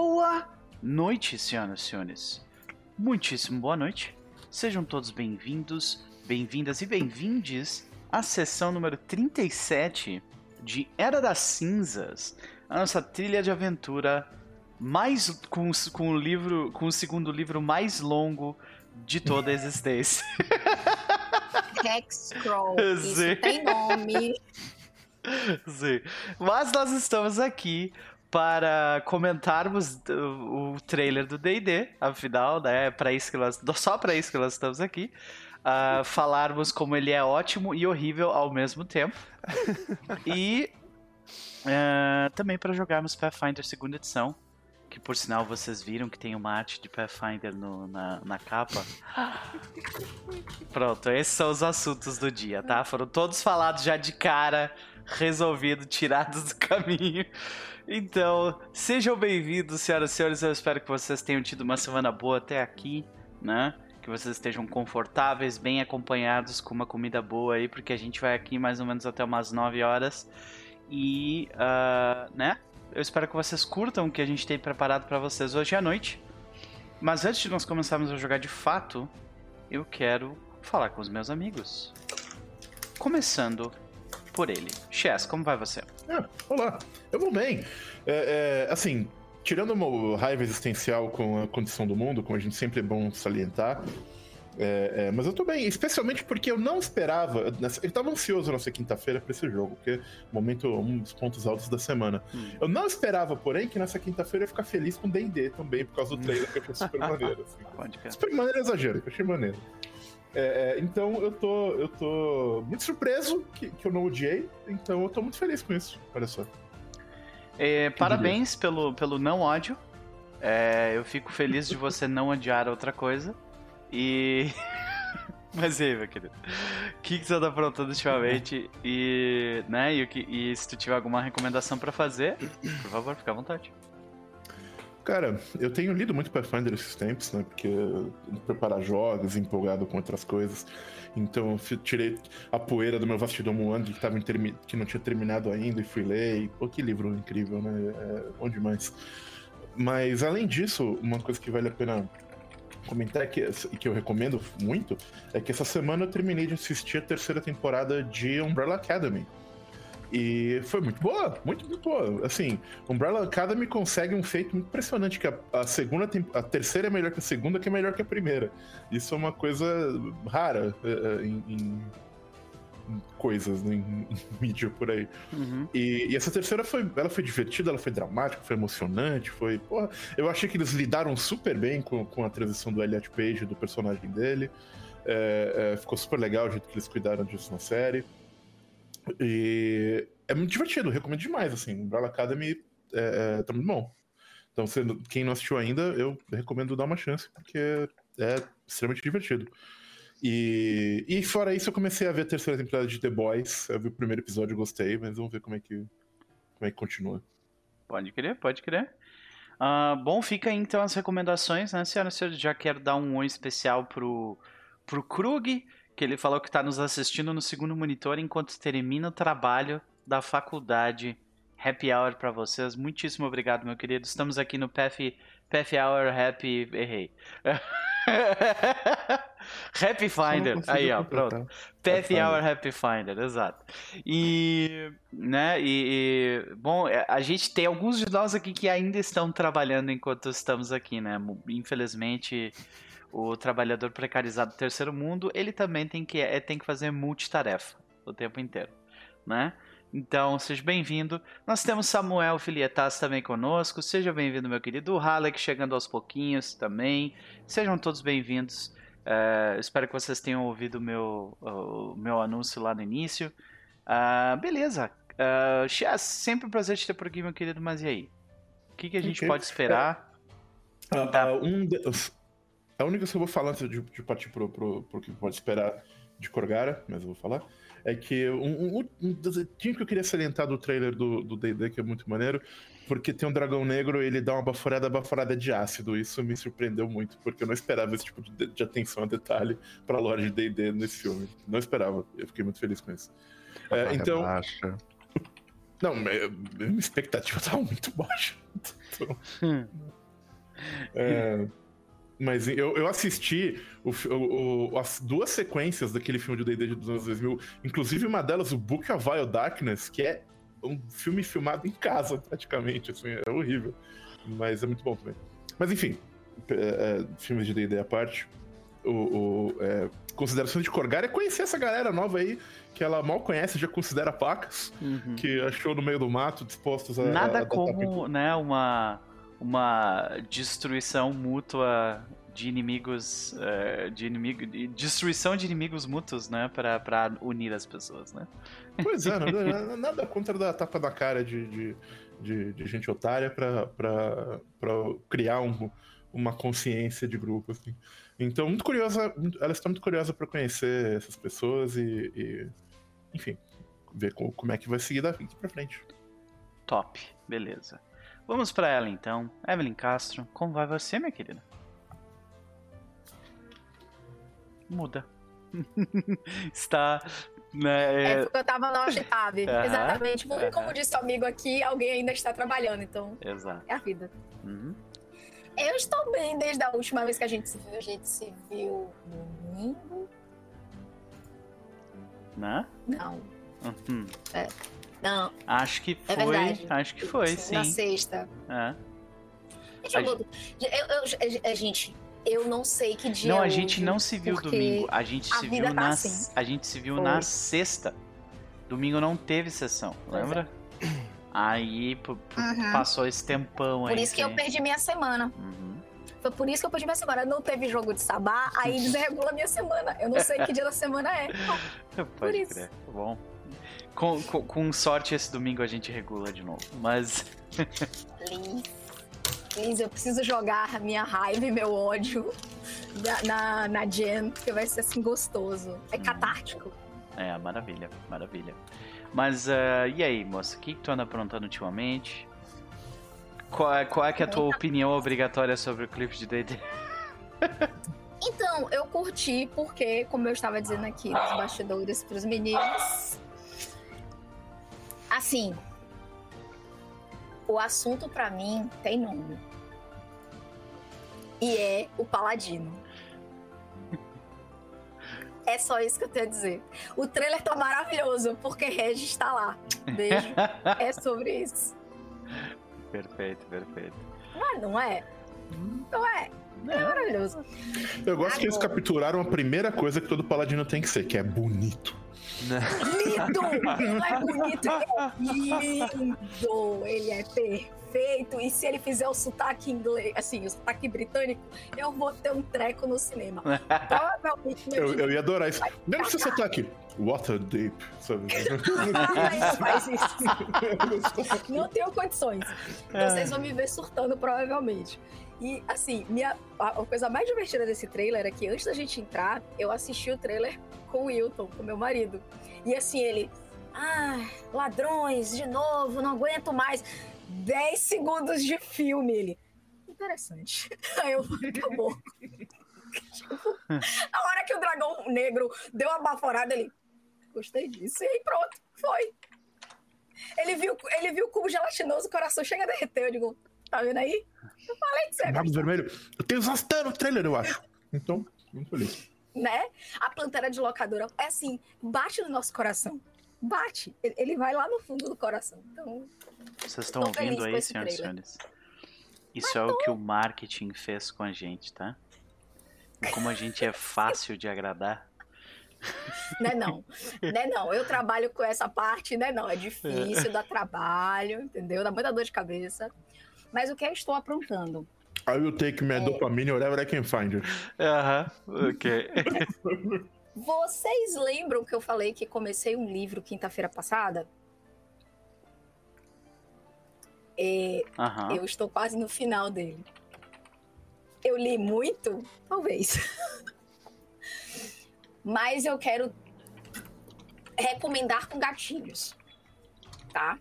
Boa noite, senhoras e senhores. Muitíssimo boa noite. Sejam todos bem-vindos, bem-vindas e bem-vindes à sessão número 37 de Era das Cinzas, a nossa trilha de aventura mais com, com o livro, com o segundo livro mais longo de toda a existência. Hexcrawl, isso tem nome. Sim. Mas nós estamos aqui para comentarmos o, trailer do D&D, afinal, né, para isso que nós, só para isso que nós estamos aqui. Uh, falarmos como ele é ótimo e horrível ao mesmo tempo. e uh, também para jogarmos Pathfinder segunda edição, que por sinal vocês viram que tem uma arte de Pathfinder no, na, na capa. Pronto, esses são os assuntos do dia, tá? Foram todos falados já de cara, resolvido, tirados do caminho. Então, sejam bem-vindos, senhoras e senhores. Eu espero que vocês tenham tido uma semana boa até aqui, né? Que vocês estejam confortáveis, bem acompanhados, com uma comida boa aí, porque a gente vai aqui mais ou menos até umas 9 horas. E, uh, né? Eu espero que vocês curtam o que a gente tem preparado para vocês hoje à noite. Mas antes de nós começarmos a jogar de fato, eu quero falar com os meus amigos. Começando por ele. Chess, como vai você? Ah, olá, eu vou bem. É, é, assim, tirando uma raiva existencial com a condição do mundo, como a gente sempre é bom salientar, é, é, mas eu tô bem, especialmente porque eu não esperava. Eu tava ansioso nessa quinta-feira pra esse jogo, porque é momento um dos pontos altos da semana. Hum. Eu não esperava, porém, que nessa quinta-feira eu ia ficar feliz com DD também, por causa do trailer que eu achei super maneiro. Assim. Super maneiro é exagero, que eu achei maneiro. É, é, então eu tô, eu tô muito surpreso que, que eu não odiei, então eu tô muito feliz com isso. Olha só. É, parabéns pelo, pelo não ódio. É, eu fico feliz de você não odiar outra coisa. E. Mas e aí, meu querido? O que, que você tá aprontando ultimamente? E, né, e, e se tu tiver alguma recomendação para fazer, por favor, fica à vontade. Cara, eu tenho lido muito Pathfinder esses tempos, né? Porque preparar jogos, empolgado com outras coisas. Então eu tirei a poeira do meu Vastidomo One, que, tava que não tinha terminado ainda, e fui ler. E, pô, que livro incrível, né? É bom demais. Mas além disso, uma coisa que vale a pena comentar que, que eu recomendo muito é que essa semana eu terminei de assistir a terceira temporada de Umbrella Academy. E foi muito boa, muito, muito boa. Assim, Umbrella Academy consegue um feito muito impressionante, que a, a, segunda, a terceira é melhor que a segunda, que é melhor que a primeira. Isso é uma coisa rara é, é, em, em coisas né, em, em, mídia por aí. Uhum. E, e, essa terceira foi, ela foi divertida, ela foi dramática, foi emocionante, foi. Porra, eu achei que eles lidaram super bem com, com a transição do Elliot Page, do personagem dele. É, é, ficou super legal o jeito que eles cuidaram disso na série. E é muito divertido, recomendo demais, assim. Umbrella Academy é, é, tá muito bom. Então, quem não assistiu ainda, eu recomendo dar uma chance, porque é extremamente divertido. E, e fora isso, eu comecei a ver a terceira temporada de The Boys. Eu vi o primeiro episódio e gostei, mas vamos ver como é que, como é que continua. Pode crer, pode crer. Uh, bom, fica aí então as recomendações, né, senhora? Eu já quero dar um oi especial pro, pro Krug, que ele falou que está nos assistindo no segundo monitor enquanto termina o trabalho da faculdadi. Happy Hour para vocês. Muitíssimo obrigado, meu querido. Estamos aqui no Path, Path Hour Happy. Errei. Happy Finder. Aí, ó, pronto. Path Hour Happy Finder, exato. E, né, e, e, bom, é, a gente tem alguns de nós aqui que ainda estão trabalhando enquanto estamos aqui, né? Infelizmente, o trabalhador precarizado do terceiro mundo, ele também tem que, é, tem que fazer multitarefa o tempo inteiro, né? Então, seja bem-vindo. Nós temos Samuel Filietas também conosco. Seja bem-vindo, meu querido. O Halleck chegando aos pouquinhos também. Sejam todos bem-vindos. Uh, espero que vocês tenham ouvido o meu, o meu anúncio lá no início. Uh, beleza. Uh, Chess, sempre um prazer te ter por aqui, meu querido. Mas e aí? O que, que a gente okay. pode esperar? É, tá. um de, a única que eu vou falar antes de, de partir pro, pro, pro que pode esperar de Corgara, mas eu vou falar é que um, um, um desenho que eu queria salientar do trailer do D&D, que é muito maneiro, porque tem um dragão negro e ele dá uma baforada, baforada de ácido. Isso me surpreendeu muito, porque eu não esperava esse tipo de, de atenção a detalhe pra lore de D&D nesse filme. Não esperava. Eu fiquei muito feliz com isso. É, então... Não, minha expectativa tava muito baixa. Então... É, mas eu, eu assisti o, o, as duas sequências daquele filme de D&D dos anos 2000, inclusive uma delas, o Book of Vile Darkness, que é um filme filmado em casa, praticamente, assim, é horrível. Mas é muito bom também. Mas enfim, é, é filmes de D&D à parte, o, o é, consideração de Corgar é conhecer essa galera nova aí, que ela mal conhece, já considera pacas, uhum. que achou no meio do mato, dispostos a... Nada a como, né, uma uma destruição mútua de inimigos, uh, de inimigo, de destruição de inimigos mútuos, né, para unir as pessoas, né? Pois é, nada, nada contra dar tapa na cara de, de, de, de gente otária para criar um, uma consciência de grupo, assim. Então, muito curiosa, ela está muito curiosa para conhecer essas pessoas e, e enfim, ver como, como é que vai seguir daqui para frente. Top, beleza. Vamos para ela então. Evelyn Castro, como vai você, minha querida? Muda. Está. Né, é... é porque eu tava no tab. Uhum, Exatamente. Uhum. Como disse o amigo aqui, alguém ainda está trabalhando, então. Exato. É a vida. Uhum. Eu estou bem desde a última vez que a gente se viu. A gente se viu domingo. Né? Não. Uhum. É. Não. Acho que é foi. É acho que foi, sim. Na sexta. É. A gente, eu, eu, a gente, eu não sei que dia. Não, a gente não se viu domingo. A gente a se viu tá na. Assim. A gente se viu foi. na sexta. Domingo não teve sessão, lembra? É. Aí uhum. passou esse tempão aí. Por isso que eu perdi minha semana. Uhum. Foi por isso que eu perdi minha semana. Não teve jogo de sabá, aí desregula minha semana. Eu não sei que dia da semana é. Pode por isso. Crer. Bom. Com, com, com, sorte, esse domingo a gente regula de novo. Mas. Liz, Liz, eu preciso jogar minha raiva e meu ódio na, na, na Jen, porque vai ser assim gostoso. É hum. catártico. É, maravilha, maravilha. Mas uh, e aí, moça? O que, que tu anda aprontando ultimamente? Qual é, qual é, é a tua opinião obrigatória sobre o clipe de D&D? Então, eu curti porque, como eu estava dizendo aqui nos bastidores para os meninos, Assim, o assunto para mim tem nome. E é o Paladino. É só isso que eu tenho a dizer. O trailer tá maravilhoso, porque Regis está lá. Beijo. é sobre isso. Perfeito, perfeito. Ah, não é? Não é? É maravilhoso. Eu gosto Agora... que eles capturaram a primeira coisa que todo paladino tem que ser, que é bonito. Lindo! Não é bonito, ele é lindo! Ele é perfeito. E se ele fizer o sotaque inglês, assim, o sotaque britânico, eu vou ter um treco no cinema. Provavelmente. Eu, eu ia adorar isso. Não esse sotaque. Waterdeep, sabe? faz isso. Não tenho condições. É. Vocês vão me ver surtando, provavelmente. E, assim, minha, a, a, coisa mais divertida desse trailer é que antes da gente entrar, eu assisti o trailer com o Wilton, com meu marido. E, assim, ele. Ah, ladrões, de novo, não aguento mais. 10 segundos de filme, ele. Interessante. Aí eu falei, acabou. a hora que o dragão negro deu uma baforada, ele. Gostei disso. E aí pronto, foi. Ele viu, ele viu o cubo gelatinoso, o coração chega a derreter. Eu digo, tá vendo aí? Eu falei que você Mago Vermelho. Eu tenho Zastan no trailer, eu acho. Então, muito feliz. Né? A plantera de locadora é assim, bate no nosso coração. Bate. Ele vai lá no fundo do coração. Então. Vocês estão ouvindo aí, senhoras e senhores? Isso Mas é tô... o que o marketing fez com a gente, tá? Como a gente é fácil de agradar. Né não, né não, eu trabalho com essa parte, né não, é difícil, dá trabalho, entendeu? Dá muita dor de cabeça. Mas o que eu estou aprontando? I will take my é... dopamine wherever I can find it. Aham, uh -huh. ok. Vocês lembram que eu falei que comecei um livro quinta-feira passada? É, uh -huh. Eu estou quase no final dele. Eu li muito? Talvez. Mas eu quero recomendar com gatilhos, tá?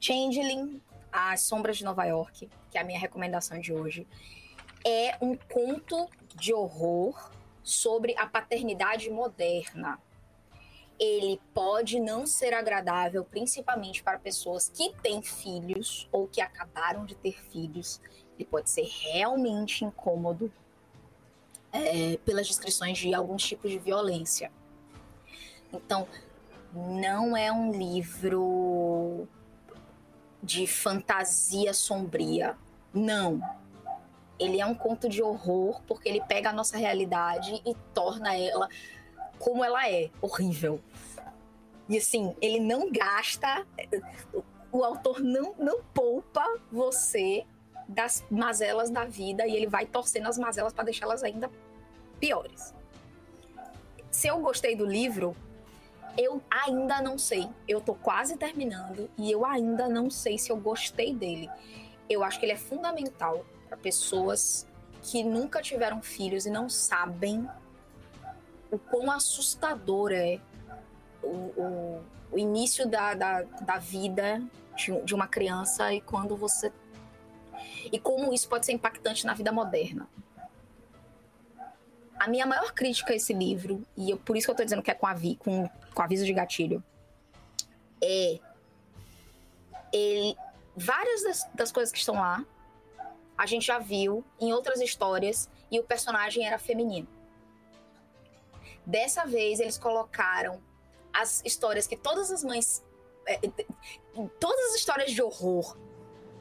Changeling as Sombras de Nova York, que é a minha recomendação de hoje, é um conto de horror sobre a paternidade moderna. Ele pode não ser agradável, principalmente para pessoas que têm filhos ou que acabaram de ter filhos. Ele pode ser realmente incômodo é, pelas descrições de alguns tipos de violência. Então, não é um livro de fantasia sombria. Não. Ele é um conto de horror porque ele pega a nossa realidade e torna ela como ela é, horrível. E assim, ele não gasta, o autor não, não poupa você das mazelas da vida e ele vai torcendo as mazelas para deixá-las ainda piores. Se eu gostei do livro, eu ainda não sei. Eu tô quase terminando e eu ainda não sei se eu gostei dele. Eu acho que ele é fundamental para pessoas que nunca tiveram filhos e não sabem o quão assustador é o, o, o início da, da, da vida de, de uma criança e quando você. E como isso pode ser impactante na vida moderna. A minha maior crítica a esse livro, e eu, por isso que eu tô dizendo que é com, avi, com, com aviso de gatilho, é. Ele, várias das, das coisas que estão lá, a gente já viu em outras histórias e o personagem era feminino. Dessa vez eles colocaram as histórias que todas as mães. É, todas as histórias de horror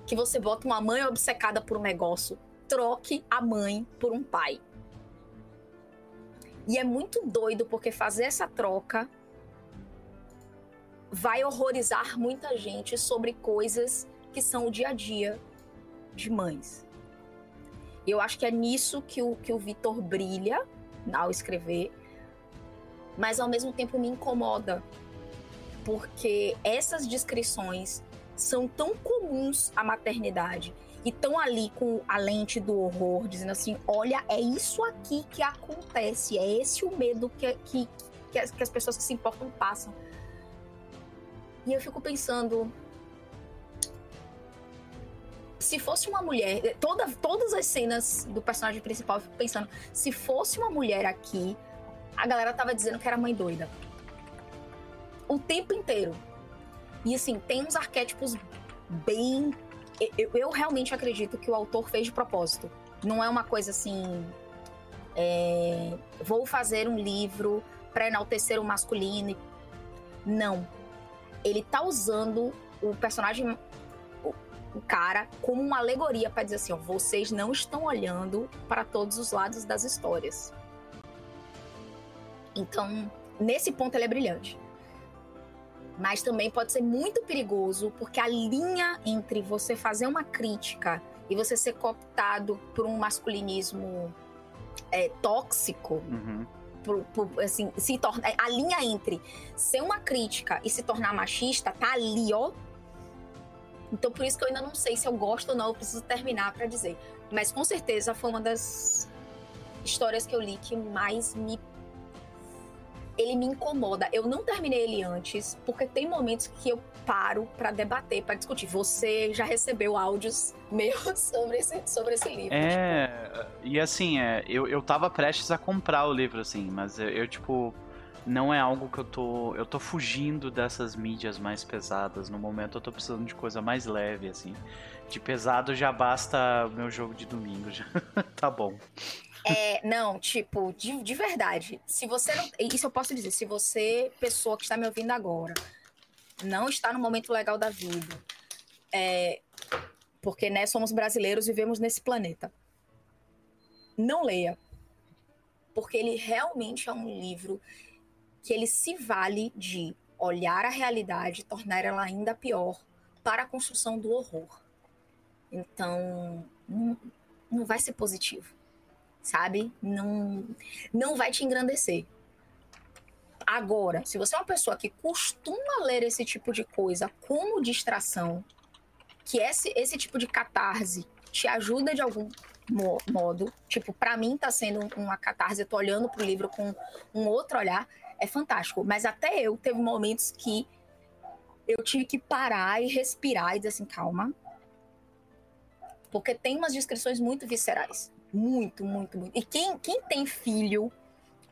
que você bota uma mãe obcecada por um negócio, troque a mãe por um pai. E é muito doido porque fazer essa troca vai horrorizar muita gente sobre coisas que são o dia a dia de mães. Eu acho que é nisso que o, que o Vitor brilha ao escrever, mas ao mesmo tempo me incomoda, porque essas descrições são tão comuns à maternidade e estão ali com a lente do horror, dizendo assim: olha, é isso aqui que acontece, é esse o medo que, que, que, as, que as pessoas que se importam passam. E eu fico pensando. Se fosse uma mulher, toda, todas as cenas do personagem principal, eu fico pensando, se fosse uma mulher aqui, a galera tava dizendo que era mãe doida. O tempo inteiro. E assim, tem uns arquétipos bem. Eu, eu realmente acredito que o autor fez de propósito. Não é uma coisa assim. É... Vou fazer um livro para enaltecer o masculino. Não. Ele tá usando o personagem o cara como uma alegoria para dizer assim, ó, vocês não estão olhando para todos os lados das histórias. Então, nesse ponto ele é brilhante. Mas também pode ser muito perigoso, porque a linha entre você fazer uma crítica e você ser cooptado por um masculinismo é, tóxico, uhum. por, por, assim, se torna, a linha entre ser uma crítica e se tornar machista tá ali, ó. Então por isso que eu ainda não sei se eu gosto ou não, eu preciso terminar para dizer. Mas com certeza foi uma das histórias que eu li que mais me ele me incomoda. Eu não terminei ele antes, porque tem momentos que eu paro para debater, para discutir. Você já recebeu áudios meus sobre esse, sobre esse livro. É, tipo... e assim, é, eu, eu tava prestes a comprar o livro, assim, mas eu, eu, tipo, não é algo que eu tô. Eu tô fugindo dessas mídias mais pesadas. No momento eu tô precisando de coisa mais leve, assim. De pesado já basta meu jogo de domingo, já tá bom. É, não, tipo, de, de verdade. Se você não. Isso eu posso dizer. Se você, pessoa que está me ouvindo agora, não está no momento legal da vida, é, porque né, somos brasileiros, vivemos nesse planeta. Não leia. Porque ele realmente é um livro que ele se vale de olhar a realidade e tornar ela ainda pior para a construção do horror. Então, não, não vai ser positivo sabe? Não, não vai te engrandecer. Agora, se você é uma pessoa que costuma ler esse tipo de coisa como distração, que esse, esse tipo de catarse te ajuda de algum mo modo, tipo, para mim tá sendo uma catarse, eu tô olhando pro livro com um outro olhar, é fantástico. Mas até eu teve momentos que eu tive que parar e respirar e dizer assim, calma. Porque tem umas descrições muito viscerais. Muito, muito, muito. E quem, quem tem filho,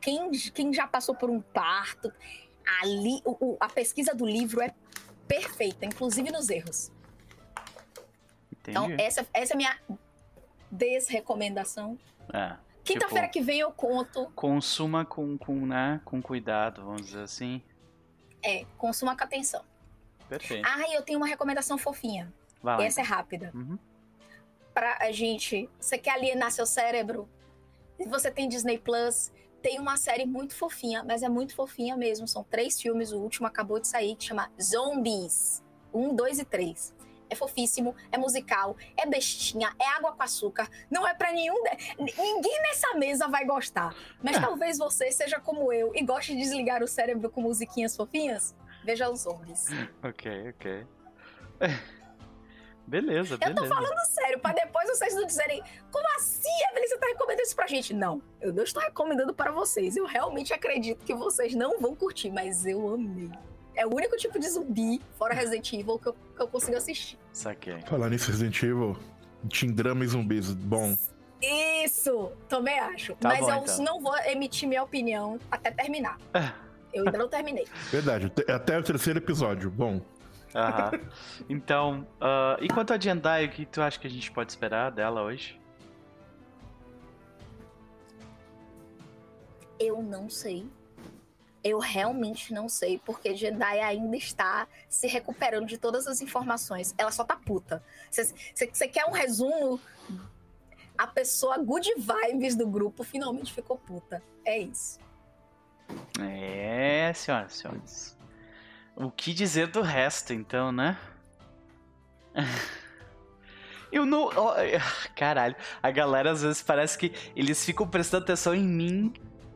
quem, quem já passou por um parto, ali o, a pesquisa do livro é perfeita, inclusive nos erros. Entendi. Então, essa, essa é a minha desrecomendação. É. Quinta-feira tipo, que vem eu conto. Consuma com, com, né, com cuidado, vamos dizer assim. É, consuma com atenção. Perfeito. Ah, e eu tenho uma recomendação fofinha. Vai Essa é rápida. Uhum. Pra a gente. Você quer alienar seu cérebro? Você tem Disney Plus, tem uma série muito fofinha, mas é muito fofinha mesmo. São três filmes, o último acabou de sair, que chama Zombies. Um, dois e três é fofíssimo, é musical, é bestinha, é água com açúcar. Não é para nenhum. De... Ninguém nessa mesa vai gostar. Mas talvez você seja como eu e goste de desligar o cérebro com musiquinhas fofinhas. Veja os zombies. Ok, ok. Beleza, beleza. Eu tô falando sério, pra depois vocês não dizerem, como assim, Evelyn, você tá recomendando isso pra gente? Não, eu não estou recomendando para vocês. Eu realmente acredito que vocês não vão curtir, mas eu amei. É o único tipo de zumbi, fora Resident Evil, que eu, que eu consigo assistir. Saquei. Falar nisso Resident Evil, Team Drama e zumbis, bom. Isso, também acho. Tá Mas bom, eu então. não vou emitir minha opinião até terminar. É. Eu ainda não terminei. Verdade, até o terceiro episódio, bom. Aham. Então, uh, e quanto a Jendai, o que tu acha que a gente pode esperar dela hoje? Eu não sei. Eu realmente não sei, porque Jedi ainda está se recuperando de todas as informações. Ela só tá puta. Você quer um resumo? A pessoa good vibes do grupo finalmente ficou puta. É isso. É, senhoras e senhores. O que dizer do resto, então, né? Eu não. Oh, caralho, a galera às vezes parece que eles ficam prestando atenção em mim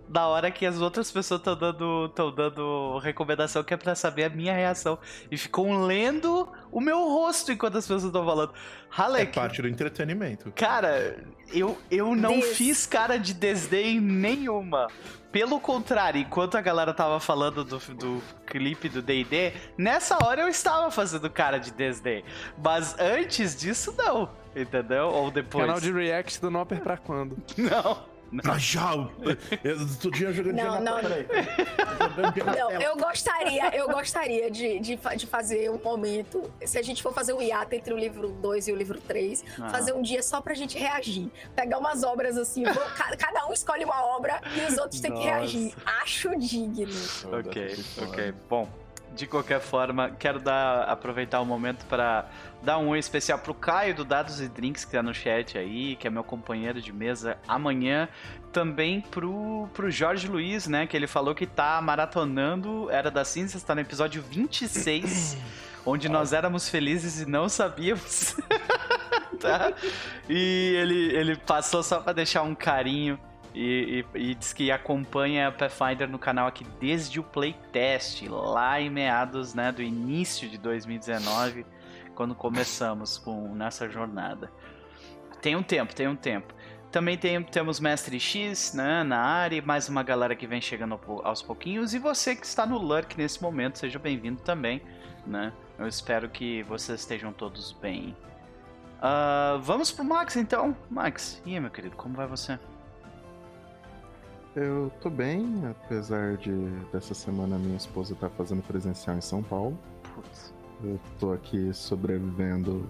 da hora que as outras pessoas estão dando, tão dando recomendação que é pra saber a minha reação. E ficam lendo o meu rosto enquanto as pessoas estão falando. Halek. É parte do entretenimento. Cara, eu, eu não Deus. fiz cara de desdém nenhuma. Pelo contrário, enquanto a galera tava falando do, do clipe do D&D, nessa hora eu estava fazendo cara de desdém. Mas antes disso, não. Entendeu? Ou depois. Canal de react do Nopper pra quando? Não. Ah, já! Eu tô dia jogando não, não. Não, eu gostaria, eu gostaria de, de, de, fazer um momento, se a gente for fazer o um hiato entre o livro 2 e o livro 3, ah. fazer um dia só pra gente reagir. Pegar umas obras assim, cada um escolhe uma obra e os outros têm que reagir. Acho digno. Ok, ok. Bom, de qualquer forma, quero dar, aproveitar o momento para dar um oi especial pro Caio do Dados e Drinks que tá no chat aí, que é meu companheiro de mesa amanhã. Também pro, pro Jorge Luiz, né? Que ele falou que tá maratonando Era da Cinza, está no episódio 26, onde nós éramos felizes e não sabíamos. tá? E ele, ele passou só para deixar um carinho e, e, e, diz que acompanha a Pathfinder no canal aqui desde o playtest, lá em meados né, do início de 2019, quando começamos com nessa jornada. Tem um tempo, tem um tempo. Também tem, temos Mestre X né, na área, mais uma galera que vem chegando aos pouquinhos. E você que está no Lurk nesse momento, seja bem-vindo também. Né? Eu espero que vocês estejam todos bem. Uh, vamos pro Max então. Max, e aí, meu querido, como vai você? Eu tô bem, apesar de dessa semana minha esposa tá fazendo presencial em São Paulo. Putz. Eu tô aqui sobrevivendo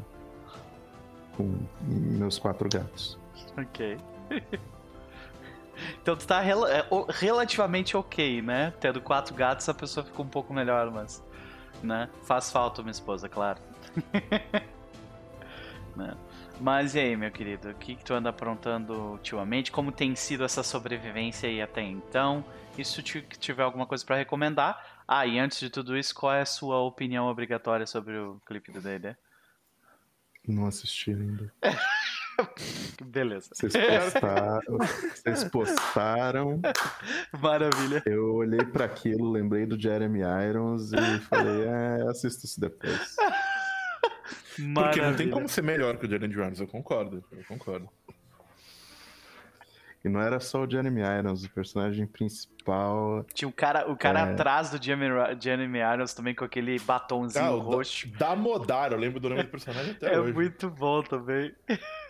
com meus quatro gatos. Ok. então tu tá rel é, relativamente ok, né? Tendo quatro gatos a pessoa fica um pouco melhor, mas. Né? Faz falta minha esposa, claro. né? Mas e aí, meu querido, o que, que tu anda aprontando ultimamente? Como tem sido essa sobrevivência aí até então? E se tu tiver alguma coisa para recomendar? Ah, e antes de tudo isso, qual é a sua opinião obrigatória sobre o clipe do D&D? Não assisti ainda. Beleza. Vocês postaram, vocês postaram. Maravilha. Eu olhei para aquilo, lembrei do Jeremy Irons e falei, é, assisto isso depois. Maravilha. Porque não tem como ser melhor que o Jeremy Irons, eu concordo. Eu concordo. E não era só o Jeremy Irons, o personagem principal. Tinha o cara, o cara é... atrás do Jeremy, Jeremy Irons também com aquele batomzinho ah, roxo. Da, da Modar, eu lembro do nome do personagem até é hoje. É muito bom também.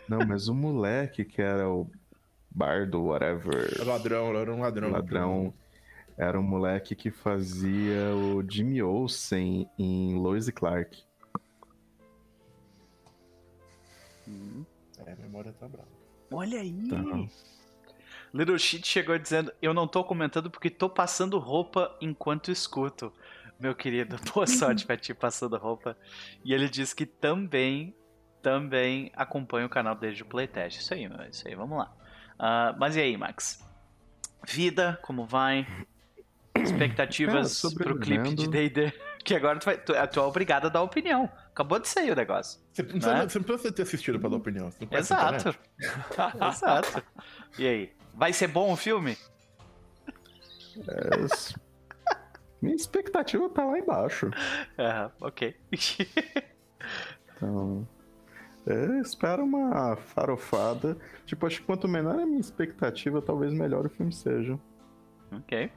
Não, mas o moleque que era o bardo, whatever. Ladrão, era um ladrão. Ladrão. Era um moleque que fazia o Jimmy Olsen em Lois e Clark. Hum. É, a memória tá brava. Olha aí. Tá. Little Shit chegou dizendo: Eu não tô comentando porque tô passando roupa enquanto escuto. Meu querido, boa sorte pra ti passando roupa. E ele diz que também, também acompanha o canal desde o Playtest. Isso aí, isso aí, vamos lá. Uh, mas e aí, Max? Vida, como vai? Expectativas é, pro clipe de D&D? Que agora tu, vai, tu, tu, é obrigado a dar opinião. Acabou de sair o negócio. Você, não precisa, né? você não precisa ter assistido pra dar opinião. Exato. Exato. E aí? Vai ser bom o filme? É, minha expectativa tá lá embaixo. É, ok. então. É, espero uma farofada. Tipo, acho que quanto menor a minha expectativa, talvez melhor o filme seja. Ok.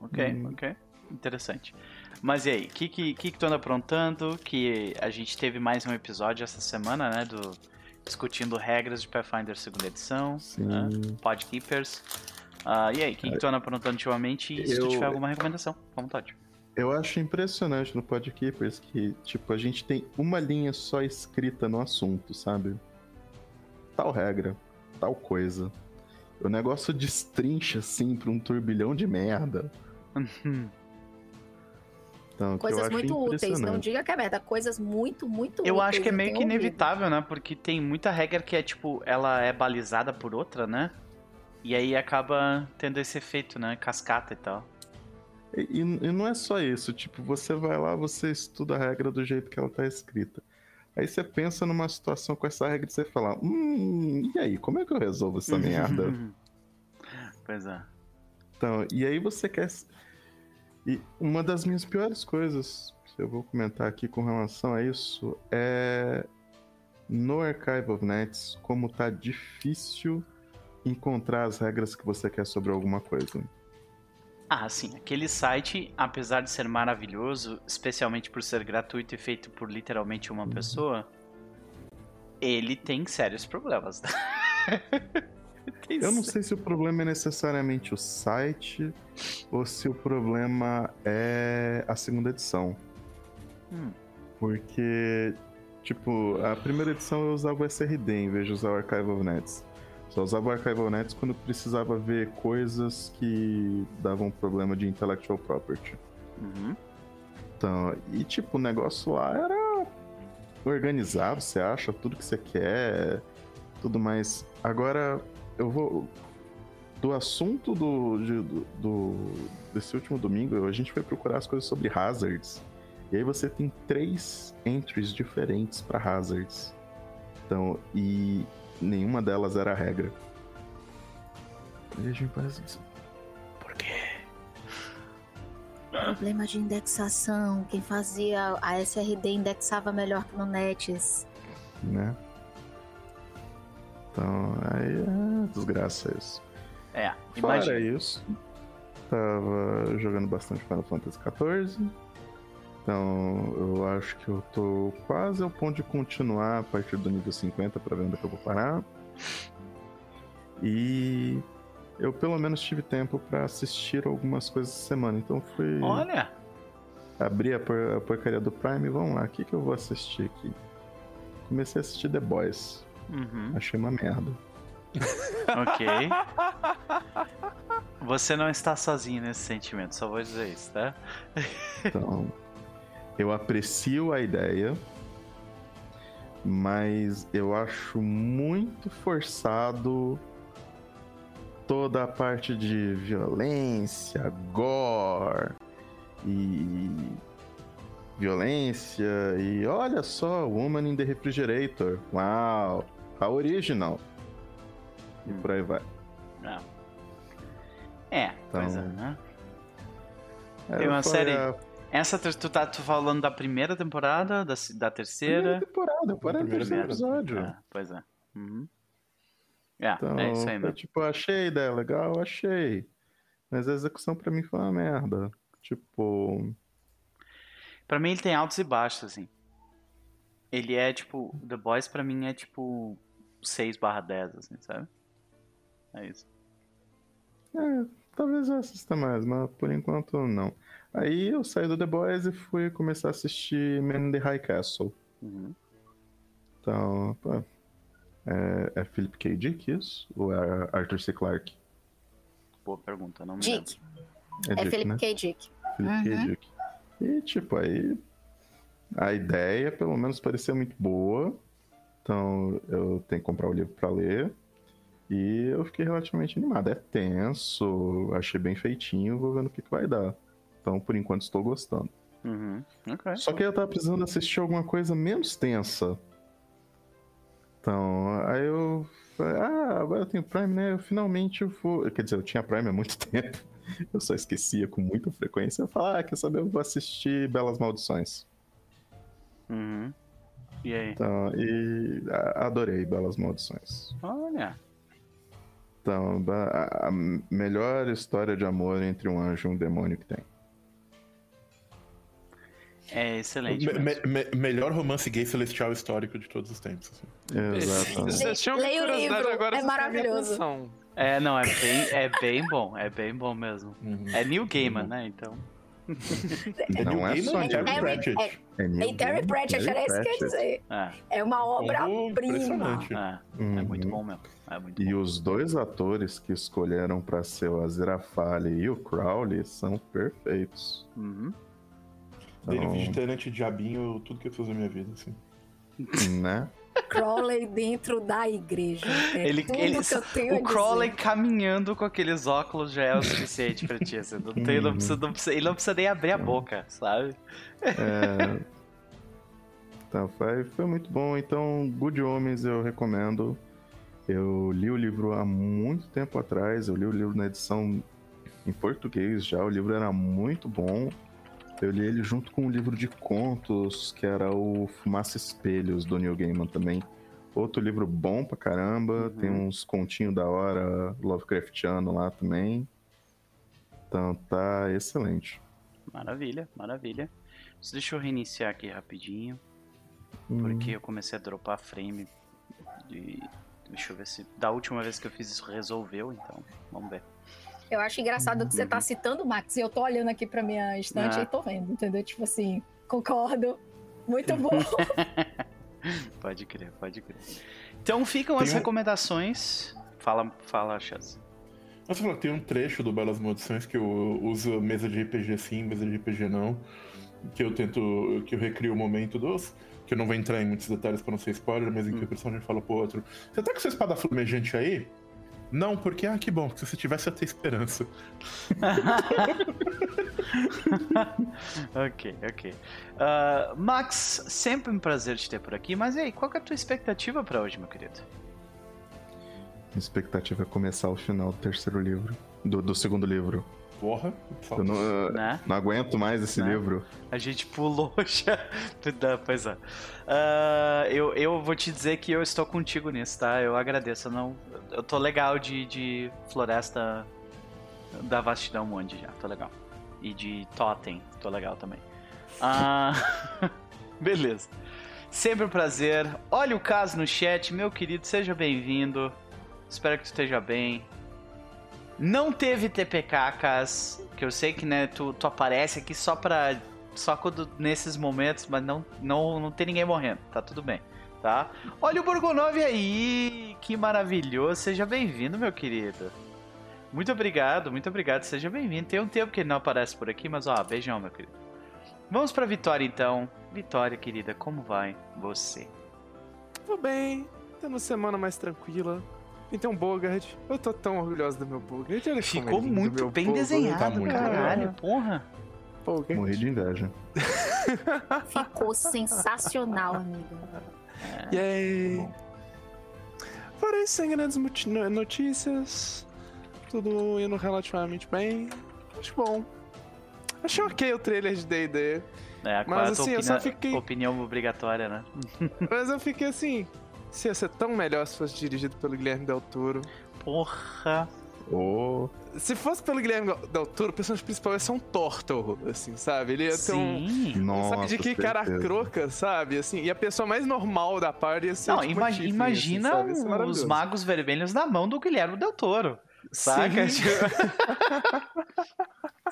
Ok, hum. ok. Interessante. Mas e aí, o que, que, que, que tu anda aprontando? Que a gente teve mais um episódio essa semana, né? Do, discutindo regras de Pathfinder segunda edição. Né? Podkeepers. Uh, e aí, o que, que tu anda aprontando ultimamente? E se eu... tu tiver alguma recomendação, à vontade. Eu acho impressionante no Podkeepers que, tipo, a gente tem uma linha só escrita no assunto, sabe? Tal regra, tal coisa. O negócio destrincha, assim, pra um turbilhão de merda. Então, coisas muito úteis, não diga que é merda, coisas muito, muito eu úteis. Eu acho que é meio que inevitável, né? Porque tem muita regra que é tipo, ela é balizada por outra, né? E aí acaba tendo esse efeito, né? Cascata e tal. E, e, não é só isso, tipo, você vai lá, você estuda a regra do jeito que ela tá escrita. Aí você pensa numa situação com essa regra e você fala, hum, e aí, como é que eu resolvo essa merda? pois é. Então, e aí você quer. E uma das minhas piores coisas, que eu vou comentar aqui com relação a isso, é no Archive of Nets, como tá difícil encontrar as regras que você quer sobre alguma coisa. Ah, sim. Aquele site, apesar de ser maravilhoso, especialmente por ser gratuito e feito por literalmente uma uhum. pessoa, ele tem sérios problemas. Eu não sei se o problema é necessariamente o site ou se o problema é a segunda edição. Hum. Porque, tipo, a primeira edição eu usava o SRD em vez de usar o Archive of Nets. Só usava o Archive of Nets quando precisava ver coisas que davam problema de intellectual property. Uhum. Então, e tipo, o negócio lá era organizado, você acha tudo que você quer, tudo mais. Agora, eu vou. Do assunto do, de, do, do, desse último domingo, a gente foi procurar as coisas sobre hazards. E aí você tem três entries diferentes para hazards. Então, e nenhuma delas era a regra. Veja em paz. Por quê? Problema de indexação. Quem fazia a SRD indexava melhor que no Nets. Né? Então, aí é desgraça isso. É, imagina. Fora isso, tava jogando bastante Final Fantasy XIV. Então, eu acho que eu tô quase ao ponto de continuar a partir do nível 50 para ver onde é que eu vou parar. E eu pelo menos tive tempo para assistir algumas coisas essa semana, então fui. Olha! Abri a, por a porcaria do Prime, vamos lá, o que, que eu vou assistir aqui? Comecei a assistir The Boys. Uhum. Achei uma merda. ok. Você não está sozinho nesse sentimento, só vou dizer isso, tá? então, eu aprecio a ideia, mas eu acho muito forçado toda a parte de violência, gore e violência e olha só, Woman in the Refrigerator. Uau! A original. E por aí vai. Não. É, então, coisa, né? É, Tem uma série. A... Essa tu tá tu falando da primeira temporada, da, da terceira? Primeira temporada, eu parei no terceiro episódio. É, pois é. Uhum. É, então, é isso aí mesmo. tipo, achei a ideia legal, achei. Mas a execução pra mim foi uma merda. Tipo. Pra mim ele tem altos e baixos, assim. Ele é tipo. The Boys pra mim é tipo 6 barra 10, assim, sabe? É isso. É, talvez eu assista mais, mas por enquanto não. Aí eu saí do The Boys e fui começar a assistir Man in the High Castle. Uhum. Então, pô, É, é Philip K. Dick isso? Ou é Arthur C. Clarke? Boa pergunta, não me Dick. É, É Dick, Philip né? K. Dick. Philip K. Uhum. Dick. E, tipo, aí. A ideia, pelo menos, parecia muito boa. Então, eu tenho que comprar o livro pra ler. E eu fiquei relativamente animado. É tenso, achei bem feitinho, vou vendo o que, que vai dar. Então, por enquanto, estou gostando. Uhum. Ok. Só que eu tava precisando assistir alguma coisa menos tensa. Então, aí eu ah, agora eu tenho Prime, né? Eu finalmente vou. Quer dizer, eu tinha Prime há muito tempo. Eu só esquecia com muita frequência. Eu falei, ah, quer saber? Eu vou assistir Belas Maldições. Uhum. E aí? Então, e a- adorei Belas Maldições. Olha. Então, a, a melhor história de amor entre um anjo e um demônio que tem. É excelente. Me- me- me- melhor romance gay celestial histórico de todos os tempos. assim. Exatamente. Leia o livro, agora é maravilhoso. É, não, é bem, é bem bom. É bem bom mesmo. Uhum. É New Gaiman, né? Então. É Não é só e Terry Pratchett. É, É Terry Pratchett, Terry era isso que eu ia dizer. É, É uma obra-prima. é, é Uhum. muito bom mesmo. É muito E bom. os dois atores que escolheram pra ser o Aziraphale e o Crowley são perfeitos. Uhum. Então, Vigilante e Diabinho, tudo que eu fiz na minha vida, assim. né? Crowley dentro da igreja. É Ele, tudo ele, que eu tenho a o Crowley dizer. caminhando com aqueles óculos já é o suficiente pra ti. Assim, não tem, não precisa, não precisa- ele não precisa nem abrir a boca, sabe? É... Então, foi, foi muito bom. Então, Good Homens eu recomendo. Eu li o livro há muito tempo atrás. Eu li o livro na edição em português já. O livro era muito bom. Eu li ele junto com um livro de contos, que era o Fumaça Espelhos, do Neil Gaiman também. Outro livro bom pra caramba. Tem uns continhos da hora Lovecraftiano lá também. Então tá excelente. Maravilha, maravilha. Deixa eu reiniciar aqui rapidinho, Hum. porque eu comecei a dropar frame. De... Deixa eu ver se. Da última vez que eu fiz isso resolveu, então. Vamos ver. Eu acho engraçado que você tá citando o Max e eu tô olhando aqui pra minha estante Ah. e tô vendo, entendeu? Tipo assim, concordo. Muito bom. Pode crer, pode crer. Então ficam as Tem um- recomendações. Fala, fala, Chaz. Nossa, fala, tem um trecho do Belas Maldições que eu uso mesa de RPG sim, mesa de RPG não. Que eu tento. que eu recrio o momento dos. Que eu não vou entrar em muitos detalhes pra não ser spoiler, mas em que o personagem fala pro outro: Você tá com sua espada flamejante aí? Não, porque, ah, que bom, porque se você tivesse ter esperança. ok, ok. Ah, Max, sempre um prazer te ter por aqui, mas e aí, qual que é a tua expectativa pra hoje, meu querido? Minha expectativa é começar o final do terceiro livro. Do, do segundo livro. Porra, Eu não, eu Né? não aguento mais esse Né? livro. A gente pulou já. Não, pois é. Ah, eu, eu vou te dizer que eu estou contigo nisso, tá? Eu agradeço. Eu, não, eu tô legal de, de Floresta da Vastidão Monde já. Tô legal. E de Totem. Tô legal também. Ah, beleza. Sempre um prazer. Olha o caso no chat, meu querido. Seja bem-vindo. Espero que tu esteja bem. Não teve TPK, Cas, que eu sei que né, tu, tu aparece aqui só pra. Só quando, nesses momentos, mas não, não, não tem ninguém morrendo, tá tudo bem, tá? Olha o Borgonov aí! Que maravilhoso! Seja bem-vindo, meu querido. Muito obrigado, muito obrigado, seja bem-vindo. Tem um tempo que ele não aparece por aqui, mas ó, beijão, meu querido. Vamos pra Vitória então. Vitória, querida, como vai você? Tô bem, tendo uma semana mais tranquila. E tem um Bogard. Eu tô tão orgulhoso do meu. Olha como é Ficou lindo muito bem Bogard. desenhado, tá muito caralho, legal. porra. Bogard. Morri de inveja. Ficou sensacional, amigo. Yay! Fora isso, sem grandes notícias. Tudo indo relativamente bem. Acho bom. Achei ok o trailer de D&D. É, Mas, é assim, eu só opinião, fiquei- opinião obrigatória, né? Mas eu fiquei assim... Se ia ser tão melhor se fosse dirigido pelo Guilherme Del Toro. Porra. Ô, Se fosse pelo Guilherme Del Toro, o personagem principal ia ser um Tortle, assim, sabe? Ele ia ter um... Sim. nossa, Sabe de que cara certeza. croca, sabe? Assim, e a pessoa mais normal da party ia ser Não, tipo, ima- a Tiffany, imagina assim, os magos vermelhos na mão do Guilherme Del Toro. Saca? Sim.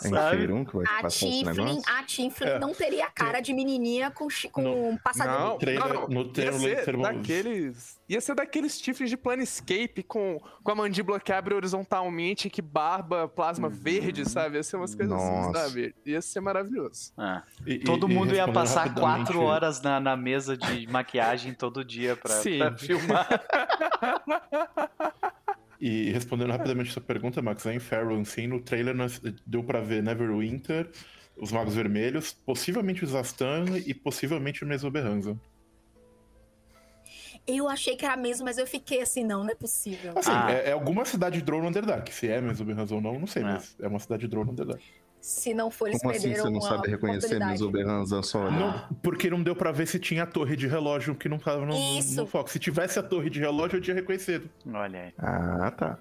É Sabe? 1 que vai A Tiflin, a Tiflin É. não teria cara de menininha com, com passadeiro. Não, trailer- não, não. no trailer ia ser Laser Wolves. daqueles, ia ser daqueles tifles de Planescape com, com a mandíbula que abre horizontalmente, que barba plasma verde, sabe? Ia ser umas coisas assim, Nossa. sabe? Ia ser maravilhoso. Ah, E- todo e- e mundo ia respondendo passar quatro horas na, na mesa de maquiagem todo dia pra, Sim. pra filmar. E respondendo rapidamente sua pergunta, Max, é em Fairwell, sim, no trailer nós- deu pra ver Neverwinter, os Magos Vermelhos, possivelmente o Zastan e possivelmente o Mesoberranza. Eu achei que era mesmo, mas eu fiquei assim, não, não é possível. Assim, Ah. é, é alguma cidade drone Underdark. Se é Mesoberranza ou não, não sei, É. mas é uma cidade drone Underdark. Se não for, eles Como assim perderam você não uma sabe reconhecer oportunidade. Mesoberranza só olhando? Não, porque não deu pra ver se tinha a torre de relógio que não tava no, no- foco. Se tivesse a torre de relógio, eu tinha reconhecido. Olha aí. Ah, tá.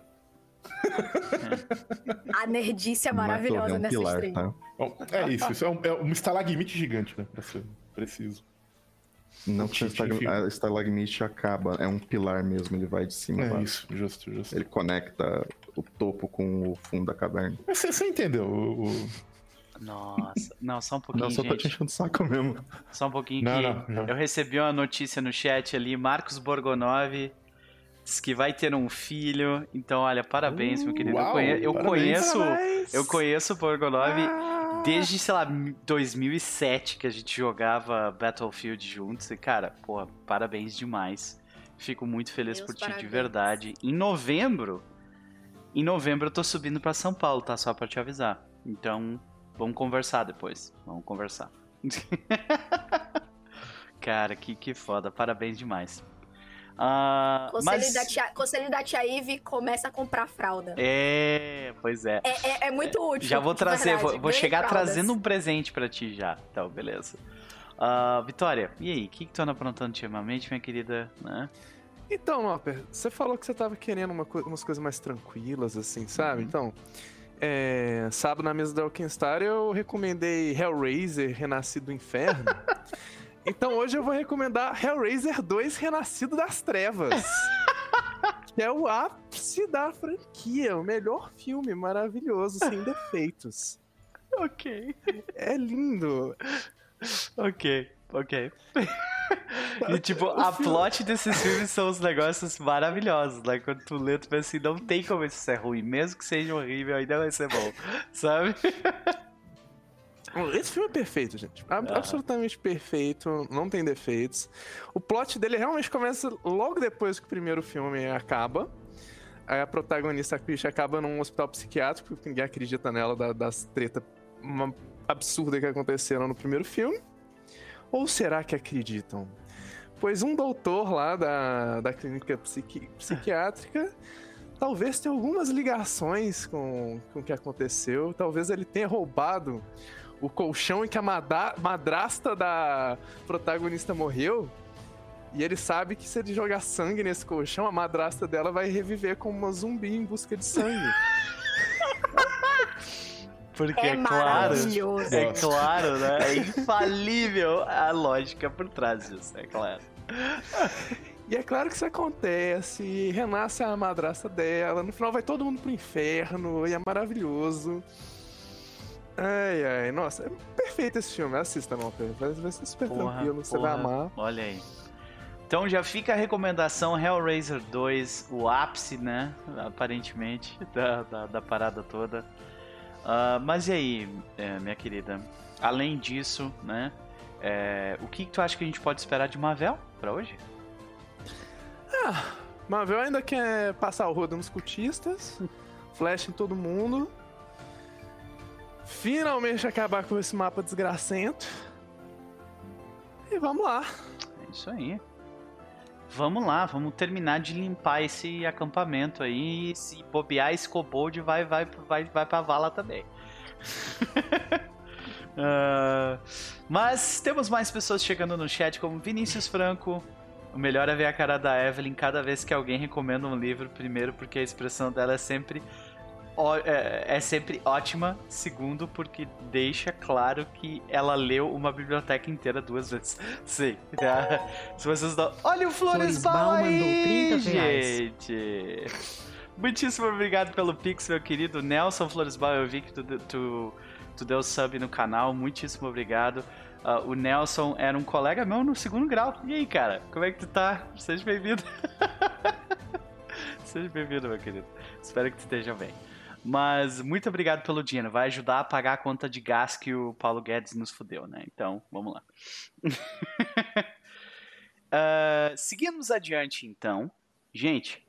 A nerdice é maravilhosa é um nessa pilar, stream. tá? Bom, é isso. Isso é um, é um estalagmite gigante, né? Pra ser preciso. Não que estag- a estalagmite acaba, é um pilar mesmo, ele vai de cima É isso, justo, justo. Ele conecta o topo com o fundo da caverna. Mas Você, você entendeu? O, o- Nossa. Não, só um pouquinho, Não, só tô te gente. enchendo o saco mesmo. Só um pouquinho Não, que não, já. eu recebi uma notícia no chat ali, Marcos Borgonov diz que vai ter um filho. Então, olha, parabéns, meu querido. eu uau, conhe- eu parabéns. conheço, Parabéns! eu conheço o Borgonov Ah! desde, sei lá, 2007 que a gente jogava Battlefield juntos. E, cara, pô, parabéns demais. Fico muito feliz Meus por ti, de parabéns. verdade. Em novembro, em novembro eu tô subindo pra São Paulo, tá? Só pra te avisar. Então, vamos conversar depois. Vamos conversar. Cara, que, que foda. Parabéns demais. Ah, Conselho, mas... da tia, conselho da tia Ivy começa a comprar fralda. É, pois é. É, é, é muito útil. Já vou trazer, verdade. vou, vou chegar fraldas. trazendo um presente pra ti já. Então, beleza. Ah, Vitória, e aí? O que, que tu anda aprontando ultimamente, minha querida? Né? Então, Nopper, você falou que você tava querendo uma co- umas coisas mais tranquilas, assim, sabe? Uhum. Então, é, sábado na mesa da Alkenstar eu recomendei Hellraiser Renascido do Inferno. então hoje eu vou recomendar Hellraiser 2 Renascido das Trevas. que é o ápice da franquia, o melhor filme maravilhoso, sem defeitos. Ok. É lindo. Ok, ok. e tipo, a plot desses filmes são os negócios maravilhosos, né? Quando tu lê, tu pensa assim, não tem como isso ser ruim, mesmo que seja horrível, ainda vai ser bom, sabe? Esse filme é perfeito, gente. Ab- Ah. Absolutamente perfeito, não tem defeitos. O plot dele realmente começa logo depois que o primeiro filme acaba. Aí a protagonista, a Christian, acaba num hospital psiquiátrico, porque ninguém acredita nela da- das tretas uma- absurdas que aconteceram no primeiro filme. Ou será que acreditam? Pois um doutor lá da, da clínica psiqui- psiquiátrica talvez tenha algumas ligações com, com o que aconteceu. Talvez ele tenha roubado o colchão em que a madrasta da protagonista morreu. E ele sabe que se ele jogar sangue nesse colchão, a madrasta dela vai reviver como uma zumbi em busca de sangue. Porque É é, claro. maravilhoso. É claro, né? É infalível a lógica por trás disso, é claro. E é claro que isso acontece, renasce a madrasta dela, no final vai todo mundo pro inferno, e é maravilhoso. Ai, ai, nossa, é perfeito esse filme, assista, não, vai, vai ser super Porra, tranquilo, você vai porra. amar. Olha aí. Então já fica a recomendação Hellraiser 2, o ápice, né? Aparentemente, da, da, da parada toda. Ah, mas e aí, é, minha querida? Além disso, né? é, o que, que tu acha que a gente pode esperar de Marvel pra hoje? Marvel ainda quer passar o rodo nos cultistas, flash em todo mundo. Finalmente acabar com esse mapa desgracento. E vamos lá. É isso aí. Vamos lá, vamos terminar de limpar esse acampamento aí. E se bobear esse kobold, vai, vai, vai, vai pra vala também. Ah, mas temos mais pessoas chegando no chat, como Vinícius Franco. O melhor é ver a cara da Evelyn cada vez que alguém recomenda um livro. Primeiro, porque a expressão dela é sempre é, é sempre ótima. Segundo, porque deixa claro que ela leu uma biblioteca inteira duas vezes. Sim. tá? Se vocês. Olha o Floresbal mandou aí, 30 reais. gente! Muitíssimo obrigado pelo Pix, meu querido Nelson Floresbal. Eu vi que tu, tu, tu deu sub no canal. Muitíssimo obrigado. Uh, o Nelson era um colega meu no segundo grau. E aí, cara, como é que tu tá? Seja bem-vindo. Seja bem-vindo, meu querido. Espero que tu esteja bem. Mas muito obrigado pelo dinheiro. Vai ajudar a pagar a conta de gás que o Paulo Guedes nos fudeu, né? Então, vamos lá. uh, seguimos adiante, então. Gente,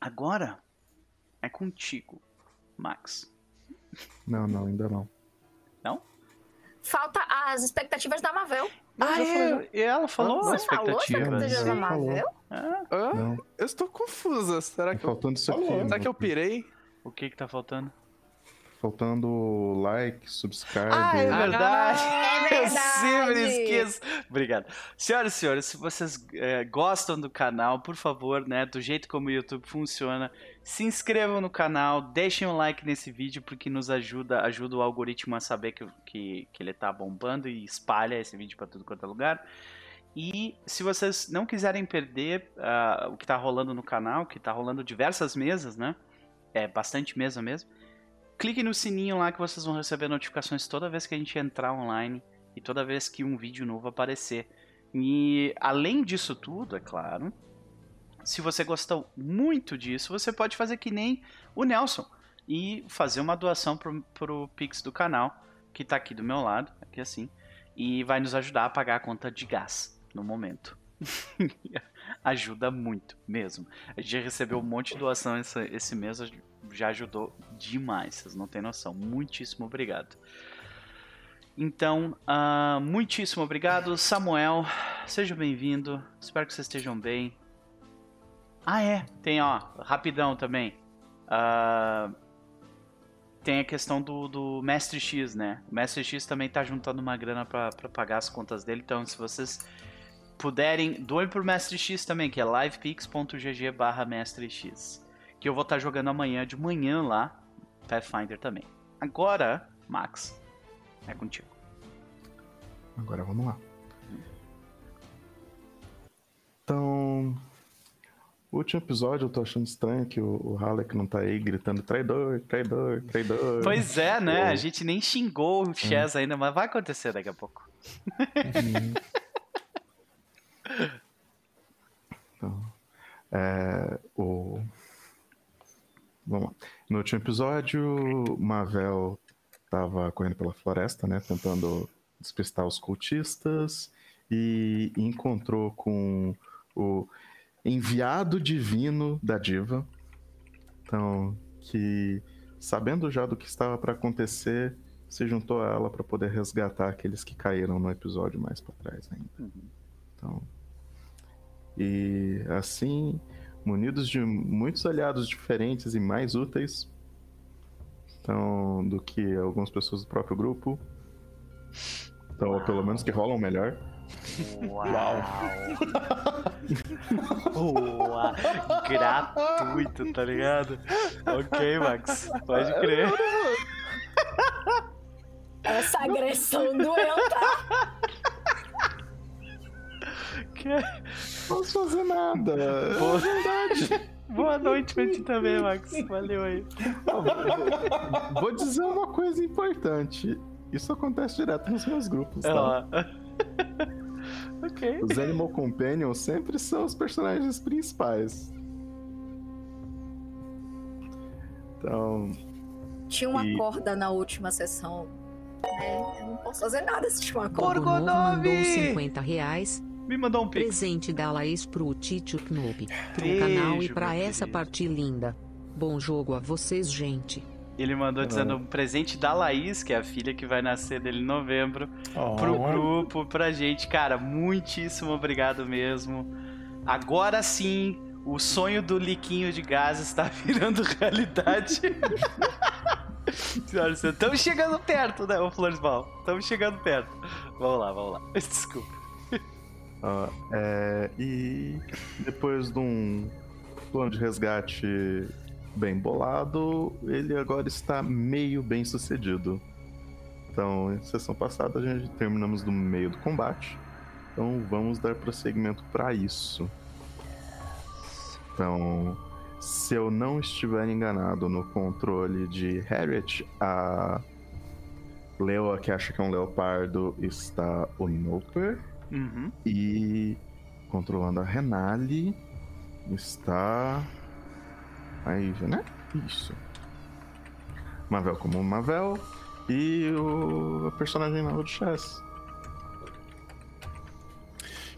agora é contigo, Max. Não, não, ainda não. Não? Falta as expectativas da Marvel. Ah, é, e ela falou Você as falou expectativas. da Marvel? Ah. Eu estou confusa. Será Tá que eu, faltando isso aqui. Será que eu pirei? O que que tá faltando? Faltando like, subscribe. Ah, é verdade. É Eu sempre verdade. esqueço. Obrigado. Senhoras e senhores, se vocês eh, gostam do canal, por favor, né, do jeito como o YouTube funciona, se inscrevam no canal, deixem um like nesse vídeo, porque nos ajuda, ajuda o algoritmo a saber que, que, que ele tá bombando e espalha esse vídeo para tudo quanto é lugar. E se vocês não quiserem perder ah, o que tá rolando no canal, que tá rolando diversas mesas, né? É bastante mesa mesmo. Clique no sininho lá que vocês vão receber notificações toda vez que a gente entrar online e toda vez que um vídeo novo aparecer. E além disso tudo, é claro, se você gostou muito disso, você pode fazer que nem o Nelson e fazer uma doação pro, pro Pix do canal, que tá aqui do meu lado, aqui assim, e vai nos ajudar a pagar a conta de gás no momento. Ajuda muito mesmo. A gente já recebeu um monte de doação esse, esse mês, já ajudou demais, vocês não têm noção. Muitíssimo obrigado. Então, ah, muitíssimo obrigado, Samuel. Seja bem-vindo. Espero que vocês estejam bem. Ah, é. Tem, ó, rapidão também. Ah, tem a questão do, do Mestre X, né? O Mestre X também tá juntando uma grana pra pagar as contas dele. Então, se vocês puderem, doem pro Mestre X também, que é livepix.gg barra Mestre X. Que eu vou estar jogando amanhã de manhã lá, Pathfinder também. Agora, Max, é contigo. Agora vamos lá. Então, último episódio eu tô achando estranho que o, o Halleck não tá aí gritando traidor, traidor, traidor. Pois é, né? A gente nem xingou o Chess ainda, mas vai acontecer daqui a pouco. Uhum. Então, é, o... Vamos lá. No último episódio, Mavel tava correndo pela floresta, né? Tentando despistar os cultistas e encontrou com o enviado divino da diva. Então, que sabendo já do que estava para acontecer, se juntou a ela para poder resgatar aqueles que caíram no episódio mais para trás ainda. Então, e assim, munidos de muitos aliados diferentes e mais úteis então, do que algumas pessoas do próprio grupo. Então, ou pelo menos que rolam melhor. Uau! Uau! Gratuito, tá ligado? Ok, Max, pode crer. Essa agressão doeu, tá? Não posso fazer nada. Boa verdade. Boa noite pra ti também, Max. Valeu aí. Vou dizer uma coisa importante. Isso acontece direto nos meus grupos, É tá? lá. ok. Os Animal Companions sempre são os personagens principais. Então, Tinha uma E- corda na última sessão. né? Eu não posso fazer nada se tinha uma corda. Nome! 50 reais. Me mandou um pix. Presente da Laís pro Titio Knob. Pro Beijo, canal e pra essa querido. parte linda. Bom jogo a vocês, gente. Ele mandou É. dizendo um presente da Laís, que é a filha que vai nascer dele em novembro, Oh, pro grupo, pra gente. Cara, muitíssimo obrigado mesmo. Agora sim, o sonho do liquinho de gás está virando realidade. Senhoras e senhores, Estamos chegando perto, né, ô Floresbal? Estamos chegando perto. Vamos lá, vamos lá. Desculpa. Ó, é, e depois de um plano de resgate bem bolado, ele agora está meio bem sucedido. Então, em sessão passada, a gente terminamos no meio do combate. Então, vamos dar prosseguimento para isso. Então, se eu não estiver enganado no controle de Harriet, a Leoa, que acha que é um leopardo, está o Noper. Uhum. E controlando a Renali está a né? Isso. Mavel como Mavel e o personagem novo de Chess.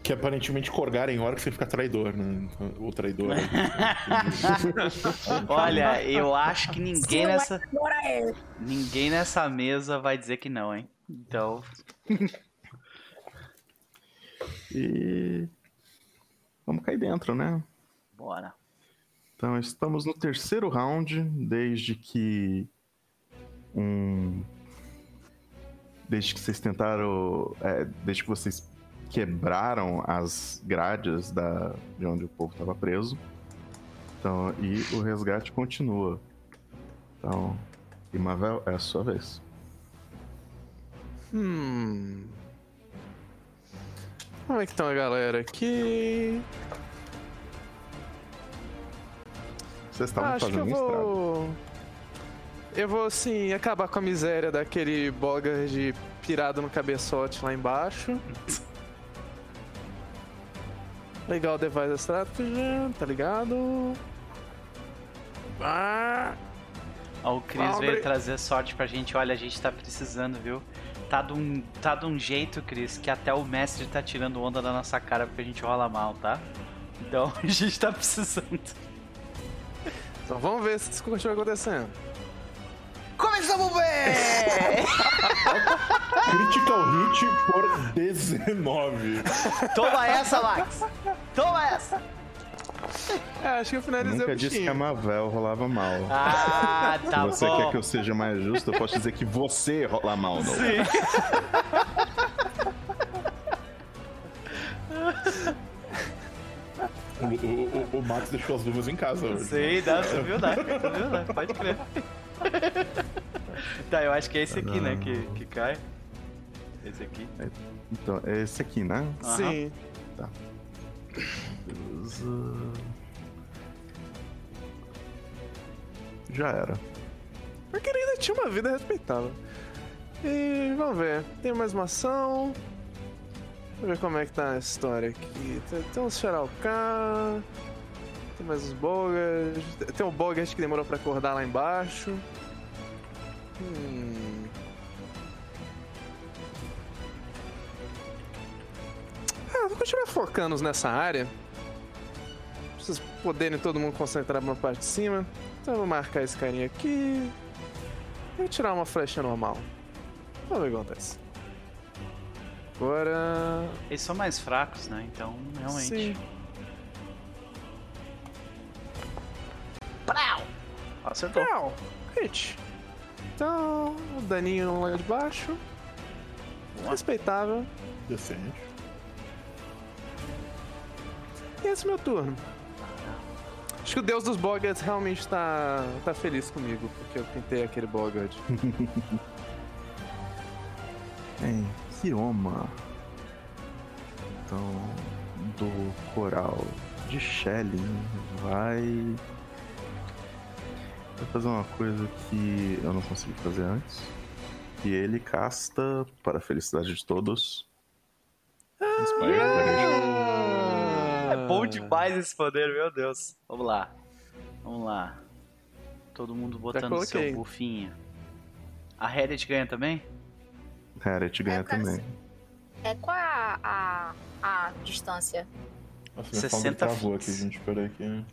Que aparentemente Corgar em hora significa traidor, né? Ou traidor. Olha, eu acho que ninguém nessa. É. Ninguém nessa mesa vai dizer que não, hein? Então. E vamos cair dentro, né? Bora. Então estamos no terceiro round, desde que um. Desde que vocês tentaram. é, desde que vocês quebraram as grades da, de onde o povo estava preso. Então, e o resgate continua. Então, Imavel, é a sua vez. Hum. Como é que estão a galera aqui? Vocês estavam Ah, acho que fazendo eu um estrago. vou. Eu vou, assim, acabar com a miséria daquele Bogard pirado no cabeçote lá embaixo. Legal o Device Strategy, tá ligado? Ah! Ó, o Cris Pobre. veio trazer sorte pra gente. Olha, a gente tá precisando, viu? Tá de um, tá de um jeito, Cris, que até o mestre tá tirando onda da nossa cara porque a gente rola mal, tá? Então a gente tá precisando. Então vamos ver se isso continua acontecendo. Começamos bem! Critical hit por 19. Toma essa, Max! Toma essa! É, acho que eu finalizei Nunca o disse que a. Mavel rolava mal. Ah, tá Se você bom. quer que eu seja mais justo, eu posso dizer que você rola mal, não. Sim. O, o- o- o Max deixou as luvas em casa hoje. Sim, dá, tu viu, dá, tu viu, dá, pode crer. Tá, eu acho que é esse aqui, né, que, que cai. Esse aqui. Então, é esse aqui, né? Sim. Beleza. Já era. Mas ele ainda tinha uma vida respeitável. E vamos ver. Tem mais uma ação. Vamos ver como é que tá a história aqui. Tem, tem uns Xaralcá. Tem mais uns Bogart. Tem um Bogart que demorou pra acordar lá embaixo. Hum. Continuar focando nessa área. Pra vocês poderem todo mundo concentrar na parte de cima. Então eu vou marcar esse carinha aqui. E tirar uma flecha normal. Vamos ver o que acontece. Agora. Eles são mais fracos, né? Então, realmente. Sim. Prau! Acertou. Pau! Hit. Então, o daninho lá de baixo. Respeitável. Decente. E esse é o meu turno. Acho que o deus dos Bogarts realmente tá, tá feliz comigo, porque eu tentei aquele Bogart. Em Kioma. Então, do coral de Shelly vai. Vai fazer uma coisa que eu não consegui fazer antes. E ele casta, para a felicidade de todos. Inspire Inspiration. É bom demais esse poder, meu Deus. Vamos lá. Vamos lá. Todo mundo botando seu bufinho. A Reddit ganha também? Harriet ganha É, também. É qual é a, a, a distância? Nossa, minha 60 60 travou fits. aqui, gente. Peraí que.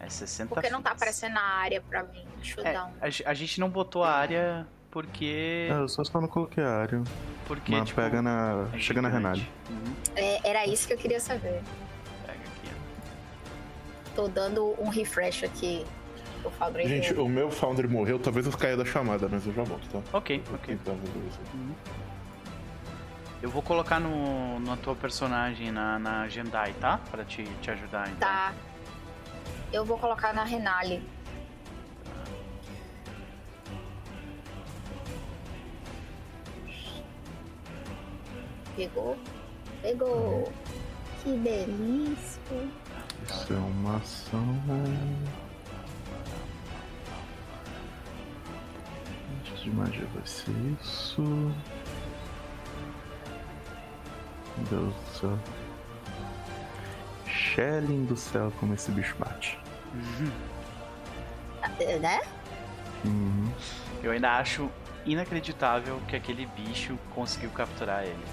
É 60 Porque não tá aparecendo a área pra mim. Deixa eu É, dar um. a, a gente não botou a área porque. É, eu só só não coloquei a área. Porque, Mas tipo. pega na. é chega na gigante. Renali. Uhum, É, era isso que eu queria saber. Tô dando um refresh aqui. Eu falei. Gente, o meu founder morreu, talvez eu caia da chamada, mas eu já volto, tá? Ok, Vou ok. isso. Eu vou colocar no, na tua personagem, na, na Jendai, tá? Pra te, te ajudar, então. Tá. Eu vou colocar na Renale. Pegou? Pegou. Que delícia. Isso é uma ação. Né? Antes de magia vai ser isso. Deus do céu. Shelling do céu, como esse bicho bate. Uhum. Né? Uhum. Eu ainda acho inacreditável que aquele bicho conseguiu capturar ele.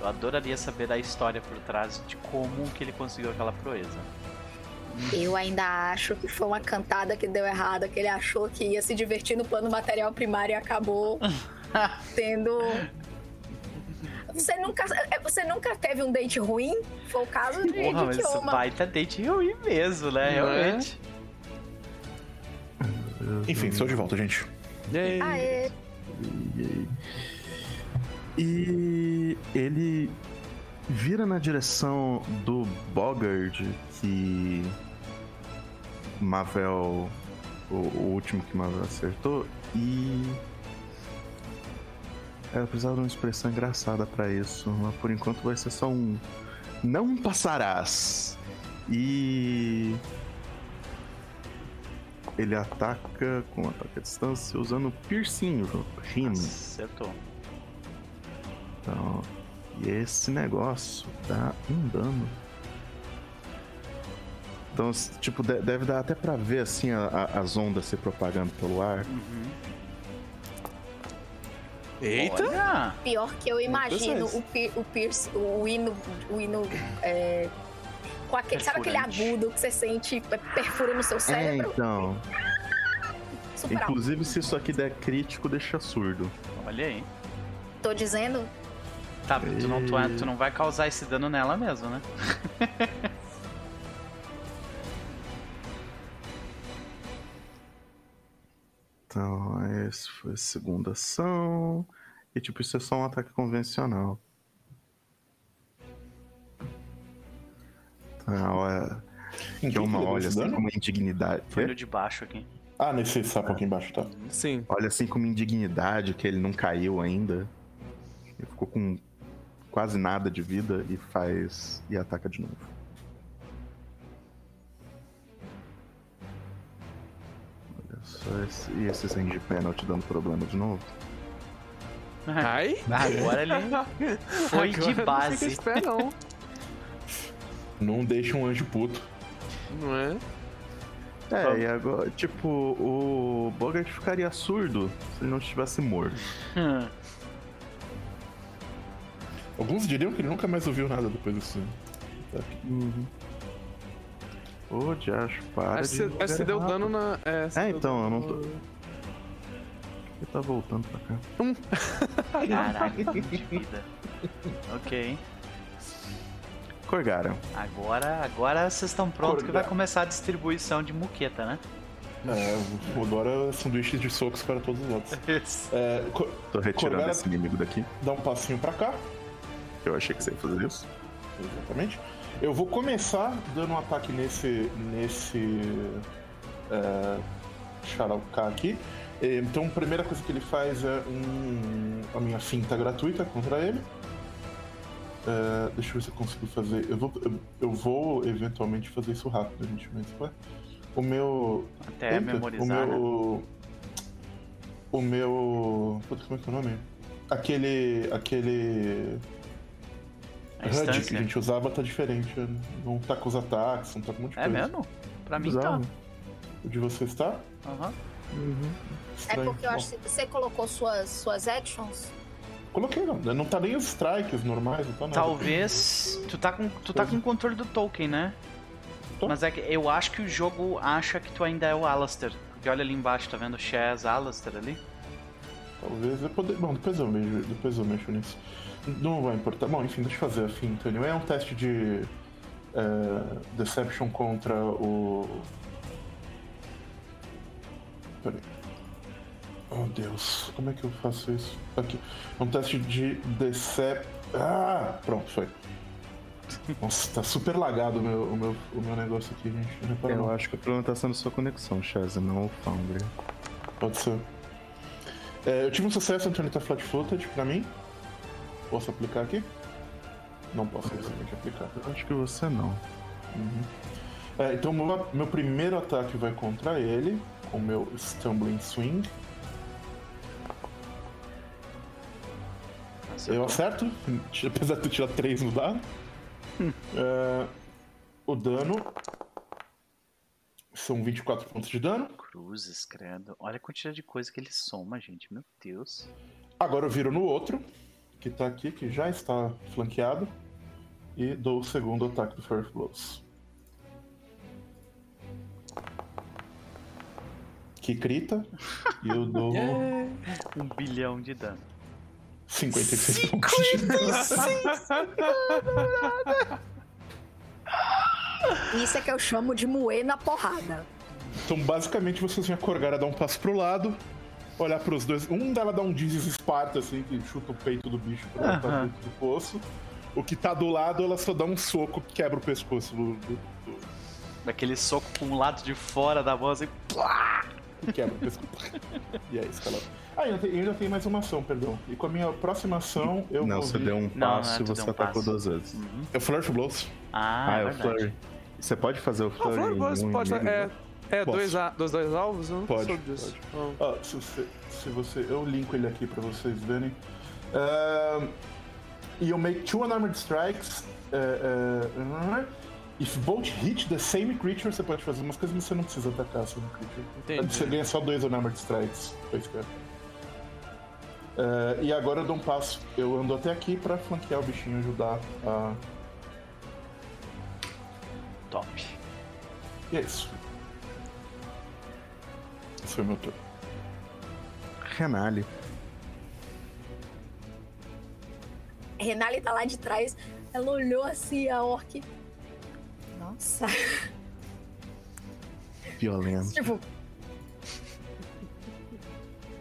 Eu adoraria saber da história por trás de como que ele conseguiu aquela proeza. Eu ainda acho que foi uma cantada que deu errado, que ele achou que ia se divertir no plano material primário e acabou tendo. Você nunca, é, você nunca teve um date ruim? Foi o caso de, Porra, de mas Kioma. baita date ruim mesmo, né? Não é? Realmente. Enfim, estou de volta, gente. Aê, E, e ele vira na direção do Bogard que Mavel, o, o último que Mavel acertou, e eu precisava de uma expressão engraçada pra isso, mas por enquanto vai ser só um não passarás. E ele ataca com ataque à distância usando piercing, rino. Acertou. Então, e esse negócio dá um dano. Então, tipo, de- deve dar até pra ver assim a- a- as ondas se propagando pelo ar. Eita! Olha! pior que eu imagino o, pi- o Pierce, o hino, o hino é, com aquele, sabe aquele agudo que você sente é, perfura no seu É, cérebro? então. Super alto. Inclusive, se isso aqui der crítico, deixa surdo. Olha aí. Tô dizendo, Tá, tu não, tu, tu não vai causar esse dano nela mesmo, né? Então, esse foi a segunda ação. E, tipo, isso é só um ataque convencional. Tá, olha. Em Que é uma que levou olha assim dano? com uma indignidade. Foi no de baixo aqui. Ah, nesse sapo aqui embaixo, tá. Sim. Olha assim com uma indignidade que ele não caiu ainda. Ele ficou com quase nada de vida e faz. e ataca de novo. Olha só esse. E esse range penalty dando problema de novo. Ai? Agora ele foi Agora de não base. fica esperão, Não deixa um anjo puto. não é? É, Vamos. e agora, tipo, o Bogart ficaria surdo se ele não estivesse morto. Hum. Alguns diriam que ele nunca mais ouviu nada depois disso. Uhum. Ô, Diacho, para. Acho de que que você jogar deu dano na. É, É, então, eu não tô- Ele tá voltando pra cá. Caralho, de vida. Ok. Corgara. Agora, agora vocês estão prontos que vai começar a distribuição de muqueta, né? É, agora sanduíches de socos para todos os outros. Isso. É, Tô retirando Corgara- esse inimigo daqui. dá um passinho pra cá. Eu achei que você ia fazer isso. Exatamente. Eu vou começar dando um ataque nesse. nesse. É, Xarauká aqui. Então a primeira coisa que ele faz é um, a minha finta gratuita contra ele. É, deixa eu ver se eu consigo fazer. Eu vou, eu, eu vou eventualmente fazer isso rápido, gente, mas ué. O meu. Até Eita, memorizar. O né? meu. O meu. Putz, como é que é o nome? Aquele. Aquele. A HUD que a gente usava tá diferente. Não tá com os ataques, não tá com um monte de É coisa. mesmo? Pra mim Bizarro. tá. O de você está? Aham. é Estranho. porque eu acho que você colocou suas, suas actions. Coloquei, não. Não tá nem os strikes normais, não tá nada. Talvez. Tu tá com, tu tá com o controle do token, né? Tô. Mas é que eu acho que o jogo acha que tu ainda é o Alastair. Porque olha ali embaixo, tá vendo? Chaz Alastair ali? Talvez eu poder. Bom, depois eu mexo, depois eu mexo nisso. Não vai importar. Bom, enfim, deixa eu fazer a finta. Anyway, é um teste de é, Deception contra o. Peraí. Oh Deus, como é que eu faço isso? Aqui. É um teste de Decep. Ah! Pronto, foi. Nossa, tá super lagado o meu, o meu, o meu negócio aqui, gente. Não Eu acho que o problema tá sendo sua conexão, Chaz, não o Foundry. Pode ser. É, eu tive um sucesso, ele tá flat footed pra mim. Posso aplicar aqui? Não posso simplesmente aplicar. Eu acho que você não. É, então meu, meu primeiro ataque vai contra ele, com o meu Stumbling Swing. Eu acerto, apesar de tu tirar 3 no dado. É, o dano são 24 pontos de dano. Cruzes, credo. Olha a quantidade de coisa que ele soma, gente. Meu Deus. Agora eu viro no outro, que tá aqui, que já está flanqueado. E dou o segundo ataque do First Blows. Que crita. E eu dou Um bilhão de dano. 56 pontos de dano. Isso é que eu chamo de moer na porrada. Então, basicamente, vocês vêm a Corgara dar um passo pro lado, olhar pros dois. Um dela dá um Dizes Esparta, assim, que chuta o peito do bicho pra botar Aham. dentro do poço. O que tá do lado, ela só dá um soco que quebra o pescoço do. do- do- Daquele soco com o lado de fora da mão, assim. que quebra o pescoço. e é isso ela. Ah, ainda tem, ainda tem mais uma ação, perdão. E com a minha próxima ação, eu Não, vou. você deu um Não, passo não é, e você um atacou passo. duas vezes. Eu Flash Blows. Ah, Ah, é o verdade. Flurry. Você pode fazer o Ah, Flurry Flurry em Blows pode. inimigo? É, é Posso. dois, a- dos dois alvos? Eu não Pode, soube disso. Ah. Ah, se você, se você. Eu linko ele aqui pra vocês verem. Um, you make two unarmored strikes. Uh, uh, if both hit the same creature, você pode fazer umas coisas, mas você não precisa atacar a same creature. Entendi. Você ganha só dois unarmored strikes. Foi isso que eu- Uh, e agora eu dou um passo. Eu ando até aqui pra flanquear o bichinho ajudar a. Top. E é isso. Foi meu turno. Renali. Renali tá lá de trás. Ela olhou assim a orc. Nossa. Violento. Tipo.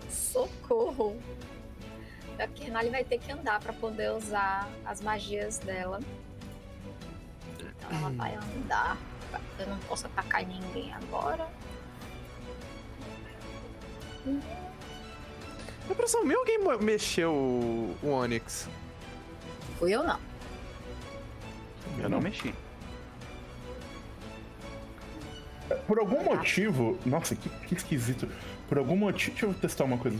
Socorro. É porque a Renali vai ter que andar pra poder usar as magias dela. Então ela vai andar. Eu não posso atacar ninguém agora. A impressão minha, alguém mexeu o, o Onyx. Fui eu não. Eu não mexi. Por algum motivo. Nossa, que, que esquisito. Por algum motivo. Deixa eu testar uma coisa.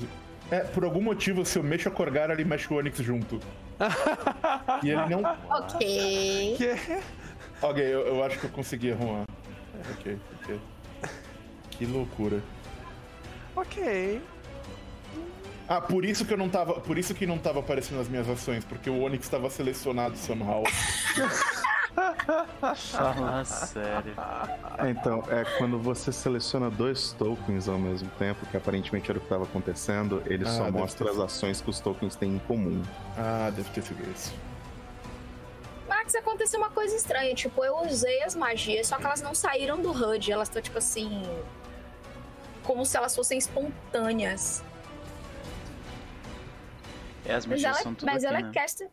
É, por algum motivo, se eu mexo a Corgara, ele mexe o Onix junto. e ele não. Ok. Que? Ok, eu, eu acho que eu consegui arrumar. Ok, ok. Que loucura. Ok. Ah, por isso que eu não tava. Por isso que não tava aparecendo as minhas ações, porque o Onix estava selecionado somehow. Fala sério. Então, é quando você seleciona dois tokens ao mesmo tempo, que aparentemente era o que estava acontecendo, ele Ah, só mostra ter as ações que os tokens têm em comum. Ah, deve ter sido isso. Max, aconteceu uma coisa estranha. Tipo, eu usei as magias, só que elas não saíram do HUD. Elas estão, tipo assim. Como se elas fossem espontâneas. É, as Mas ela, são tudo mas aqui, ela né? é caster.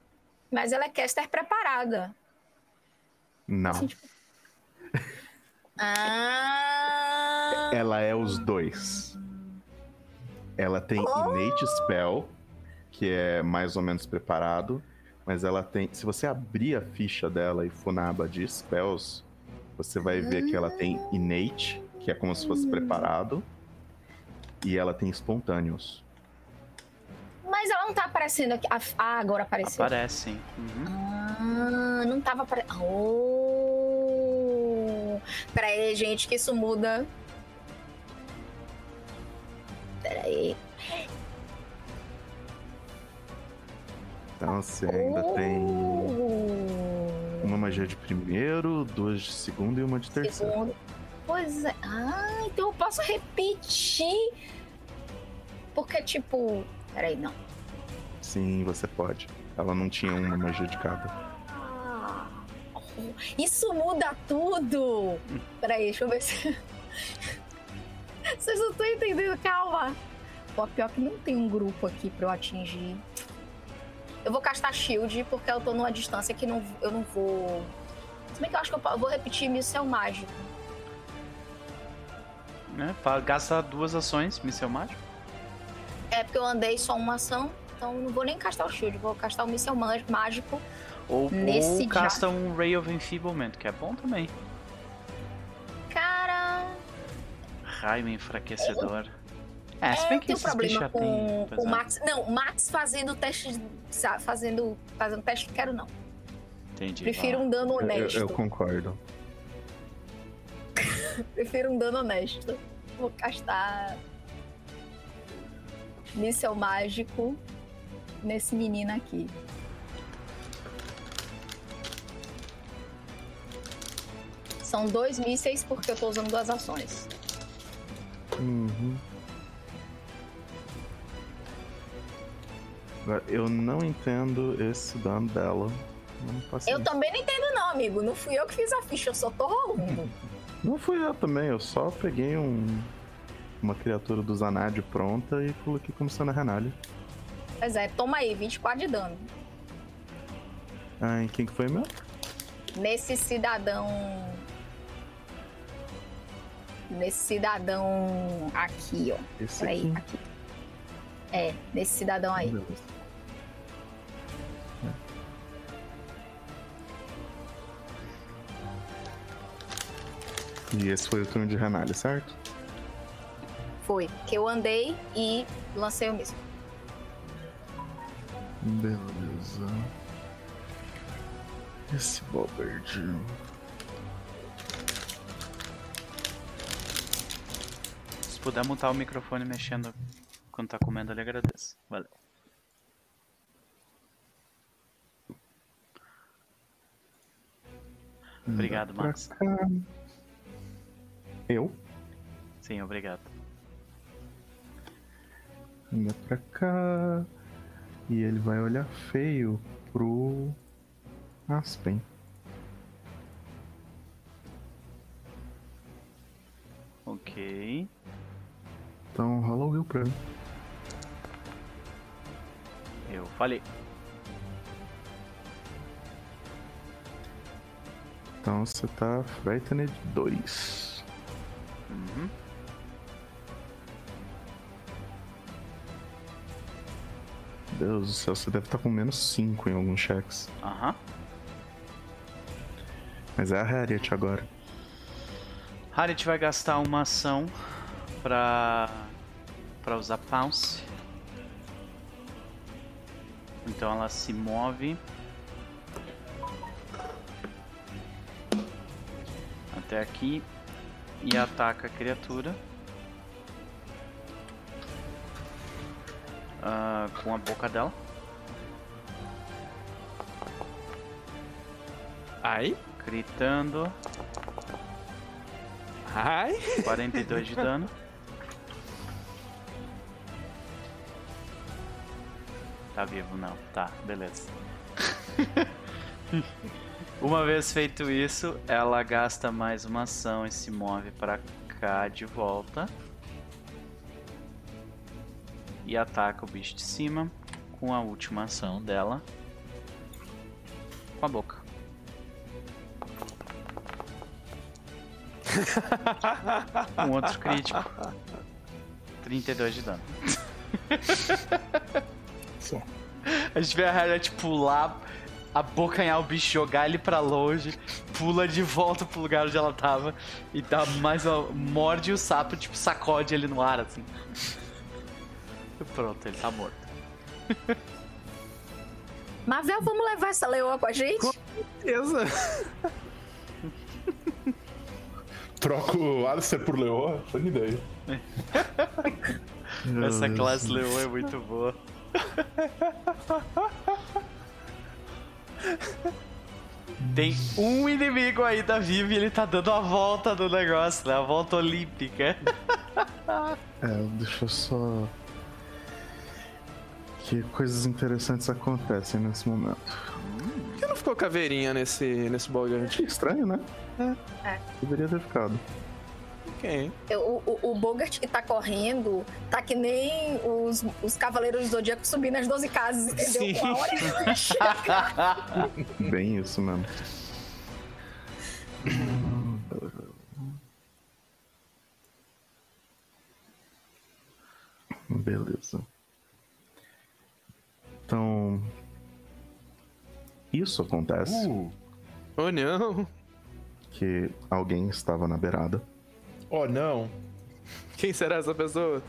Mas ela é caster preparada. Não. Assim, tipo- Ah. Ela é os dois. Ela tem Innate Spell, que é mais ou menos preparado, mas ela tem. Se você abrir a ficha dela e for na aba de Spells, você vai ver que ela tem Innate, que é como se fosse preparado, e ela tem Spontaneous. Mas ela não tá aparecendo aqui. Ah, ah, agora apareceu. Aparecem. Uhum. Ah, não tava aparecendo. Oh. Pera aí, gente, que isso muda. Pera aí. Então você ainda tem Oh. uma magia de primeiro, duas de segundo e uma de terceiro. Segundo. Pois é. Ah, então eu posso repetir. Porque, tipo. Peraí, não. Sim, você pode. Ela não tinha uma magia de cada. Ah, Isso muda tudo! Peraí, deixa eu ver se. Vocês não estão entendendo, calma! Pô, pior que não tem um grupo aqui pra eu atingir. Eu vou castar shield porque eu tô numa distância que não, eu não vou. Se bem que eu acho que eu vou repetir missão mágico. Né? Gasta duas ações, míssel mágico. É porque eu andei só uma ação, então eu não vou nem castar o shield, vou castar o missão má- mágico. Ou, Nesse ou casta um Ray of Enfeeblement, que é bom também. Cara. Raio enfraquecedor. É, se bem eu que bichos problema já com tem. o pois é. Max. Não, Max fazendo teste. Fazendo, fazendo teste, não quero não. Entendi. Prefiro um dano Eu, honesto. eu concordo. Prefiro um dano honesto. Vou castar. Míssel mágico nesse menino aqui. São dois mísseis porque eu tô usando duas ações. Uhum. Agora, eu não entendo esse dano dela. Eu também não entendo, não, amigo. Não fui eu que fiz a ficha, eu só tô rolando. Não fui eu também, eu só peguei um, uma criatura do Zanad pronta e coloquei como sendo a Renalha. pois é, toma aí, 24 de dano. Ah, e quem que foi meu? Nesse cidadão. Nesse cidadão aqui, ó. Esse Peraí, aqui. aqui. É, nesse cidadão aí. Beleza. E esse foi o turno de Renalha, certo? Foi. Que eu andei e lancei o míssil. Beleza. Esse Bobard. Se puder mutar o microfone mexendo quando tá comendo ali, agradeço. Valeu. Obrigado, Max. Eu? Sim, obrigado. Anda pra cá. E ele vai olhar feio pro Aspen. Ok. Então rola o Will pra mim. Eu falei. Então você tá Frightened 2. Uhum. Deus do céu, você deve estar com menos 5 em alguns checks. Aham. Mas é a Harriet agora. Harriet vai gastar uma ação pra. pra usar Pounce. Então ela se move. Até aqui. E ataca a criatura. Ah, com a boca dela. Ai, Gritando. ai. 42 de dano. Tá vivo, não. Tá, beleza. uma vez feito isso, ela gasta mais uma ação e se move pra cá de volta. E ataca o bicho de cima com a última ação dela. Com a boca. Um outro crítico. 32 de dano. Só. A gente vê a Harriet pular, abocanhar o bicho, jogar ele pra longe, pula de volta pro lugar onde ela tava e dá mais uma. morde o sapo, tipo, sacode ele no ar, assim. E pronto, ele tá morto. Mavel, vamos levar essa leoa com a gente? Beleza. Troco o Alistair por Leoa, foi uma ideia. Essa classe leoa é muito boa. Tem um inimigo ainda vivo e ele tá dando a volta do negócio, né? A volta olímpica. É, deixa eu só. Que coisas interessantes acontecem nesse momento. Por que não ficou caveirinha nesse, nesse? Achei estranho, né? É. Deveria ter ficado. Ok. O, o, o Bogart que tá correndo tá que nem os, os Cavaleiros do Zodíaco subindo as 12 casas, entendeu? Sim. Com a hora. Bem isso mesmo. Beleza. Então. Isso acontece Uh, Oh, não. que alguém estava na beirada. Oh não. Quem será essa pessoa?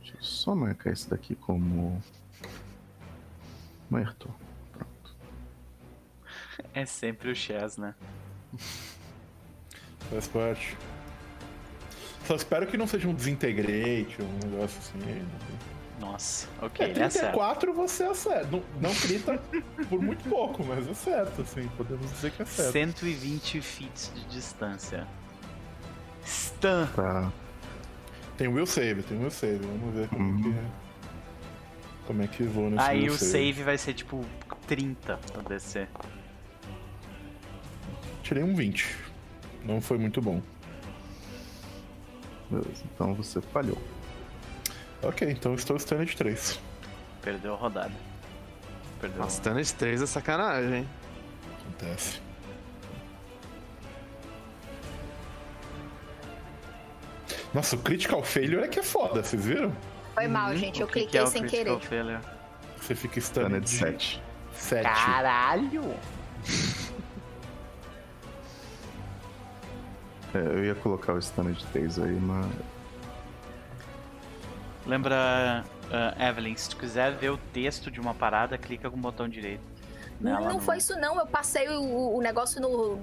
Deixa eu só marcar isso daqui como. Muerto. Pronto. É sempre o Chess, né? Faz parte. Só espero que não seja um desintegrate, um negócio assim. Nossa, ok, É, ele acerta. 34 você acerta. Não, não crita por muito pouco, mas acerta, assim. Podemos dizer que acerta. 120 feet de distância. Stun. Tá. Tem o will save, tem will save. Vamos ver como Uhum. que é. Como é que vou nesse Aí o save vai ser tipo 30 pra descer. Tirei um 20. Não foi muito bom. Beleza, então você falhou. Ok, então estou stunned de 3. Perdeu a rodada. Perdeu. Nossa, Tennis 3 é sacanagem, hein? Acontece. Nossa, o critical failure é que é foda, vocês viram? Foi mal, gente. Eu O que que cliquei é sem critical querer. failure? Você fica Stunned de de 7. 7. Caralho! É, eu ia colocar o Stunned de 3 aí, mas. Lembra, ah, Evelyn, se tu quiser ver o texto de uma parada, clica com o botão direito. Não, não no- foi isso não. Eu passei o, o negócio no,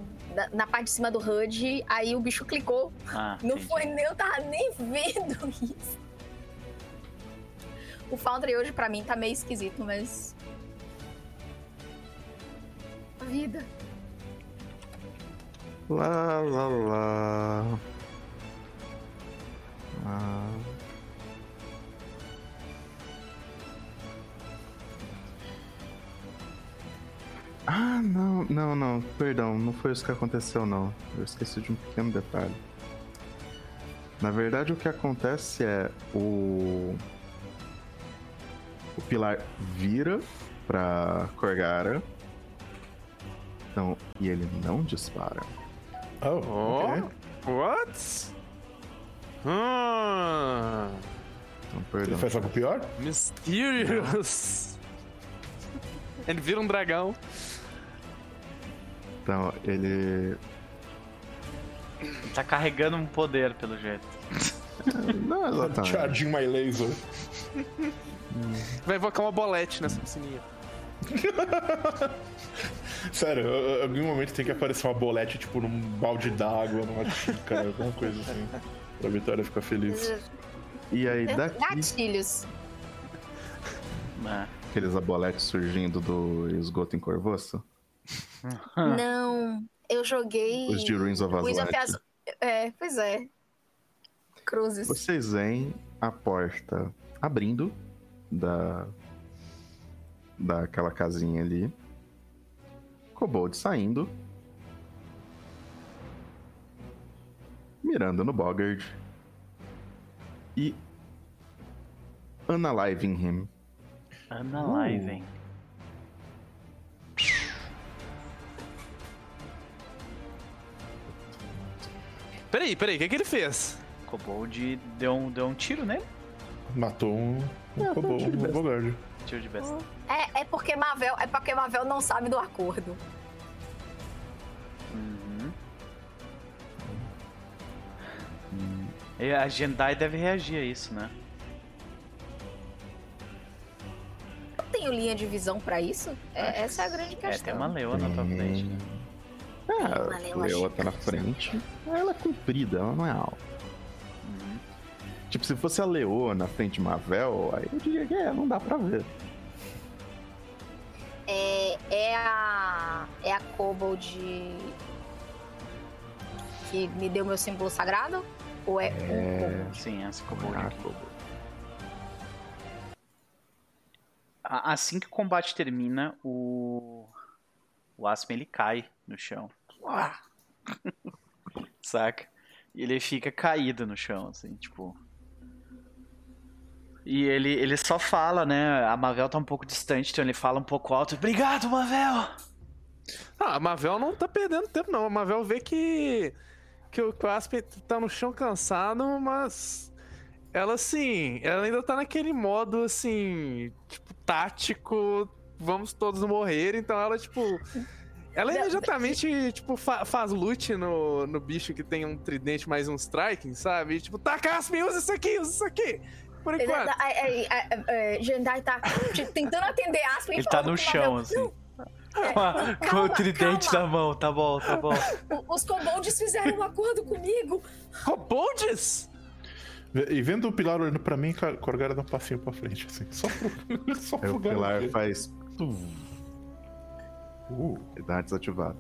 na, parte de cima do HUD, aí o bicho clicou. Ah, Não entendi. foi nem, eu tava nem vendo isso. O Foundry hoje pra mim tá meio esquisito, mas. A vida. Lá, lá, lá. Ah. Ah, não, não, não, perdão, não foi isso que aconteceu, não. Eu esqueci de um pequeno detalhe. Na verdade, o que acontece é o. O pilar vira pra Corgara. Então, e ele não dispara. Oh, ok. What? Ah, Então, Ele perdão. faz algo pior? mysterious. Ele vira um dragão. Então, ele. Tá carregando um poder, pelo jeito. Não exatamente. Charging my laser. Vai invocar uma bolete nessa piscininha. Sério, em algum momento tem que aparecer uma bolete, tipo, num balde d'água, numa xícara, alguma coisa assim. Pra Vitória ficar feliz. E aí, daqui, Gatilhos. né? aqueles aboletes surgindo do esgoto em Corvoça? Não, eu joguei. Os de Ruins of. As- É, pois é. Cruzes. Vocês veem a porta abrindo da daquela casinha ali. Kobold saindo. Mirando no Bogard. E analyzing him. Analyzing. Peraí, peraí, o que, que ele fez? Kobold deu um, deu um tiro nele. Matou um, um robô, um Bogard. Tiro de besta. É, é porque Mavel, é porque Mavel não sabe do acordo. Uhum. E a Jendai deve reagir a isso, né? Eu tenho linha de visão pra isso? É, essa é a grande É, questão. tem uma leoa na tua frente. Hum. Ah, a leoa tá na frente. Ela é comprida, ela não é alta. Uhum. Tipo, se fosse a leoa na frente de Mavel, aí eu diria que é, não dá pra ver. É, é a. É a Kobold que me deu meu símbolo sagrado? Ou é, um Kobold? Sim, essa Kobold aqui. A- Assim que o combate termina, o. O Aspen ele cai no chão. Saca? E ele fica caído no chão, assim, tipo. E ele, ele só fala, né? A Mavel tá um pouco distante, então ele fala um pouco alto. Obrigado, Mavel! Ah, a Mavel não tá perdendo tempo, não. A Mavel vê que, que o Aspen tá no chão cansado, mas ela, assim, ela ainda tá naquele modo, assim, tipo, tático, vamos todos morrer, então ela, tipo... Ela imediatamente, tipo, fa- faz loot no, no bicho que tem um tridente mais um striking, sabe? E, tipo, taca Aspen, usa isso aqui, usa isso aqui! Por enquanto. a- a- a- Jendai tá tipo, tentando atender Aspen e Ele tá no chão, assim. "Não, Com, a- com calma, o tridente calma." na mão, tá bom, tá bom. Os kobolds fizeram um acordo comigo. Kobolds? E vendo o Pilar olhando pra mim, Corgara dá um passinho pra frente, assim. Só pro, só pro o pilar faz. Uh, dá desativada.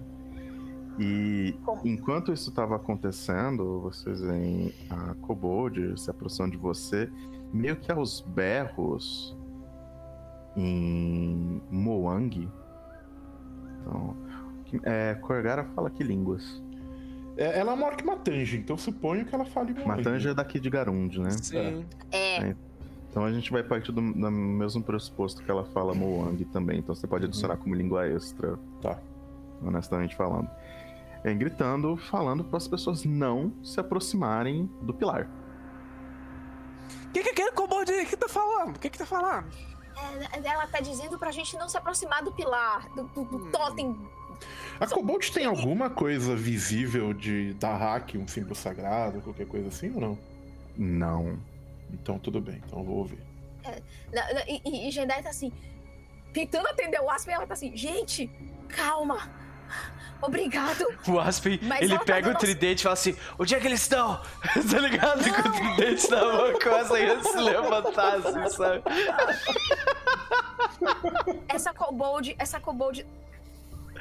E enquanto isso estava acontecendo, vocês veem a Kobold se aproximando de você, meio que aos berros em Moang. Então, que- é, Corgara fala que línguas? É, ela é uma orc Matanja, então suponho que ela fale muito. Matanja é daqui de Garund, né? Sim. É, Então a gente vai partir do, do mesmo pressuposto que ela fala Moang também. Então você pode adicionar como língua extra. Tá. Honestamente falando. É gritando, falando para as pessoas não se aproximarem do pilar. O que, que aquele kobold aí que tá falando? O que que tá falando? é, ela tá dizendo pra gente não se aproximar do pilar, do, do, do Hum. totem. A Kobold tem alguma coisa visível de da hack, um símbolo sagrado, qualquer coisa assim ou não? Não. Então tudo bem, então eu vou ouvir. Na- na- E, e, Jendai tá assim, tentando atender o Aspen, ela tá assim, gente, calma. Obrigado. O Aspen, Mas ele tá pega o dando- tridente e fala assim: onde é que eles estão? tá ligado? Com o tridente na mão, começa a se levantar, assim, sabe? Essa kobold, essa kobold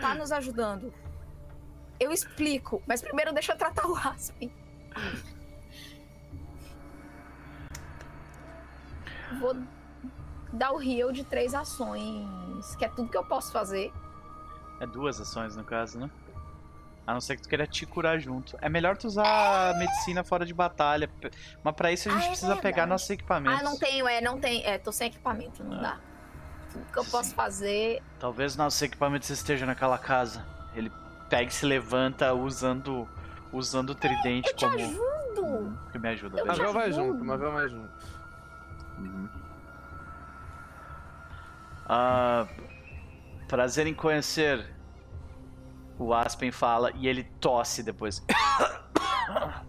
tá nos ajudando. Eu explico, mas primeiro deixa eu tratar o Aspen. Vou dar o heal de três ações, que é tudo que eu posso fazer. É duas ações no caso, né? A não ser que tu queira te curar junto. É melhor tu usar a medicina fora de batalha. Mas pra isso a gente Ah, é precisa verdade. pegar nossos equipamentos. Ah, não tenho, é, não tem, é, tô sem equipamento, não Ah. dá. Tudo que eu posso fazer. Talvez nossos equipamentos estejam naquela casa. Ele pega e se levanta usando usando o tridente Eu te como. ajudo! Que me ajuda, Eu beleza? Mavel vai junto, Mavel vai junto. Ah, prazer em conhecer. O Aspen fala e ele tosse depois.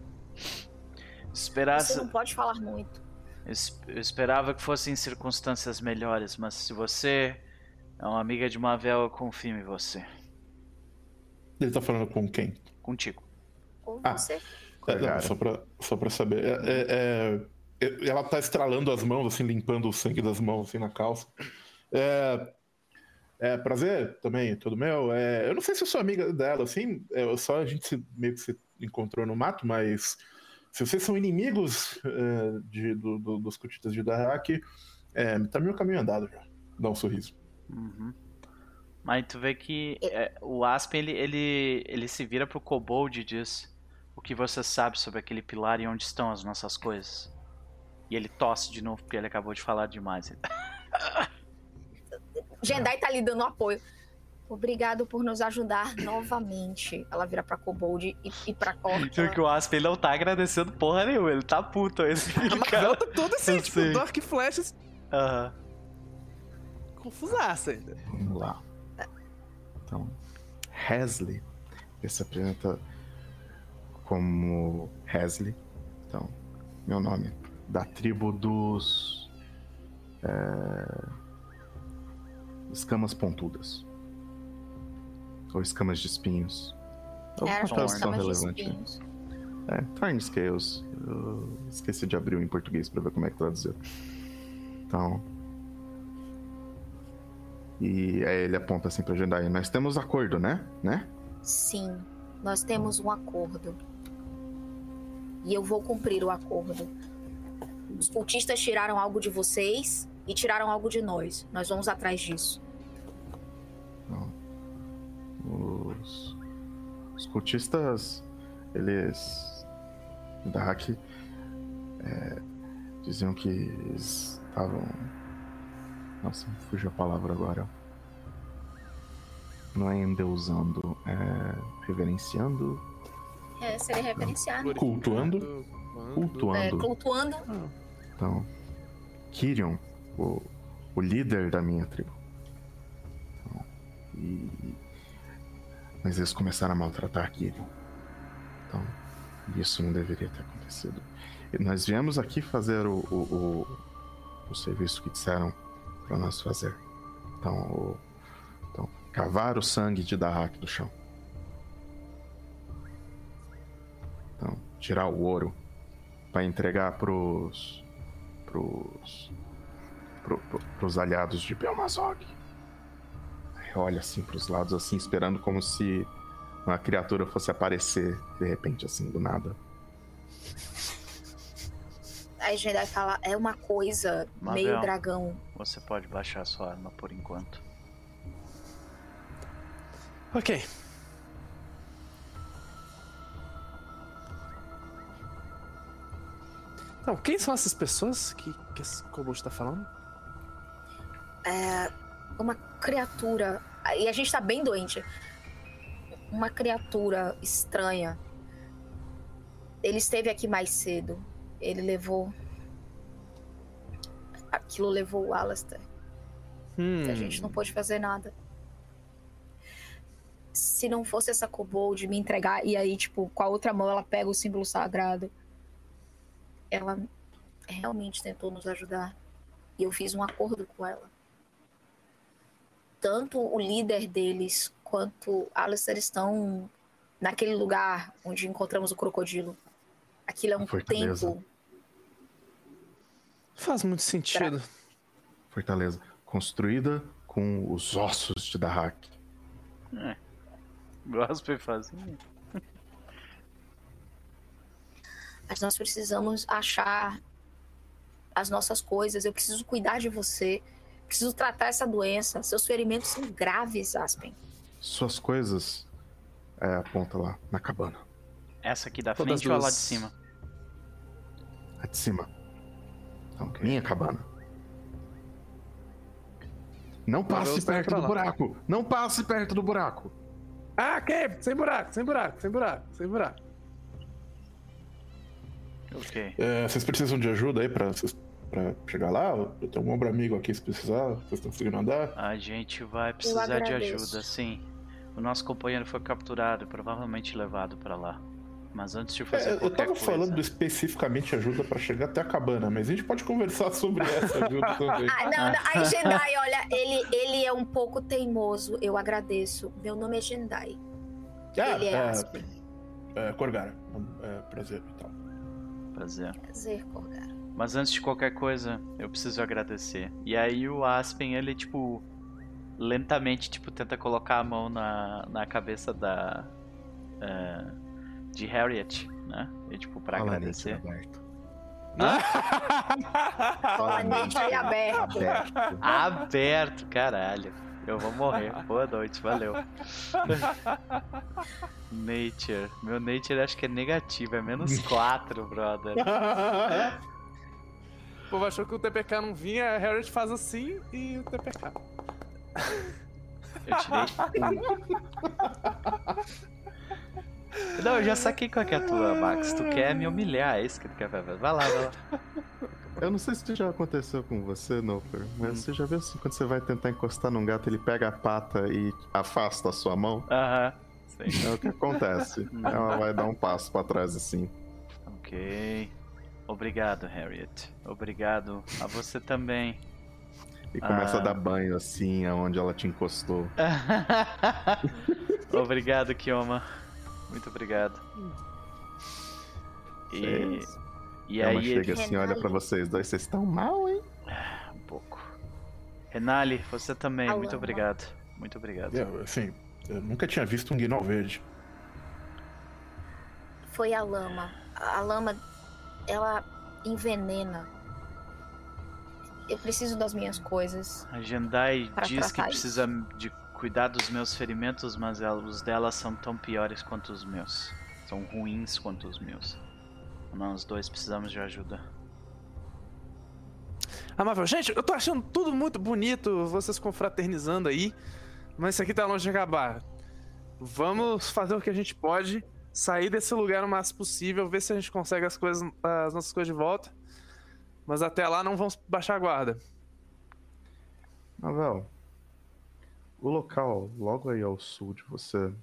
Esperar. Você não pode falar muito. Eu esperava que fossem circunstâncias melhores, mas se você é uma amiga de Mavel, eu confio em você. Ele tá falando com quem? Contigo. Ou Ah. você. É, não, só, pra, só pra saber. É, é- é- ela tá estralando as mãos, assim, limpando o sangue das mãos, assim, na calça. É, é prazer também, tudo meu. É, eu não sei se eu sou amiga dela, assim, é, só a gente se- meio que se encontrou no mato, mas se vocês são inimigos é, de- do- do- dos cutitas de Dahak, é, tá meio caminho andado já. Dá um sorriso. Uhum. Mas tu vê que é, o Aspen ele, ele, ele se vira pro Kobold e diz: O que você sabe sobre aquele pilar e onde estão as nossas coisas? E ele tosse de novo porque ele acabou de falar demais. Jendai tá lhe dando apoio. Obrigado por nos ajudar novamente. Ela vira pra Kobold e, e pra Orc. Tu vê que o Aspen ele não tá agradecendo porra nenhuma, ele tá puto. Esse A Mavel tá todo assim, tipo, sei. e flecha, Aham. confusaça ainda. Vamos lá. Então, Hesley. Ele se apresenta como Hesley. Então, meu nome. Da tribo dos. é, Escamas pontudas. Ou escamas de espinhos. Ou Era qualquer as tradução camas de relevante. espinhos. É, Thorn Scales. Eu esqueci de abrir o em português pra ver como é que traduzir. Então. E aí ele aponta assim pra Jedi. Nós temos acordo, né? Né? Sim, nós temos um acordo. E eu vou cumprir o acordo. Os cultistas tiraram algo de vocês e tiraram algo de nós. Nós vamos atrás disso. Os, os cultistas, eles. Da Hack. é, diziam que eles estavam. Nossa, fugiu a palavra agora. Não é endeusando, é reverenciando, É, seria reverenciar. né? Cultuando? É, cultuando. cultuando. Então, Kirion, o, o líder da minha tribo. Então, e... Mas eles começaram a maltratar Kirion. Então, isso não deveria ter acontecido. E nós viemos aqui fazer o, o, o- o serviço que disseram para nós fazer. Então, o, então, cavar o sangue de Dahak do chão. Então, tirar o ouro para entregar pros pros pro, pro, pros aliados de Belmazog. Olha assim pros lados assim esperando como se uma criatura fosse aparecer de repente assim do nada. Aí a gente fala, é uma coisa Mabel. meio dragão. Você pode baixar sua arma por enquanto. Ok. Então, quem são essas pessoas que, que esse kobold tá falando? É uma criatura. E a gente tá bem doente. Uma criatura estranha. Ele esteve aqui mais cedo. Ele levou. Aquilo levou o Alastair. Hum, A gente não pôde fazer nada. Se não fosse essa kobold me entregar, e aí, tipo, com a outra mão ela pega o símbolo sagrado. Ela realmente tentou nos ajudar. E eu fiz um acordo com ela. Tanto o líder deles quanto Alistair estão naquele lugar onde encontramos o crocodilo. Aquilo é um Fortaleza. templo. Faz muito sentido. Fortaleza construída com os ossos de Dahak. Gospel fazer. Mas nós precisamos achar as nossas coisas. Eu preciso cuidar de você. Preciso tratar essa doença. Seus ferimentos são graves, Aspen. Suas coisas é, aponta lá na cabana. Essa aqui da Todas frente ou a lá duas. de cima? A de cima. Então, minha cabana. Não passe perto do buraco! Não passe perto do buraco! Ah, ok. Sem buraco, sem buraco, sem buraco, sem buraco. Ok. É, vocês precisam de ajuda aí pra, pra chegar lá? Eu tenho um ombro amigo aqui se precisar. Vocês estão conseguindo andar? A gente vai precisar de ajuda, sim. O nosso companheiro foi capturado e provavelmente levado pra lá. Mas antes de fazer É, eu tava coisa... falando especificamente ajuda pra chegar até a cabana, mas a gente pode conversar sobre essa ajuda também. Ah, não, não. Aí, Jendai, olha, ele, ele é um pouco teimoso. Eu agradeço. Meu nome é Jendai. Ah, ele é, é, é, Corgara. É, prazer e tal. Prazer. Prazer. Mas antes de qualquer coisa, eu preciso agradecer. E aí o Aspen, ele, tipo, lentamente, tipo, tenta colocar a mão na, na cabeça da... é, de Harriet, né? E, tipo, pra Fala, agradecer. Aberto. Fala, Nietzsche aí aberto. Aberto. Aberto, caralho. Eu vou morrer. Boa noite, valeu. Nature. Meu nature acho que é negativo, é menos 4, brother. O povo achou que o TPK não vinha, a Harriet faz assim e o TPK. Eu tirei. Não, eu já saquei qual é a tua, Max. Tu quer me humilhar, é isso que tu quer fazer. Vai lá, vai lá. Eu não sei se já aconteceu com você, Noper, mas Hum. você já viu assim, quando você vai tentar encostar num gato, ele pega a pata e afasta a sua mão? Aham. Sim. É o que acontece. Ela vai dar um passo pra trás assim. Ok. Obrigado, Harriet. Obrigado a você também. E começa Ah. a dar banho assim, aonde ela te encostou. obrigado, Kioma. Muito obrigado. E, e Ela aí, chega assim, olha pra vocês dois, vocês estão mal, hein? um pouco. Renali, você também. Alô. Muito obrigado. Muito obrigado. Eu, assim, eu nunca tinha visto um guinal verde. Foi a lama. A lama, ela envenena. Eu preciso das minhas coisas. A Jendai Para diz que isso. precisa de cuidar dos meus ferimentos, mas ela- os dela são tão piores quanto os meus. São ruins quanto os meus. Nós dois precisamos de ajuda. Amável, gente, eu tô achando tudo muito bonito, vocês confraternizando aí, mas isso aqui tá longe de acabar. Vamos fazer o que a gente pode, sair desse lugar o máximo possível, ver se a gente consegue as coisas, as nossas coisas de volta. Mas até lá não vamos baixar a guarda. Mavel, o local logo aí ao sul de você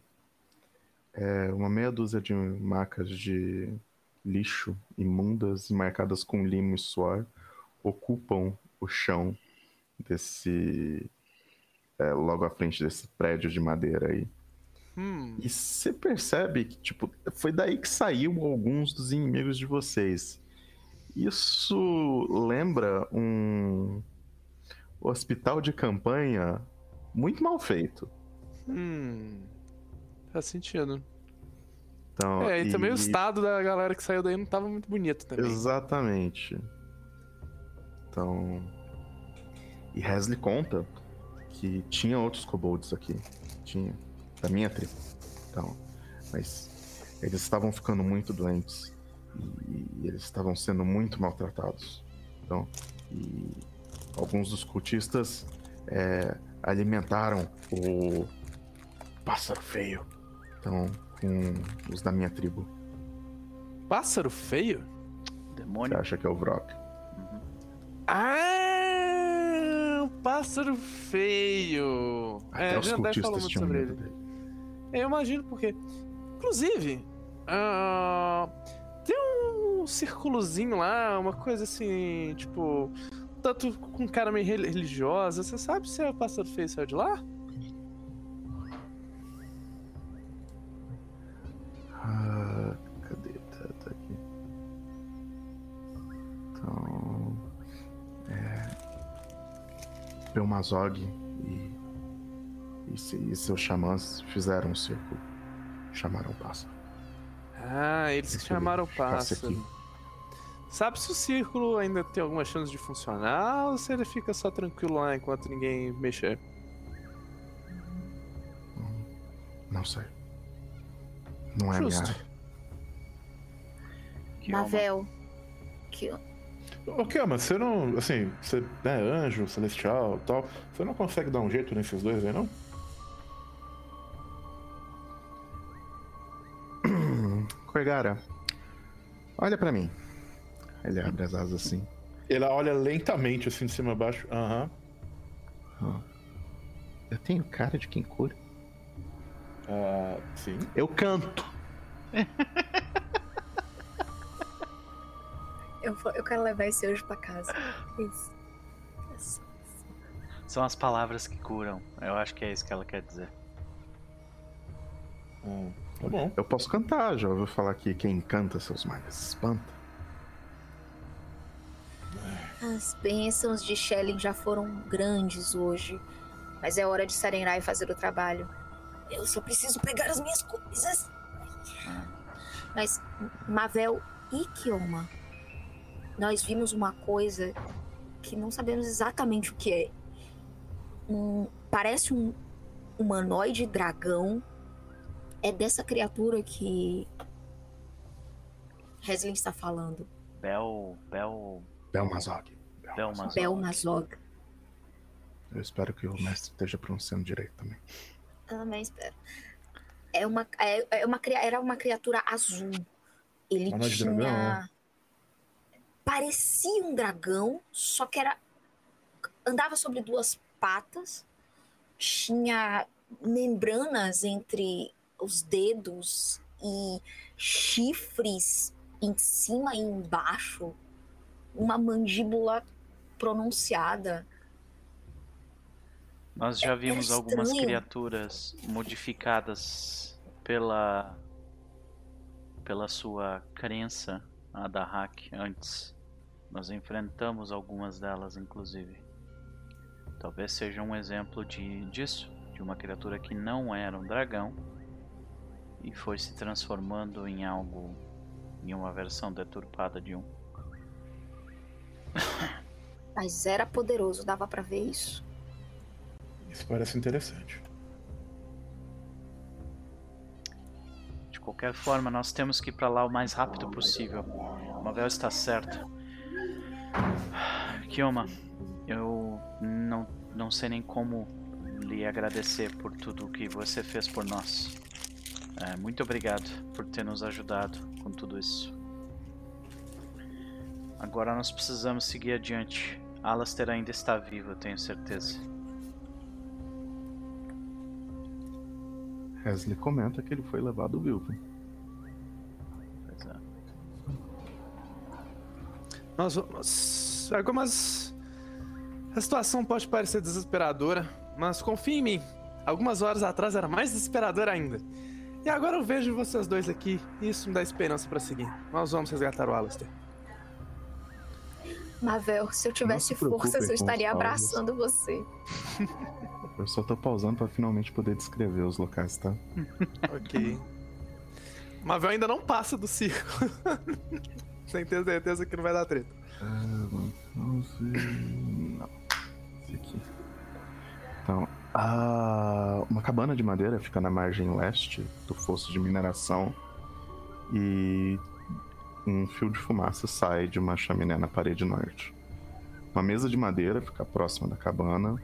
é uma meia dúzia de macas de lixo imundas e marcadas com limo e suor ocupam o chão desse. é, logo à frente desse prédio de madeira aí. Hum. E você percebe que, tipo, foi daí que saiu alguns dos inimigos de vocês. Isso lembra um hospital de campanha muito mal feito. Hum. Faz sentido. Então, É, e também o estado da galera que saiu daí não tava muito bonito também. Exatamente. Então. E Hesley conta que tinha outros kobolds aqui. Tinha. Da minha tribo. Então. Mas eles estavam ficando muito doentes. E, e eles estavam sendo muito maltratados. Então. E alguns dos cultistas é, alimentaram o pássaro feio. Então, com os da minha tribo. Pássaro feio? Você Demônio. acha que é o Vrock? Ah, um pássaro feio. Até é, os já deve falar cultistas muito sobre ele. dele. É, Eu imagino porque. Inclusive, ah, tem um círculozinho lá, uma coisa assim, tipo. Tanto com cara meio rel- religiosa. Você sabe se é o pássaro feio saiu de lá? Ah, cadê? Tá, tá aqui. Então. É. Belmazog e. E, e seus xamãs fizeram um círculo. Chamaram o pássaro. Ah, eles que chamaram o pássaro. Sabe se o círculo ainda tem alguma chance de funcionar ou se ele fica só tranquilo lá enquanto ninguém mexer? Não sei. Não é minha Justo. área. Mavel. Que... Ok, mas você não. Assim, você é anjo, celestial tal. Você não consegue dar um jeito nesses dois aí, não? Corgara, olha pra mim. Ele abre as asas assim. Ele olha lentamente, assim, de cima a baixo. Aham. Eu tenho cara de quem cura. Ah, sim. Eu canto. Eu, vou- eu quero levar esse anjo pra casa. Isso. Isso. São as palavras que curam. Eu acho que é isso que ela quer dizer. Hum, tá bom. Eu posso cantar, já ouviu falar que quem canta seus males espanta. As bênçãos de Shelly já foram grandes hoje. Mas é hora de Sarenrai fazer o trabalho. Eu só preciso pegar as minhas coisas. Mas, Mavel e Kioma, nós vimos uma coisa que não sabemos exatamente o que é. Um, parece um humanoide dragão. É dessa criatura que Heslin está falando. Bel. Bel. Belmazog. Belmazog. Belmazog. Eu espero que o mestre esteja pronunciando direito também. Também espero. É uma, é, é uma, era uma criatura azul. Ele tinha. dragão, né? Parecia um dragão, só que era. Andava sobre duas patas, tinha membranas entre os dedos e chifres em cima e embaixo, uma mandíbula pronunciada. Nós já É- vimos era algumas criaturas modificadas pela pela sua crença a da hack antes. Nós enfrentamos algumas delas inclusive. Talvez seja um exemplo de disso, de uma criatura que não era um dragão e foi se transformando em algo em uma versão deturpada de um. Mas era poderoso, dava pra ver isso. Isso parece interessante. De qualquer forma, nós temos que ir pra lá o mais rápido possível. Mavel está certo. Kioma, eu não, não sei nem como lhe agradecer por tudo que você fez por nós. É, muito obrigado por ter nos ajudado com tudo isso. Agora nós precisamos seguir adiante. Alastair ainda está vivo, eu tenho certeza. Hesley comenta que ele foi levado vivo. Pois é. Nós vamos. Agora, mas. A situação pode parecer desesperadora, mas confie em mim. Algumas horas atrás era mais desesperadora ainda. E agora eu vejo vocês dois aqui e isso me dá esperança para seguir. Nós vamos resgatar o Alistair. Mavel, se eu tivesse forças, eu estaria abraçando você. Eu só tô pausando pra finalmente poder descrever os locais, tá? ok. Mavel ainda não passa do circo. Sem ter certeza que não vai dar treta. Uh, vamos ver. Não. Esse aqui. Então, a... uma cabana de madeira fica na margem leste do fosso de mineração e um fio de fumaça sai de uma chaminé na parede norte. Uma mesa de madeira fica próxima da cabana,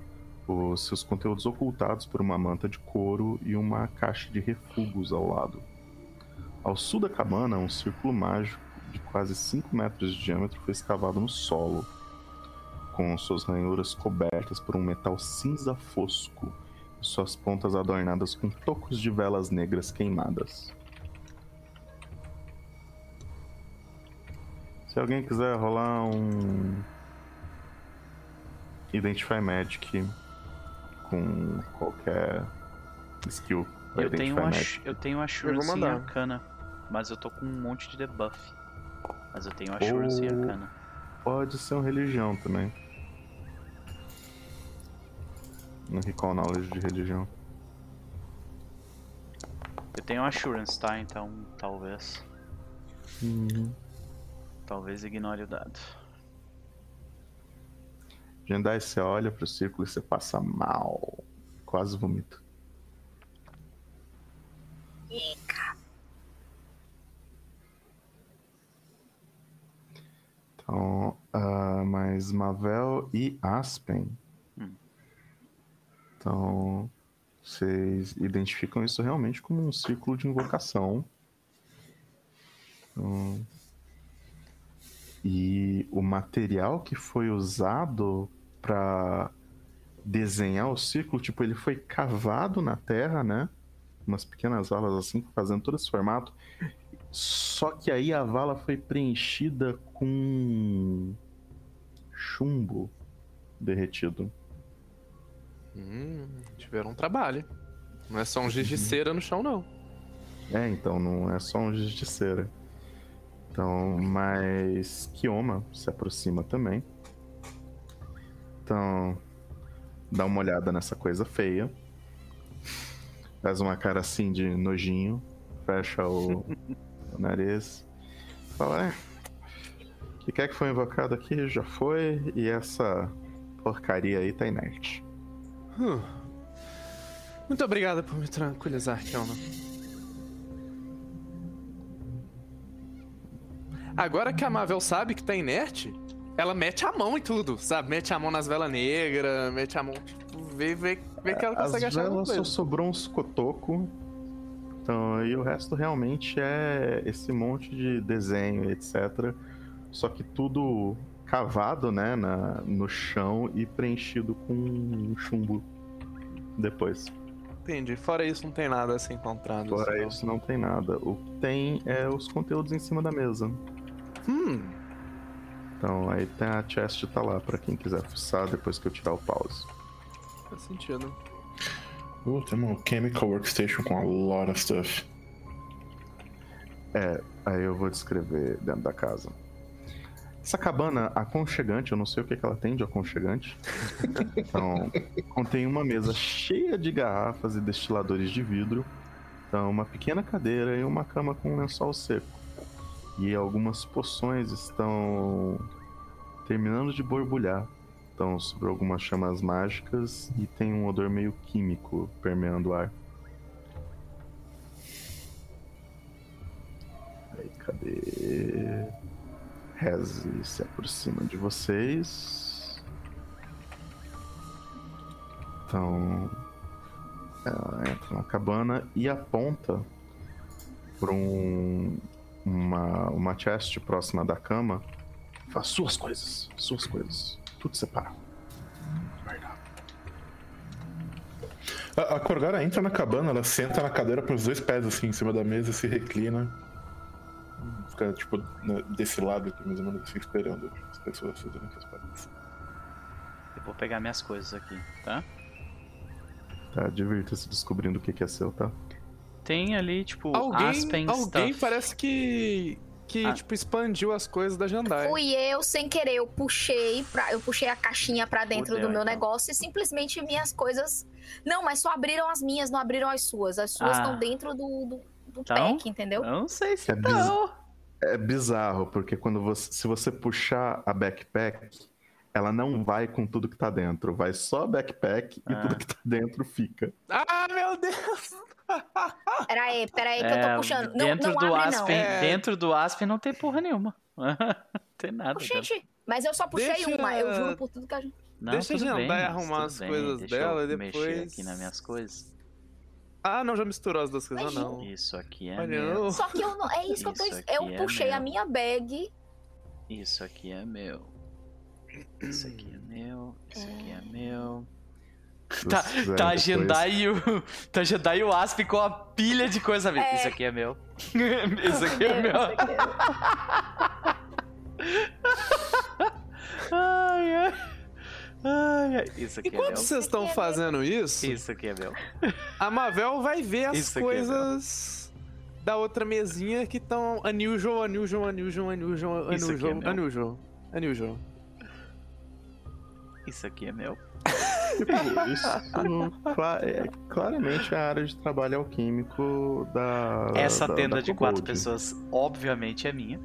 os seus conteúdos ocultados por uma manta de couro e uma caixa de refugos ao lado. Ao sul da cabana, um círculo mágico de quase 5 metros de diâmetro foi escavado no solo, com suas ranhuras cobertas por um metal cinza fosco e suas pontas adornadas com tocos de velas negras queimadas. Se alguém quiser rolar um Identify Magic com qualquer skill. Eu tenho, uma, eu tenho Assurance em Arcana, mas eu tô com um monte de debuff. Mas eu tenho Assurance Ou... em Arcana. Pode ser uma religião também. No Recall Knowledge de religião. Eu tenho Assurance, tá? Então, talvez. Uhum. Talvez ignore o dado. Jendai, você olha pro círculo e você passa mal. Quase vomita. Então, uh, mas Mavel e Aspen. Hum. Então, vocês identificam isso realmente como um círculo de invocação. Então, e o material que foi usado para desenhar o círculo, tipo, ele foi cavado na terra, né? Umas pequenas valas assim, fazendo todo esse formato. Só que aí a vala foi preenchida com chumbo derretido. Hum, tiveram um trabalho. Não é só um giz de uhum. cera no chão, não. É, então, não é só um giz de cera. Então, mas Kioma se aproxima também. Então, dá uma olhada nessa coisa feia. Faz uma cara assim de nojinho. Fecha o, o nariz. Fala, é. O que quer que foi invocado aqui já foi. E essa porcaria aí tá inerte. Hum. Muito obrigado por me tranquilizar, Kioma. Agora que a Marvel sabe que tá inerte, ela mete a mão em tudo, sabe? Mete a mão nas velas negras, mete a mão, tipo, vê, vê, vê que ela consegue As achar velas só sobrou uns cotoco. Então, e o resto realmente é esse monte de desenho, etc. Só que tudo cavado, né, na, no chão e preenchido com chumbo depois. Entendi. Fora isso, não tem nada a ser encontrado. Fora assim, isso, não tem nada. O que tem é os conteúdos em cima da mesa. Hum. Então aí tem a chest tá lá para quem quiser fuçar depois que eu tirar o pause. Faz sentido. Uh, tem uma chemical workstation com a lot of stuff. É, aí eu vou descrever dentro da casa. Essa cabana aconchegante, eu não sei o que, que ela tem de aconchegante. então, contém uma mesa cheia de garrafas e destiladores de vidro. Então, uma pequena cadeira e uma cama com um lençol seco. E algumas poções estão terminando de borbulhar. Estão sobre algumas chamas mágicas e tem um odor meio químico permeando o ar. Aí, cadê? Reze se aproxima de vocês. Então, ela entra na cabana e aponta para um uma, uma chest próxima da cama. Faz suas coisas, suas coisas. Tudo separado. A, a Corgara entra na cabana, ela senta na cadeira com os dois pés assim em cima da mesa, se reclina. Fica tipo desse lado aqui, mais ou menos assim, esperando as pessoas fazerem as paradas. Eu vou pegar minhas coisas aqui, tá? Tá, divirta-se descobrindo o que que é seu, tá? Tem ali, tipo, Alguém, Aspen alguém stuff. parece que. Que, Ah. tipo, expandiu as coisas da Jandai. Fui eu, sem querer, eu puxei, pra, eu puxei a caixinha pra dentro Fudeu, do meu então. negócio e simplesmente minhas coisas. Não, mas só abriram as minhas, não abriram as suas. As suas Ah. estão dentro do, do, do Então? pack, entendeu? Eu não sei se É não. É bizarro, porque quando você, se você puxar a backpack, ela não vai com tudo que tá dentro. Vai só a backpack e Ah. tudo que tá dentro fica. Ah, meu Deus! Pera aí, pera aí que eu É, tô puxando. Não, dentro não do abre, Aspen, não. É. dentro do Aspen não tem porra nenhuma. não tem nada. Gente, mas eu só puxei Deixa- uma, eu juro por tudo que a gente. Não, Deixa a bem, Jandai mas arrumar as bem, coisas deixa dela eu e mexer depois- aqui nas minhas coisas. Ah, não, já misturou as duas coisas. Imagina. Não. Isso aqui é Olha, meu. eu- Só que eu não. É isso, que eu tô. Isso Eu é puxei a meu. minha bag. Isso aqui é meu. Isso aqui é meu. Isso aqui é meu. Tá, tá a Jandai e o. Tá a Jandai e o Asp com a pilha de coisa. É. Isso aqui é meu. Isso aqui é meu. Isso aqui é- Ai, ai. Ai, ai. Isso aqui é Enquanto meu. vocês estão fazendo isso, Isso aqui é meu. a Mavel vai ver as Isso aqui é coisas da outra mesinha que estão unusual, unusual, unusual, unusual, Isso aqui é unusual, meu. unusual, unusual. Isso aqui é meu. Tipo, isso é claramente a área de trabalho alquímico da. Essa da- tenda da de quatro pessoas, obviamente, é minha.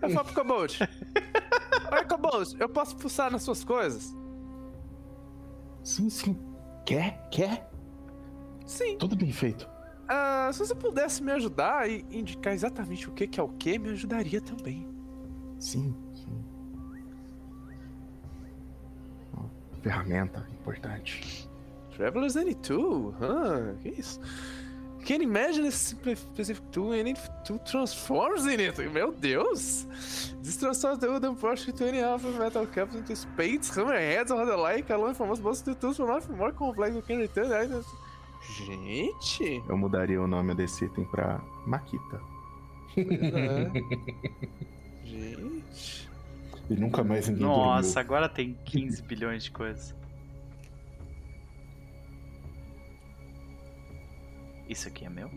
Eu falo pro Cobold. Oi, Cobold, eu posso pulsar nas suas coisas? Sim, sim. Quer? Quer? Sim. Tudo bem feito. Ah, se você pudesse me ajudar e indicar exatamente o que que é o que, me ajudaria também. Sim, Ferramenta importante. Traveler's Any Tool? Ah, que isso? Can imagine a specific tool and any tool transforms in it. Meu Deus! This transforms the wooden portion to any half metal caps into spades, hammerheads, or the like, along from most most tools for much more complex you can return items. Gente! Eu mudaria o nome desse item pra Maquita. É. Gente. E nunca mais ninguém Nossa, agora tem 15 bilhões de coisas. Isso aqui é meu?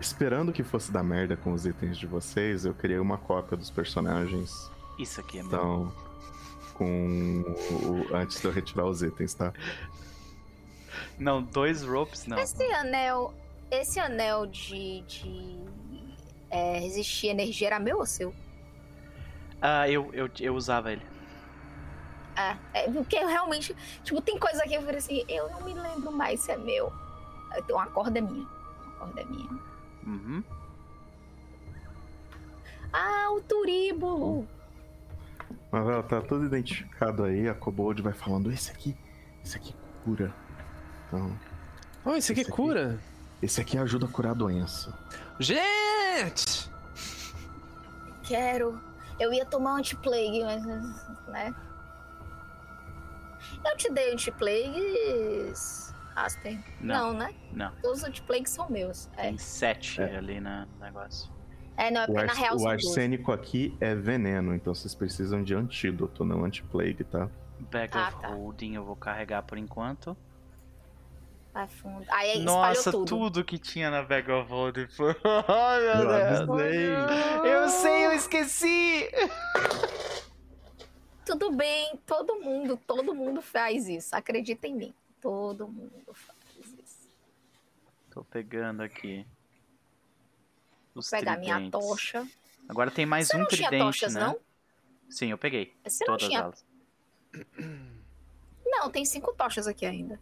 Esperando que fosse dar merda com os itens de vocês, eu criei uma cópia dos personagens. Isso aqui é meu. Então, com o, antes de eu retirar os itens, tá? Não, dois ropes não. Esse anel. Esse anel de. de é, resistir à energia era meu ou seu? Ah, eu, eu, eu usava ele. É, é, porque eu realmente. Tipo, tem coisa aqui que eu falei assim, eu não me lembro mais se é meu. Então a corda é minha. A corda é minha. Uhum. Ah, o turíbulo! Mas ó, tá tudo identificado aí, a Kobold vai falando, esse aqui, esse aqui cura. Então, Oh, aqui Esse aqui. cura? esse aqui ajuda a curar a doença. Gente! Quero. Eu ia tomar anti-plague, mas. né? Eu te dei anti-plagues. Aspen. Não. Não, né? Não, Todos os anti-plagues são meus. É, tem sete É. ali na- no negócio. é não, é O, porque na real o arsênico aqui é veneno, então vocês precisam de antídoto, não anti-plague, tá? Bag Ah, of tá. holding eu vou carregar por enquanto. Vai fundo. Aí espalhou Nossa, tudo. tudo. que tinha na Bag of holding foi. Ai, meu Eu Deus. avisei. Eu sei, eu esqueci! Tudo bem, todo mundo, todo mundo faz isso. Acredita em mim. Todo mundo faz isso. Tô pegando aqui. Os Vou pegar minha tocha. Agora tem mais Você um não tinha tridente, tochas, né? não? Sim, eu peguei. Você não todas tinha. elas. Não, tem cinco tochas aqui ainda.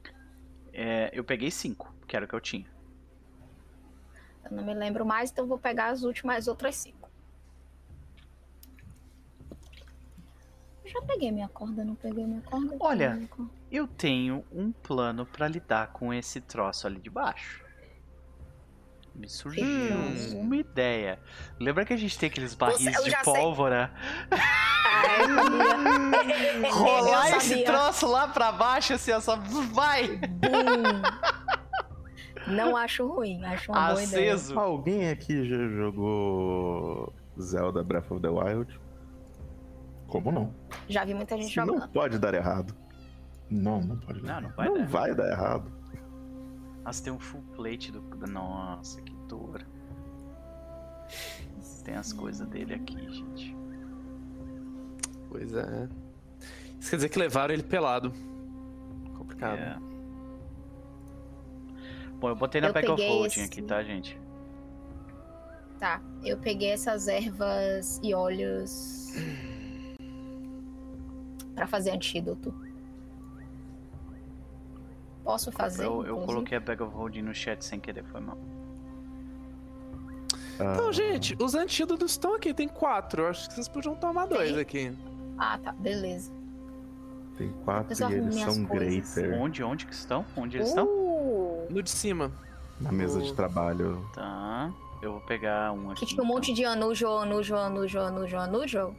É, eu peguei cinco, que era o que eu tinha. Eu não me lembro mais, então vou pegar as últimas outras cinco. Eu já peguei minha corda, não peguei minha corda? Olha. Peguei minha corda. Eu tenho um plano pra lidar com esse troço ali de baixo. Me surgiu Hum. uma ideia. Lembra que a gente tem aqueles barris eu de pólvora? Rolar esse troço lá pra baixo, assim, ó, só vai! Bum. Não acho ruim, acho uma boa ideia. Aceso. Alguém aqui já jogou Zelda Breath of the Wild? Como não? Já vi muita gente Isso não jogando. pode dar errado. Não, não pode. Não, não vai não dar. vai dar errado. Nossa, tem um full plate do. Nossa, que Tem as coisas dele aqui, gente. Pois é. Isso quer dizer que levaram ele pelado. Complicado. É. Bom, eu botei na Eu Bag of Holding esse- aqui, tá, gente? Tá, eu peguei essas ervas e óleos pra fazer antídoto. Posso fazer? Eu, eu coloquei a Bag of Holding no chat sem querer, foi mal. Então, Ah, gente, os antídotos estão aqui, tem quatro. Eu acho que vocês podiam tomar dois Tem. aqui. Ah, tá, beleza. Tem quatro e eles são greater Onde, onde que estão? Onde eles estão? Uh, No de cima. na mesa de o- trabalho. Tá. Eu vou pegar um aqui. que tinha um monte de anujo, anujo, anujo, anujo, anujo.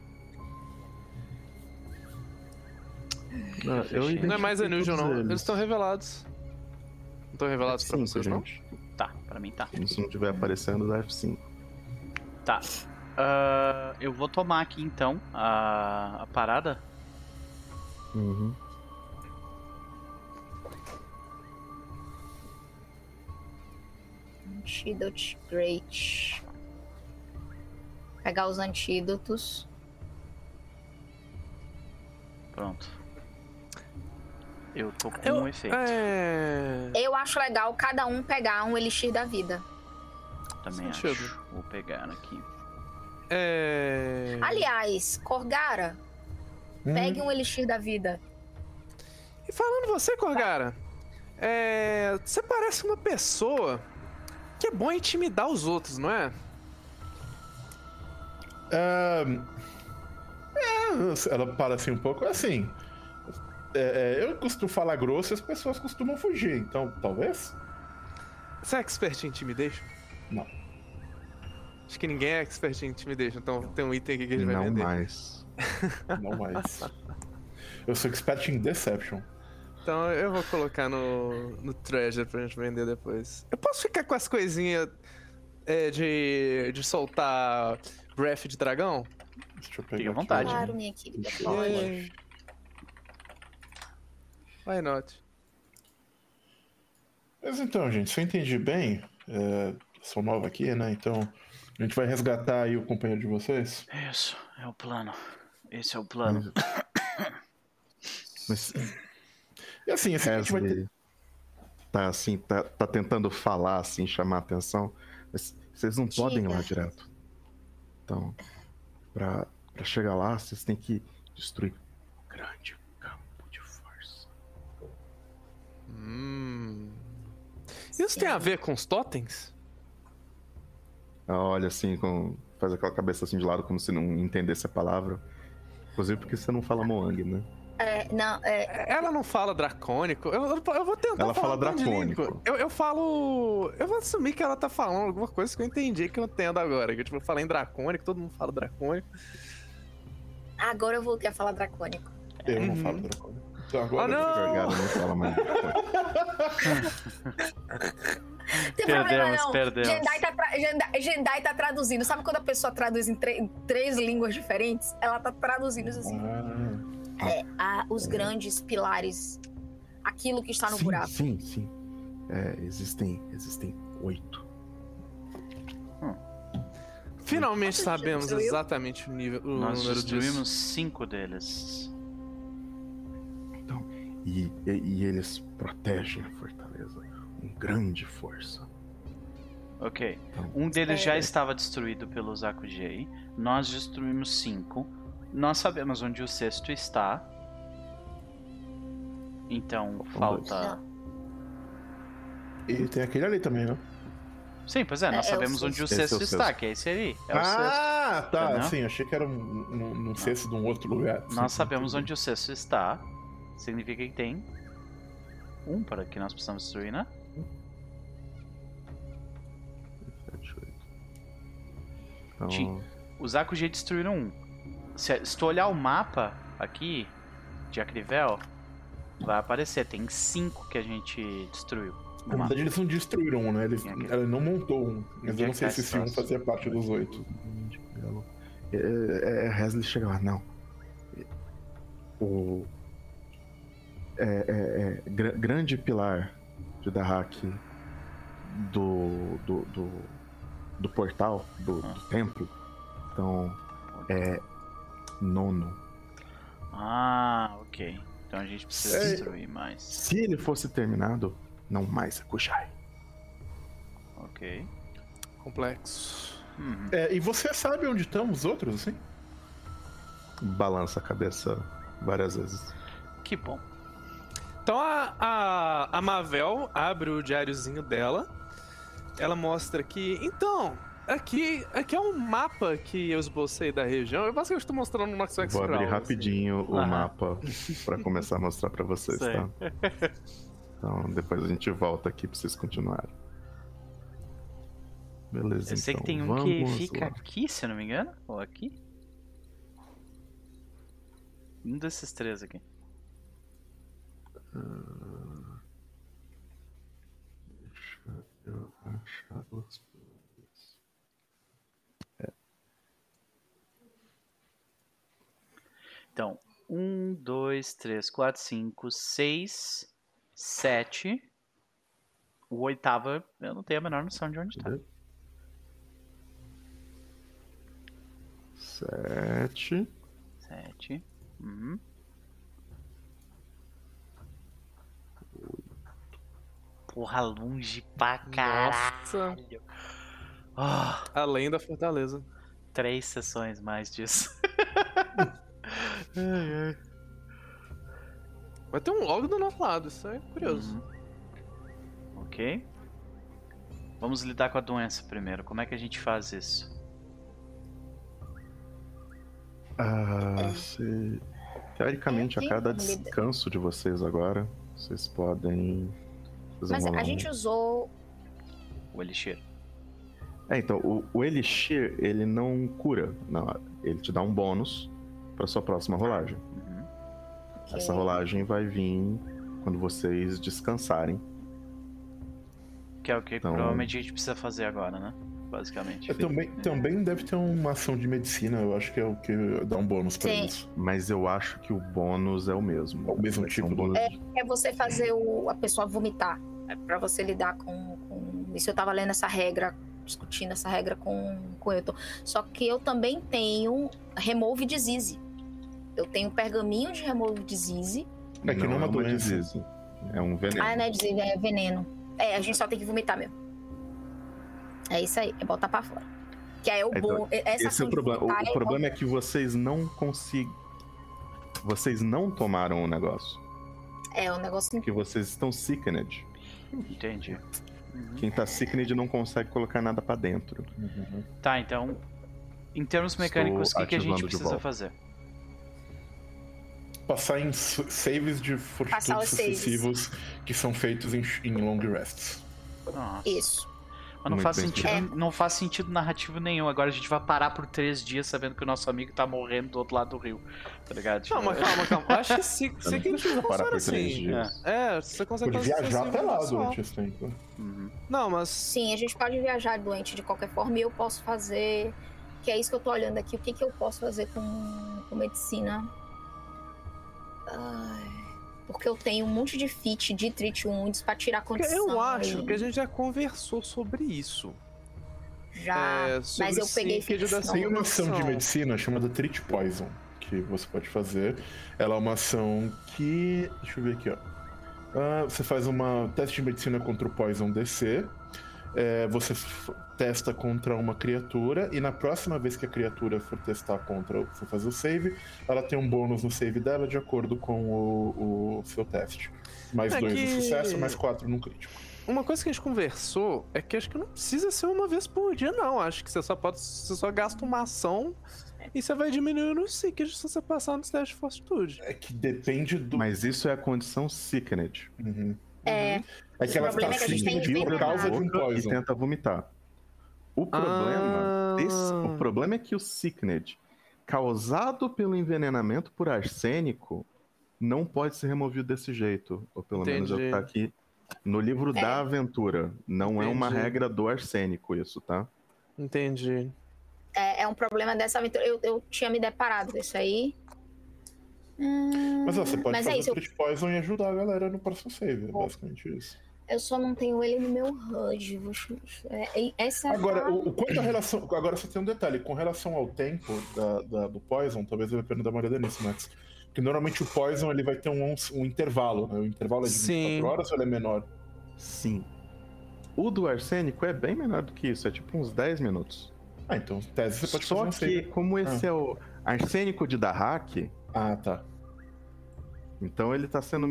Não, eu. Não é mais unusual, não. todos Eles estão revelados. Não estão revelados pra F5, vocês, não? gente. Tá, pra mim tá. Se não estiver aparecendo, dá F5. Tá. Ah, eu vou tomar aqui então a, a parada. Uhum. Antídoto Great. Pegar os antídotos. Pronto. Eu tô com Eu- um efeito. É. Eu acho legal cada um pegar um elixir da vida. Também sentido. acho. Vou pegar aqui. É. Aliás, Corgara, Hum, pegue um elixir da vida. E falando você, Corgara, é... você parece uma pessoa que é bom intimidar os outros, não é? é, é, ela para assim um pouco. Assim. é, é, eu costumo falar grosso e as pessoas costumam fugir, então talvez? Você é expert em intimidation? Não. Acho que ninguém é expert em intimidation, então tem um item aqui que a gente vai Não vender. mais. Não mais. Eu sou expert em Deception. Então eu vou colocar no, no Treasure pra gente vender depois. Eu posso ficar com as coisinhas é, de, de soltar Breath de dragão? Deixa eu pegar Fique à vontade. o- Claro, minha querida, Deixa. Why not? Mas então, gente, se eu entendi bem, é, sou nova aqui, né? Então a gente vai resgatar aí o companheiro de vocês. Isso, é o plano. Esse é o plano. Mas E assim, esse aqui a gente vai ter. Tá assim, tá, tá tentando falar assim, chamar atenção. Mas vocês não podem ir lá direto. Então, pra, pra chegar lá, vocês têm que destruir um grande campo de força. Hum. Isso tem a ver com os totens? Olha assim, com, faz aquela cabeça assim de lado, como se não entendesse a palavra. Inclusive porque você não fala Moang, né? É, não, é, Ela não fala dracônico. Eu, eu, eu vou tentar Ela falar fala dracônico. dracônico. Eu, eu falo. Eu vou assumir que ela tá falando alguma coisa que eu entendi que eu entendo agora. Que tipo, eu falei em dracônico, todo mundo fala dracônico. agora eu voltei a falar dracônico. Eu não Uhum. falo dracônico. Então agora. Oh, não! Gargara não fala mais. Não tem Perdemos, problema não. perdemos. Jendai tá, tra- Jendai, Jendai tá traduzindo. Sabe quando a pessoa traduz em, tre- em três línguas diferentes? Ela tá traduzindo isso assim. Ah, É, a- os grandes pilares. Aquilo que está no sim, buraco. sim, sim. É, existem, existem oito. Finalmente Quantos sabemos destruiu? exatamente o, nível, o Nós número destruímos disso. cinco deles. E, e, e eles protegem a fortaleza. Com grande força. Ok. Então, Um deles já É. estava destruído pelo Zakujei. Nós destruímos cinco. Nós sabemos onde o sexto está. Então falta. e tem aquele ali também, né? Sim, pois é, nós É, é o sabemos onde o sexto. É sexto o está, sexto. que é esse ali. É o sexto. ah, tá. Entendeu? Sim, achei que era um, um, um cesto de um outro lugar. Sim, Nós sabemos entendi. onde o sexto está. Significa que tem um para que nós precisamos destruir, né? Sete, oito. Então, Ti- Os Akujei destruíram um. Se, se tu olhar o mapa aqui de Acrivel, vai aparecer. Tem cinco que a gente destruiu. Na verdade, eles não destruíram um, né? Eles, ela não montou um. Mas eu é não sei se esse um fazia parte dos oito. É, é, é, Hesley chega lá, não. o é, é, é, gr- grande pilar de Dahak do, do, do, do portal, do, do templo. Então, é nono. Ah, ok. Então a gente precisa É. destruir mais. Se ele fosse terminado, não mais Akushai. Ok. Complexo. Uhum. É, e você sabe onde estão os outros, assim? Balança a cabeça várias vezes. Que bom. Então a, a, a Mavel abre o diáriozinho dela. Ela mostra que. Então, aqui, aqui é um mapa que eu esbocei da região. Eu basicamente estou mostrando no Nox Vou abrir rapidinho o Aham. mapa pra começar a mostrar pra vocês, Sei. tá? Então depois a gente volta aqui pra vocês continuarem. Beleza, Eu sei que então, tem um que fica lá. aqui, se eu não me engano. Ou aqui. Um desses três aqui. Eu achar os planos. Então, um, dois, três, quatro, cinco, seis, sete. O oitavo, eu não tenho a menor noção de onde tá. Cadê? Sete. Sete. Uhum. Porra, longe pra caralho. Nossa, Ah, além da fortaleza. três sessões mais disso. ai, ai. Vai ter um logo do nosso lado, isso é curioso. Uhum. Ok. Vamos lidar com a doença primeiro. Como é que a gente faz isso? Ah, se... Teoricamente, a cada descanso de vocês agora, vocês podem. Fazer Mas um a gente usou. O Elixir. É, então, o, o Elixir, ele não cura. Não, ele te dá um bônus pra sua próxima rolagem. Uhum. Essa rolagem vai vir quando vocês descansarem. Que é o que Então- provavelmente a gente precisa fazer agora, né? Basicamente. É, também, também deve ter uma ação de medicina, eu acho que é o que dá um bônus pra Sim. isso. Mas eu acho que o bônus é o mesmo. É o mesmo tipo um bônus É você fazer o, a pessoa vomitar. É pra você lidar com, com. Isso eu tava lendo essa regra, discutindo essa regra com, com o Elton. Só que eu também tenho Remove Disease. Eu tenho pergaminho de Remove Disease. É que não é uma doença. disease. É um veneno. Ah, não é disease, é veneno. É, a gente só tem que vomitar mesmo. É isso aí, é botar pra fora. Que aí é o Então, bom. Essa Esse é o problema. O, vomitar o é problema é que vocês não conseguem. Vocês não tomaram o negócio. É, o negócio. Porque vocês estão sickened. Entendi. Uhum. Quem tá sickened não consegue colocar nada pra dentro. Tá, então. Em termos Estou mecânicos, o que, que a gente precisa fazer? Passar em saves de Passar fortitudes os saves. sucessivos que são feitos em, em long rests. Nossa. Isso. Mas não Muito faz, sentido, É. não faz sentido narrativo nenhum. Agora a gente vai parar por três dias sabendo que o nosso amigo tá morrendo do outro lado do rio. Tá ligado? Tipo, Calma, calma, calma. Eu acho que se, se não que a gente preciso parar por três assim. dias. É, você consegue Pode fazer viajar assim, até lá pessoal. durante esse tempo. Uhum. Não, mas. Sim, a gente pode viajar doente de qualquer forma e eu posso fazer. Que é isso que eu tô olhando aqui. O que, que eu posso fazer com, com medicina? Ai, porque eu tenho um monte de fit de treat wounds pra tirar condição. eu acho e que a gente já conversou sobre isso. Já. É, sobre mas eu peguei ficção. Tem uma ação de medicina chamada Treat Poison, que você pode fazer. Ela é uma ação que. Deixa eu ver aqui, ó. Ah, você faz uma teste de medicina contra o Poison DC. É, você testa contra uma criatura e na próxima vez que a criatura for testar contra, for fazer o save, ela tem um bônus no save dela de acordo com o, o seu teste. Mais É dois que- no sucesso, mais quatro no crítico. Uma coisa que a gente conversou é que acho que não precisa ser uma vez por dia, não. Acho que você só pode. Você só gasta uma ação e você vai diminuindo o Seekers se você passar nos testes de fortitude. É que depende do. Mas isso é a condição sickened. Uhum. É, É que ela O problema está é que a gente tem assim que por causa de um boca e Poison. tenta vomitar. O problema, Ah. desse- o problema é que o Sickned, causado pelo envenenamento por arsênico, não pode ser removido desse jeito. Ou pelo menos é o que Entendi. tá aqui no livro da aventura. Não é uma Entendi. regra do arsênico isso, tá? Entendi. é, é um problema dessa aventura. Eu, eu tinha me deparado com isso aí. Hum, Mas ó, você pode mas é fazer isso, o Treat Poison e ajudar a galera no próximo save. É basicamente isso. eu só não tenho ele no meu HUD. é, é- essa é a Agora, palavra. o, quanto a relação. Agora você tem um detalhe, com relação ao tempo da, da- do Poison, talvez a pena dar uma olhada nisso, Max. Porque normalmente o Poison ele vai ter um, um intervalo, né? O intervalo é de 24 Sim. horas ou ele é menor? Sim. O do arsênico é bem menor do que isso, é tipo uns 10 minutos. Ah, então, tese você pode Só fazer um que, save. como esse é o arsênico de Dahak, Ah, tá. Então ele tá sendo.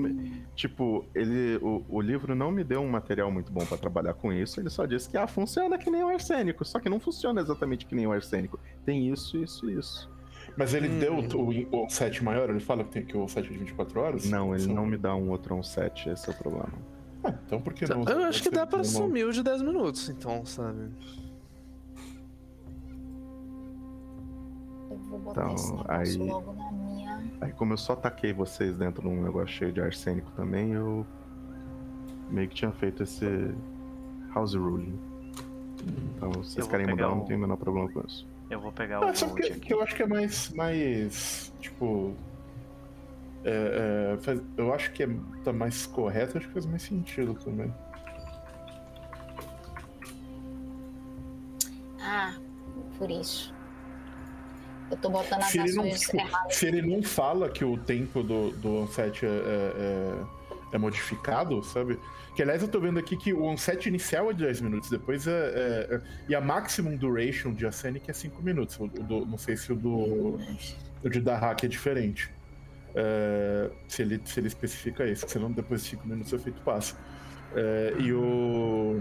Tipo, ele. O, o livro não me deu um material muito bom pra trabalhar com isso. Ele só disse que ah, funciona que nem o arsênico. Só que não funciona exatamente que nem o arsênico. Tem isso, isso e isso. Mas ele Hum. deu o, o 7 maior? Ele fala que tem que o 7 é de 24 horas? Não, ele Sim. não me dá um outro um 7, esse é o problema. Ah, então por que não? Eu acho que dá pra Normal. sumir o de 10 minutos, então, sabe? Eu vou botar Então, esse aí- logo na minha. Aí como eu só taquei vocês dentro de um negócio cheio de arsênico também, eu meio que tinha feito esse house ruling. Então, se vocês querem mudar, o- não tem o menor problema com isso. Eu vou pegar o Ah, sabe que, aqui. que eu acho que é mais. mais tipo. é, é, faz- eu acho que é, tá mais correto, acho que faz mais sentido também. Ah, por isso. Eu tô botando as não, ações tipo, erradas. se ele não fala que o tempo do, do onset é, é, é- é modificado, sabe? Que aliás eu tô vendo aqui que o onset inicial é de 10 minutos, depois é. é- é- e a maximum duration de Ascenic é 5 minutos. O, do- não sei se o do. O de Dahak é diferente. É, se, ele, se ele especifica isso, senão depois de 5 minutos o efeito passa. E o.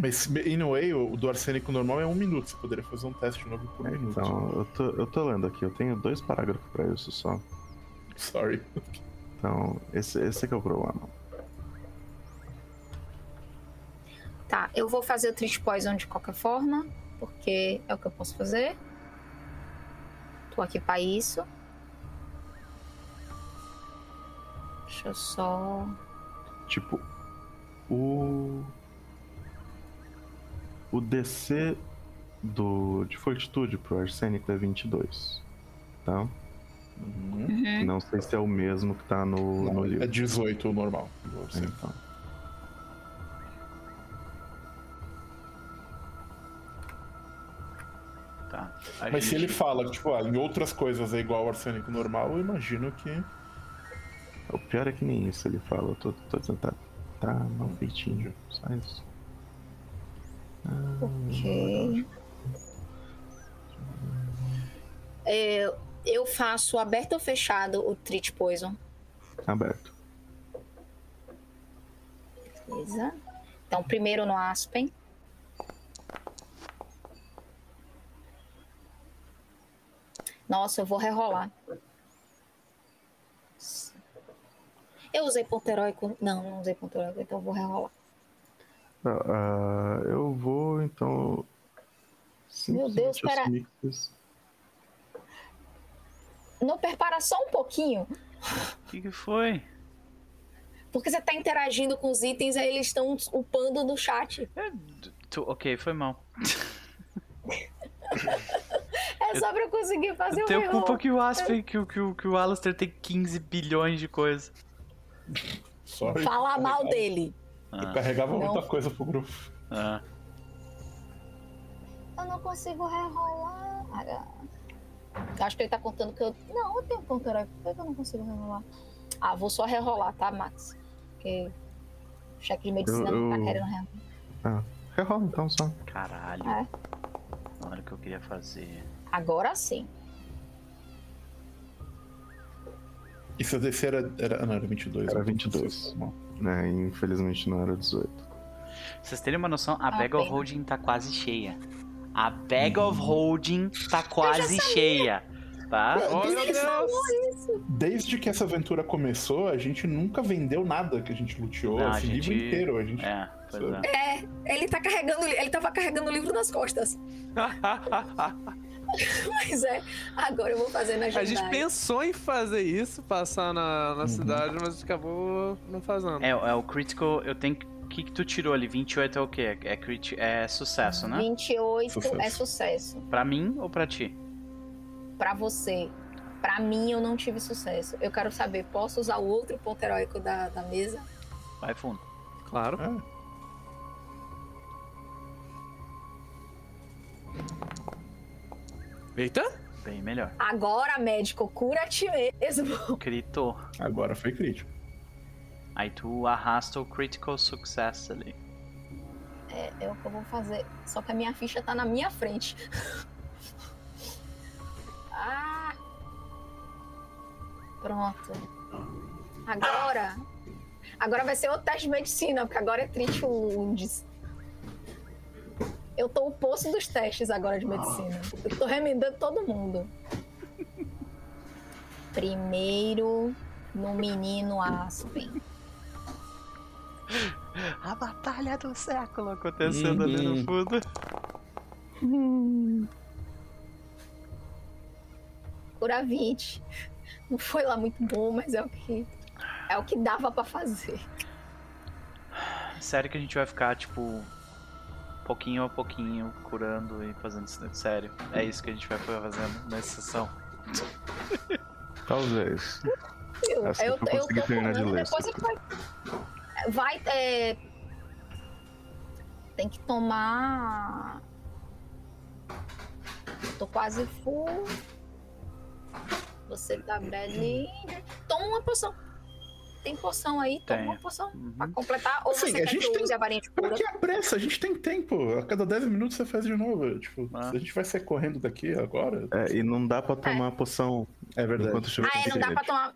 Mas, in a way, o do arsênico normal é um minuto. Você poderia fazer um teste novo por minuto. Então, eu tô, eu tô lendo aqui, eu tenho dois parágrafos pra isso só. Sorry. Então, esse, esse que é o problema. Tá, eu vou fazer o Treat Poison de qualquer forma, porque é o que eu posso fazer. Tô aqui pra isso. Deixa eu só. Tipo, o. O DC do, de fortitude pro arsênico é 22. Tá? Uhum. Não sei se é o mesmo que tá no, no Não, livro. é 18 o normal. Então. Tá. A Mas se gente- ele fala que, tipo, ah, em outras coisas é igual ao arsênico normal, eu imagino que. O pior é que nem isso ele fala. Eu tô, tô dizendo, tá, tá mal feitinho. Só isso. Ok. É, eu faço aberto ou fechado o Treat Poison. Aberto. Beleza. Então, primeiro no Aspen. Nossa, eu vou rerolar. Eu usei ponto heróico? Não, não usei ponto heróico, então eu vou rerolar. Ah, eu vou, então. Meu Deus, isso- Não prepara só um pouquinho, O que, que foi? porque você tá interagindo com os itens, aí eles estão upando no chat. É, tu- ok, foi mal. É só pra eu conseguir fazer Eu o tenho reroll. culpa que o Aspen, que, o- que, o- que o Alastair tem 15 bilhões de coisas. Falar mal carregava- dele. Eu Ah, carregava Não. muita coisa pro grupo. ah. Eu não consigo rerolar. Ah, Eu acho que ele tá contando que eu. Não, eu tenho ponto heróico. Por que eu não consigo rerolar? Ah, vou só rerolar, tá, Max? Porque o cheque de medicina Eu- não tá eu- querendo rerolar. Rerola então só. Caralho. É. Olha o que eu queria fazer. Agora sim. E seu DC era, era. ah, Não, era 22. Era né? 22. Né, infelizmente não era 18. Pra vocês terem uma noção, a Bag of. Holding tá quase cheia. A Bag Uhum. of Holding tá quase cheia. Tá? Oh, meu Deus! Desde que essa aventura começou, a gente nunca vendeu nada que a gente luteou. Não, a esse gente- livro inteiro. A gente. É, pois é. Ele tá carregando. Ele tava carregando o livro nas costas. Mas é, agora eu vou fazer na A gente pensou em fazer isso, passar na, Uhum. na cidade, mas acabou não fazendo. É, é o critical. Eu tenho que. O que, que tu tirou ali? 28 é o quê? É, crit, é sucesso, né? 28 Sucesso. é sucesso. Pra mim ou pra ti? Pra você. Pra mim, eu não tive sucesso. Eu quero saber, posso usar o outro ponto heróico da, da mesa? Vai fundo. Claro. Ah, Eita! Bem melhor. Agora, médico, cura-te mesmo. Critou. agora foi crítico. Aí tu arrasta o critical success ali. É, é o que eu vou fazer. Só que a minha ficha tá na minha frente. ah! Pronto. Agora. Agora vai ser outro teste de medicina, porque agora é triste wounds. Eu tô o poço dos testes agora de medicina. Eu tô remendando todo mundo. Primeiro no menino Aspen. A batalha do século acontecendo ali no fundo. Cura 20. Não foi lá muito bom, mas é o que. É o que dava pra fazer. Sério que a gente vai ficar, tipo, pouquinho a pouquinho, curando e fazendo isso. Sério. É isso que a gente vai fazendo nessa sessão. Talvez. Eu, eu, eu eu tô terminar de ler, depois vai. Vai. é, Tem que tomar. Tô quase full. Você tá bad. Toma uma poção. Tem poção aí, toma uma poção. Uhum. Pra completar. Ou Assim, você a quer gente que tem- use a varinha de Pra cura? que a pressa? A gente tem tempo. A cada 10 minutos você faz de novo. Tipo, Ah. se a gente vai sair correndo daqui agora. É, e não dá pra tomar a poção É verdade. enquanto estiver Ah, é, com não dá pra tomar.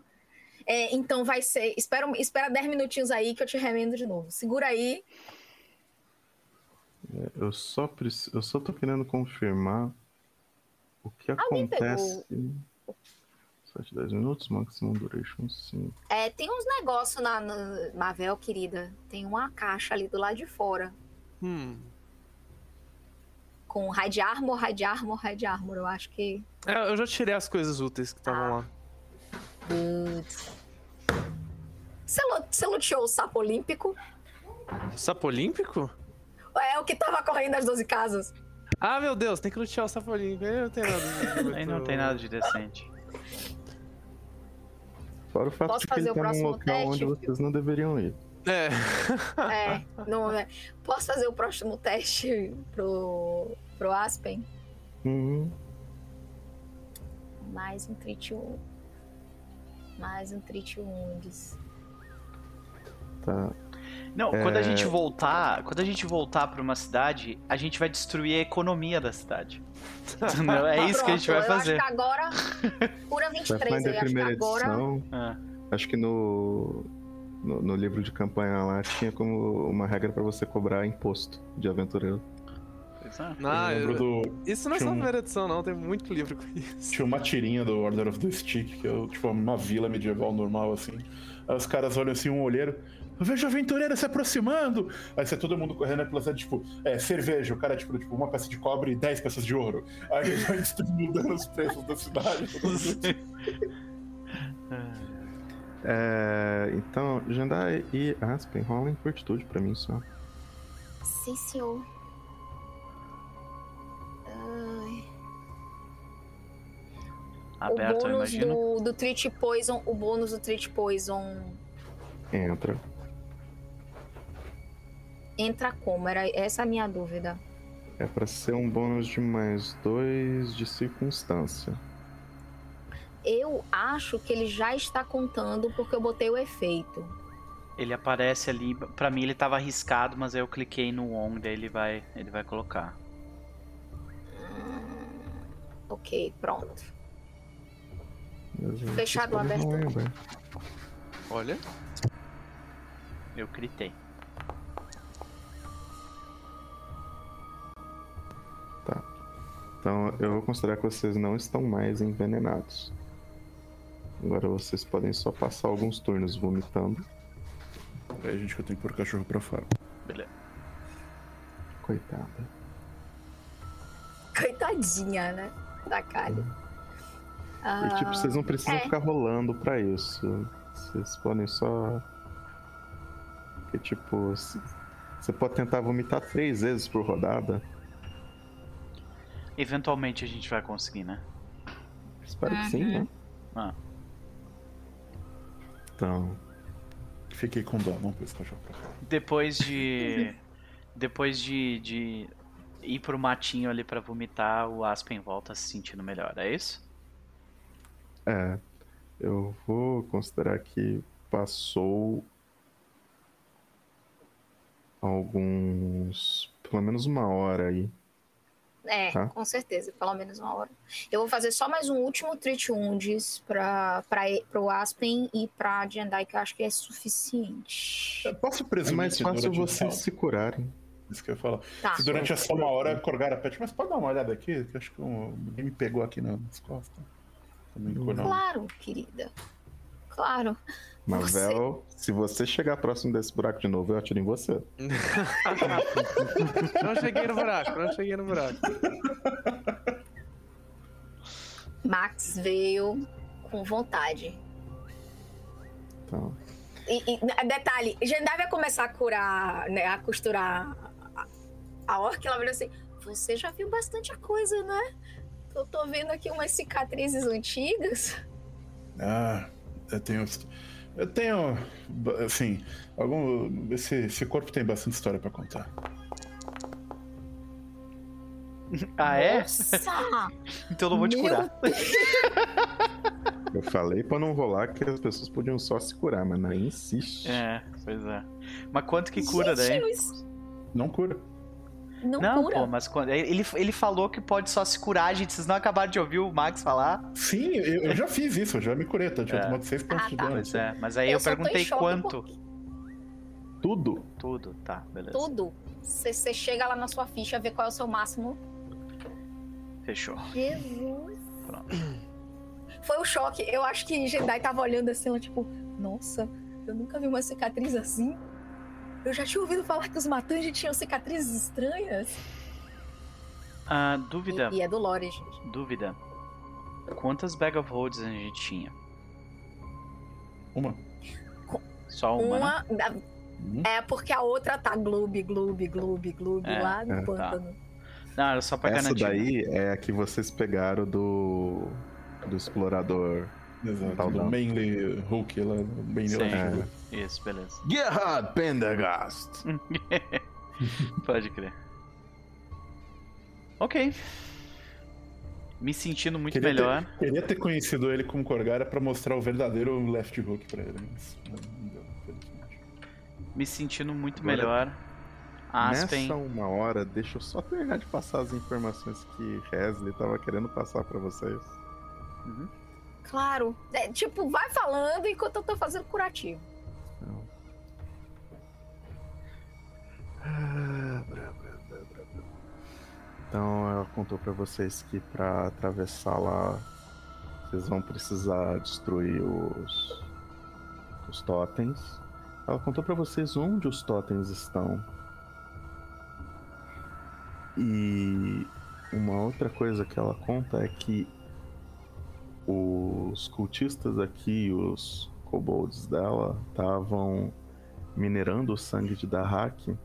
É, então vai ser. Espera, espera 10 minutinhos aí que eu te remendo de novo. Segura aí. Eu só, preci- eu só tô querendo confirmar o que Alguém acontece. 7, 10 minutos, maximum duration 5. É, tem uns negócios na, na. Mavel, querida. Tem uma caixa ali do lado de fora. Hum. Com Raid Armor, Raid Armor, Raid Armor. Eu acho que. É, eu já tirei as coisas úteis que estavam Ah. lá. Você, lu- você luteou o sapo olímpico? Sapo olímpico? É o que tava correndo das 12 casas. Ah, meu Deus, tem que lutear o sapo olímpico. Aí não tem nada. de- Aí não tem nada de decente. Fora o fato Posso de que ele fazer o tá num próximo local teste? onde vocês não deveriam ir. É. É, não é. Posso fazer o próximo teste pro, pro Aspen? Uhum. Mais um Treat um. Mais um Treat Wounds. Tá. Não, quando a gente voltar, quando a gente voltar pra uma cidade, a gente vai destruir a economia da cidade. Não, é isso que a gente vai fazer. Eu acho que agora. Cura 23 Pathfinder aí. Acho que primeira agora. edição, Ah, acho que no, no, no livro de campanha lá tinha como uma regra pra você cobrar imposto de aventureiro. é. Ah, eu eu- do. Isso não é só a primeira edição, não. Tem muito livro com isso. Tinha uma tirinha do Order of the Stick, que é tipo uma vila medieval normal, assim. Aí os caras olham assim, um olheiro. Eu vejo aventureiro se aproximando! Aí sai todo mundo correndo pela cidade, tipo, é, cerveja, o cara, tipo, tipo, uma peça de cobre e 10 peças de ouro. Aí ele vai mudando os preços da cidade. É, então, Jandai e Aspen rolam fortitude pra mim só. Sim, senhor. Ai. Aberto, o bônus do, do Treat Poison. O bônus do Treat Poison Entra. Entra como? Era essa a minha dúvida. É pra ser um bônus de mais dois de circunstância. Eu acho que ele já está contando porque eu botei o efeito. Ele aparece ali, pra mim ele tava arriscado, mas aí eu cliquei no on, daí ele vai, ele vai colocar. Ok, pronto. Fechado rolar aberto? Olha. Eu critei. Então eu vou considerar que vocês não estão mais envenenados. Agora vocês podem só passar alguns turnos vomitando. Aí, gente, que eu tenho que pôr o cachorro pra fora. Beleza. Coitada. Coitadinha, né? Da Kali. Ah, E tipo, vocês não precisam é. ficar rolando pra isso. Vocês podem só. Porque tipo, você pode tentar vomitar três vezes por rodada. Eventualmente a gente vai conseguir, né? Espero que Uhum. sim, né? Ah. Então, Fiquei com dó, não pus cachorro pra fora. Depois de. depois de, de ir pro matinho ali pra vomitar, o Aspen volta se sentindo melhor, é isso? é. Eu vou considerar que passou alguns. pelo menos uma hora aí. É, Tá. com certeza, pelo menos uma hora. Eu vou fazer só mais um último Treat Wounds pra, pra, e- pro Aspen e pra Jendai, que eu acho que é suficiente. Eu Posso É presumir mais que fácil vocês se curarem. Isso que eu ia falar. Tá. Se durante essa uma hora Corgara pede, mas pode dar uma olhada aqui, que eu acho que alguém me pegou aqui nas costas. Também Hum. Claro, querida. Claro. Mavel, se você chegar próximo desse buraco de novo, eu atiro em você. Não cheguei no buraco, não cheguei no buraco. Max veio com vontade. Então, E, e, detalhe, Jendai vai começar a curar, né, a costurar a, a orca, ela vai assim, você já viu bastante coisa, né? Eu tô vendo aqui umas cicatrizes antigas. Ah, eu tenho. Eu tenho. Assim, algum. Esse, esse corpo tem bastante história pra contar. Ah, é? Nossa! Então eu não vou te Meu curar. eu falei pra não rolar que as pessoas podiam só se curar, mas não insiste. É, pois é. Mas quanto que cura Gente, daí? Não cura. Não, Não, cura. pô, mas quando. Ele, ele falou que pode só se curar, gente. Vocês não acabaram de ouvir o Max falar? Sim, eu, eu já fiz isso, eu já me curei, tá? Tinha É. tomado 6 pontos Ah, de tá. dano. Pois é, mas aí eu, Eu perguntei quanto. porque Tudo? Tudo, tá, beleza. Tudo. Você chega lá na sua ficha, vê qual é o seu máximo. Fechou. Jesus. Pronto. Foi o choque. Eu acho que Jedi tava olhando assim, ela tipo, nossa, eu nunca vi uma cicatriz assim. Eu já tinha ouvido falar que os Matangi tinham cicatrizes estranhas. Ah, dúvida, E, e é do Lore, gente. dúvida. Quantas bag of holds a gente tinha? Uma. Só uma, né? Uma. da- Uhum. É porque a outra tá gloob, gloob, gloob, gloob É, lá no é, tá. pântano. Não, era só pra Essa garantir. daí é a que vocês pegaram do. do explorador. Exato. Tal, do mainly Hulk lá, do mainly Sim. lá. Isso, beleza. Gerhard Pendergast! Pode crer. Ok. Me sentindo muito Queria melhor. Ter, queria ter conhecido ele como Corgara pra mostrar o verdadeiro left hook pra ele, mas não deu, infelizmente. Me sentindo muito Agora- melhor. Aspen. Nessa uma hora, deixa eu só terminar de passar as informações que Hesley tava querendo passar pra vocês. Uhum. Claro. É, tipo, vai falando enquanto eu tô fazendo curativo. Então ela contou pra vocês que pra atravessar lá vocês vão precisar destruir os os totens. Ela contou pra vocês onde os totens estão. E uma outra coisa que ela conta é que os cultistas aqui, os kobolds dela, estavam minerando o sangue de Dahak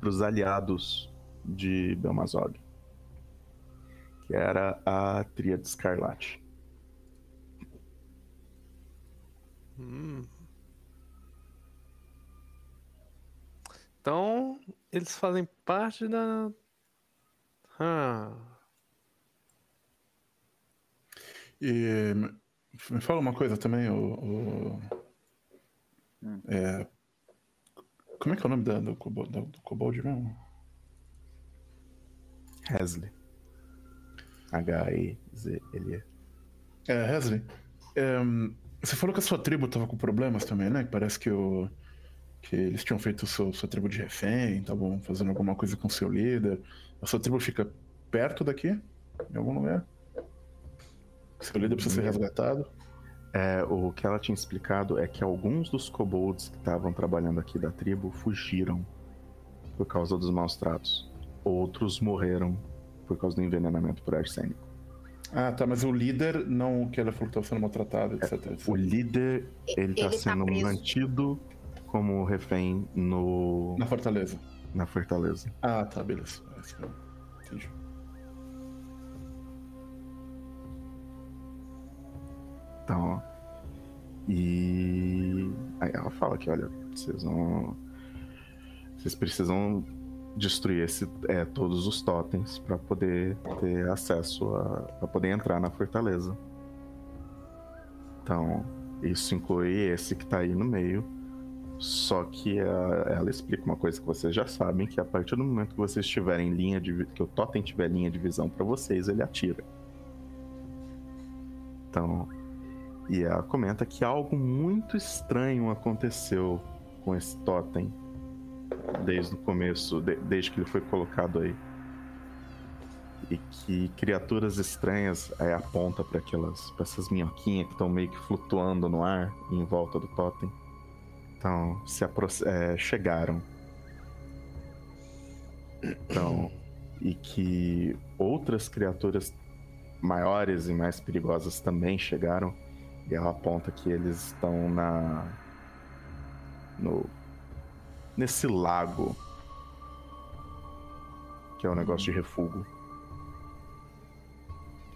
para os aliados de Belmazog, que era a Tríade Escarlate. Hum. Então, eles fazem parte da. Ah. E me fala uma coisa também, o. o- Hum. é, como é que é o nome da, do, kobold, da- do kobold mesmo? Hesley. H-E-Z-L-E. É, Hesley. é, você falou que a sua tribo tava com problemas também, né? Que parece que, o, que eles tinham feito seu, sua tribo de refém, estavam fazendo alguma coisa com seu líder. A sua tribo fica perto daqui? Em algum lugar? Seu líder precisa ser resgatado? É, o que ela tinha explicado é que alguns dos kobolds que estavam trabalhando aqui da tribo fugiram por causa dos maus tratos. Outros morreram por causa do envenenamento por arsênico. Ah, tá, mas o líder não, que ela falou que estava sendo maltratado, etc. etc. O líder, ele tá Ele tá sendo preso. mantido como refém no, Na fortaleza. na fortaleza. Ah, tá, beleza. É Entendi. Então. E. Aí ela fala que, olha, vocês vão. Vocês precisam destruir esse, é, todos os totens para poder ter acesso a. para poder entrar na fortaleza. Então, isso inclui esse que tá aí no meio. Só que a, ela explica uma coisa que vocês já sabem, que a partir do momento que vocês estiverem em linha de que o totem tiver linha de visão para vocês, ele atira. Então, e ela comenta que algo muito estranho aconteceu com esse totem desde o começo, de, desde que ele foi colocado aí. E que criaturas estranhas aí aponta para aquelas, para essas minhoquinhas que estão meio que flutuando no ar em volta do totem. Então, se é, chegaram. Então, e que outras criaturas maiores e mais perigosas também chegaram. E ela aponta que eles estão na. no. nesse lago. Que é um negócio de refúgio.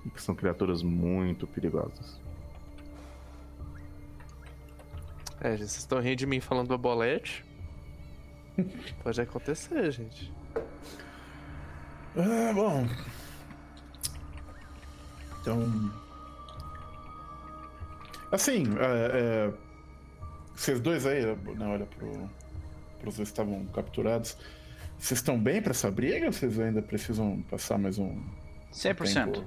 E que são criaturas muito perigosas. É, gente, vocês estão rindo de mim falando do bolete. Pode acontecer, gente. Ah, bom. Então. Assim, é, é, vocês dois aí, na hora pro, pros dois estavam capturados. Vocês estão bem para essa briga ou vocês ainda precisam passar mais um. 100%. Tempo?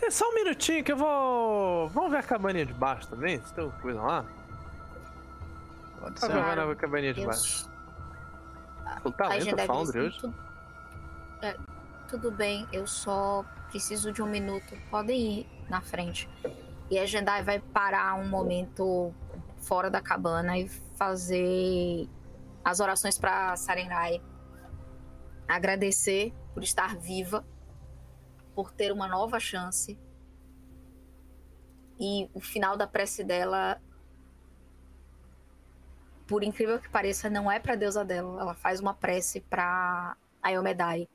É só um minutinho que eu vou. Vamos ver a cabaninha de baixo também? Se tem coisa lá? Pode ser. Vamos ver a cabaninha de baixo. O Foundry hoje? Tudo... É, tudo bem, eu só preciso de um minuto. Podem ir na frente. E a Jendai vai parar um momento fora da cabana e fazer as orações para Sarenrai. Agradecer por estar viva, por ter uma nova chance. E o final da prece dela, por incrível que pareça, não é para deusa dela. Ela faz uma prece para Ayomedai.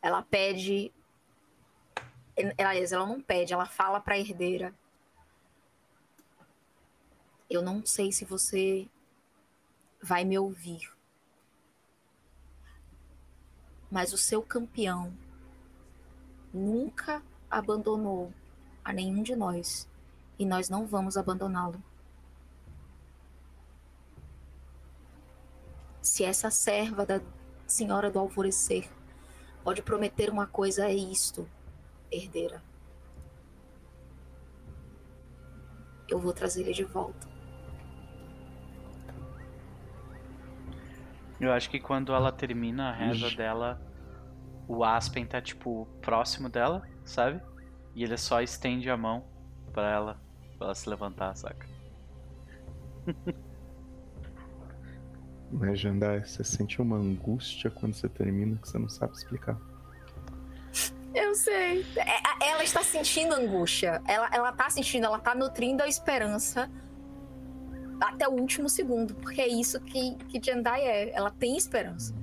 Ela pede aliás, ela não pede, ela fala para a herdeira. Eu não sei se você vai me ouvir. Mas o seu campeão nunca abandonou a nenhum de nós e nós não vamos abandoná-lo. Se essa serva da Senhora do Alvorecer pode prometer uma coisa, é isto herdeira. Eu vou trazer ele de volta. Eu acho que quando ela termina a reza dela, o Aspen tá, tipo, próximo dela, sabe? E ele só estende a mão para ela, pra ela se levantar, saca? Mas, Jandai, você sente uma angústia quando você termina que você não sabe explicar. Eu sei. É, ela está sentindo angústia. Ela, ela tá sentindo, ela tá nutrindo a esperança até o último segundo. Porque é isso que, que Jandai é. Ela tem esperança.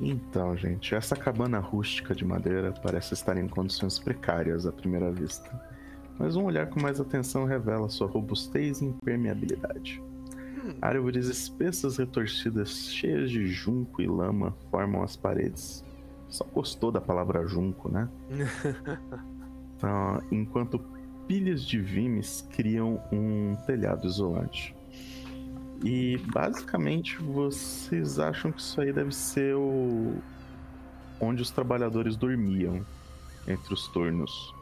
Então, gente, essa cabana rústica de madeira parece estar em condições precárias à primeira vista. Mas um olhar com mais atenção revela sua robustez e impermeabilidade. Hum. Árvores espessas retorcidas, cheias de junco e lama, formam as paredes. Só gostou da palavra junco, né? então, enquanto pilhas de vimes criam um telhado isolante. E basicamente vocês acham que isso aí deve ser o onde os trabalhadores dormiam entre os turnos.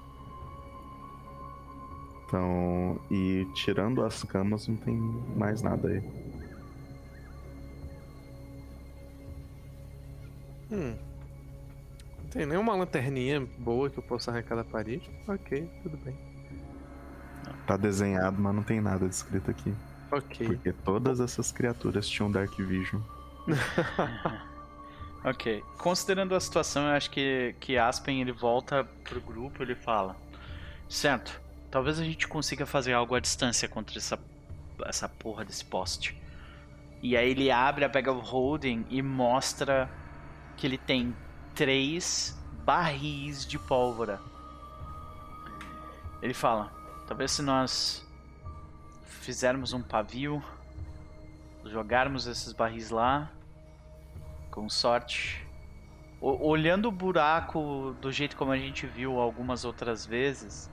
Então, e tirando as camas não tem mais nada aí. Hum. Tem nenhuma lanterninha boa que eu possa arrancar da parede? Ok, tudo bem. Tá desenhado, mas não tem nada descrito aqui. Ok. Porque todas essas criaturas tinham Dark Vision. ok. Considerando a situação, eu acho que, que Aspen ele volta pro grupo ele fala: Certo, talvez a gente consiga fazer algo à distância contra essa, essa porra desse poste. E aí ele abre a Bag of Holding e mostra que ele tem três barris de pólvora. Ele fala: talvez se nós fizermos um pavio, jogarmos esses barris lá, com sorte, o- olhando o buraco do jeito como a gente viu algumas outras vezes,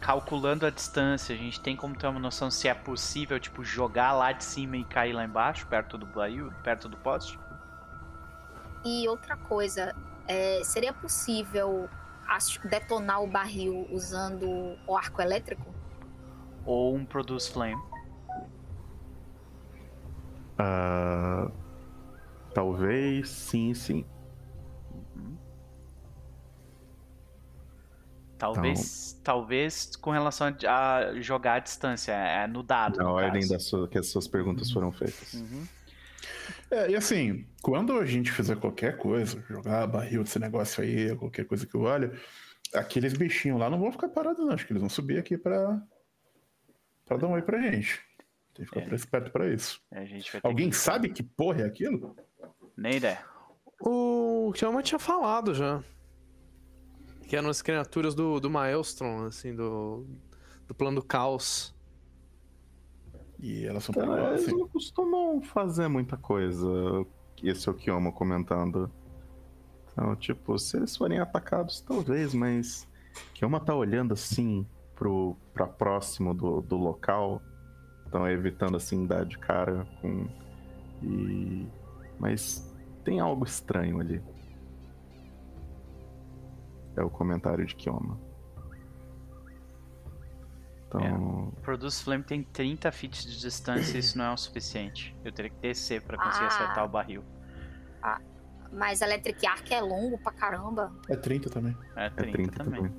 calculando a distância, a gente tem como ter uma noção se é possível, tipo, jogar lá de cima e cair lá embaixo, perto do barril, perto do poste? E outra coisa, é, seria possível detonar o barril usando o arco elétrico? Ou um Produce Flame? Ah, talvez, sim, sim. Talvez, talvez com relação a, a jogar à distância, é no dado. Na no ordem caso. da sua, que as suas perguntas foram feitas. Uhum. É, e assim, quando a gente fizer qualquer coisa, jogar barril desse negócio aí, qualquer coisa que eu olho, aqueles bichinhos lá não vão ficar parados, não. Acho que eles vão subir aqui pra, pra dar um oi pra gente. Tem que ficar É. esperto pra isso. A gente vai ter Alguém que... sabe que porra é aquilo? Nem ideia. O Kioma tinha falado já. Que eram as criaturas do, do Maelstrom, assim, do, do plano do caos. E elas são Então, perigosas, eles não costumam fazer muita coisa. Esse é o Kiyomo comentando. Então, tipo, se eles forem atacados, talvez, mas Kiyomo tá olhando assim pro, pra próximo do, do local. Então, evitando assim dar de cara com. E. Mas tem algo estranho ali. É o comentário de Kioma. Então. Produce Flame tem 30 feet de distância e isso não é o suficiente. Eu teria que descer pra conseguir Ah. acertar o barril. Mas Electric Arc é longo pra caramba. É 30 também. É É 30, 30 também. também.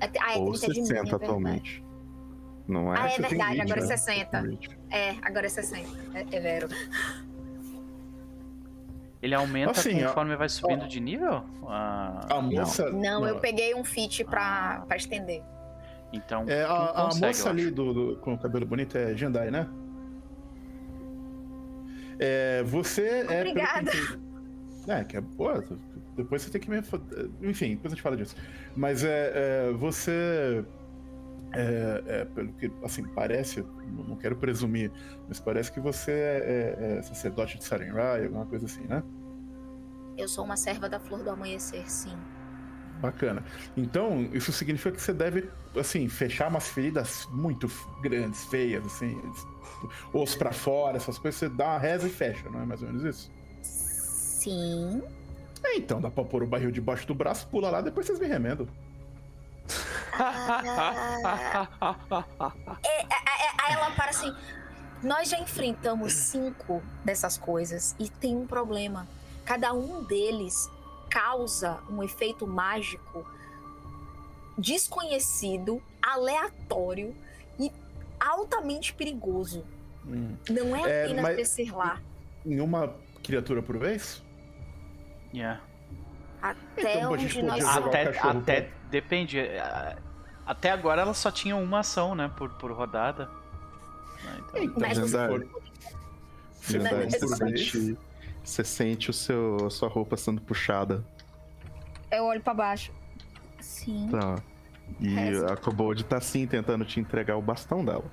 É, ah, é Ou 30 de mim, 60 é atualmente. Não é? Ah, é verdade, 20, agora é né? 60. É, agora é 60. É, é vero. Ele aumenta Assim, ó, conforme vai subindo de nível? Ah, A moça. Não, eu peguei um fit pra, pra estender. Então, É, a, a consegue, moça ali do, do- com o cabelo bonito é Jandai, né? É, você é. Obrigada. que entendi- É, que é. Pô, depois você tem que me. Enfim, depois a gente fala disso. Mas é. é, você. É, é, pelo que, assim, parece, não não quero presumir, mas parece que você é, é- é sacerdote de Sarenrai, alguma coisa assim, né? Eu sou uma serva da flor do amanhecer, sim. Bacana. Então, isso significa que você deve, assim, fechar umas feridas muito grandes, feias, assim, osso pra fora, essas coisas, você dá uma reza e fecha, não é mais ou menos isso? Sim. É, então, dá pra pôr o barril debaixo do braço, pula lá, depois vocês me remendam. É, Aí ela para assim. Nós já enfrentamos cinco dessas coisas e tem um problema. Cada um deles causa um efeito mágico desconhecido, aleatório e altamente perigoso. Não é É, apenas mas- descer lá. Em uma criatura por vez? Yeah. Até Então, onde nós Até, até depende. Até agora ela só tinha uma ação, né? Por, por rodada. Ah, Então, Então, Mas se for... Se for mas por vez... você sente o seu, a sua roupa sendo puxada. Eu olho pra baixo. Sim. Tá. E É, a Kobold tá assim tentando te entregar o bastão dela.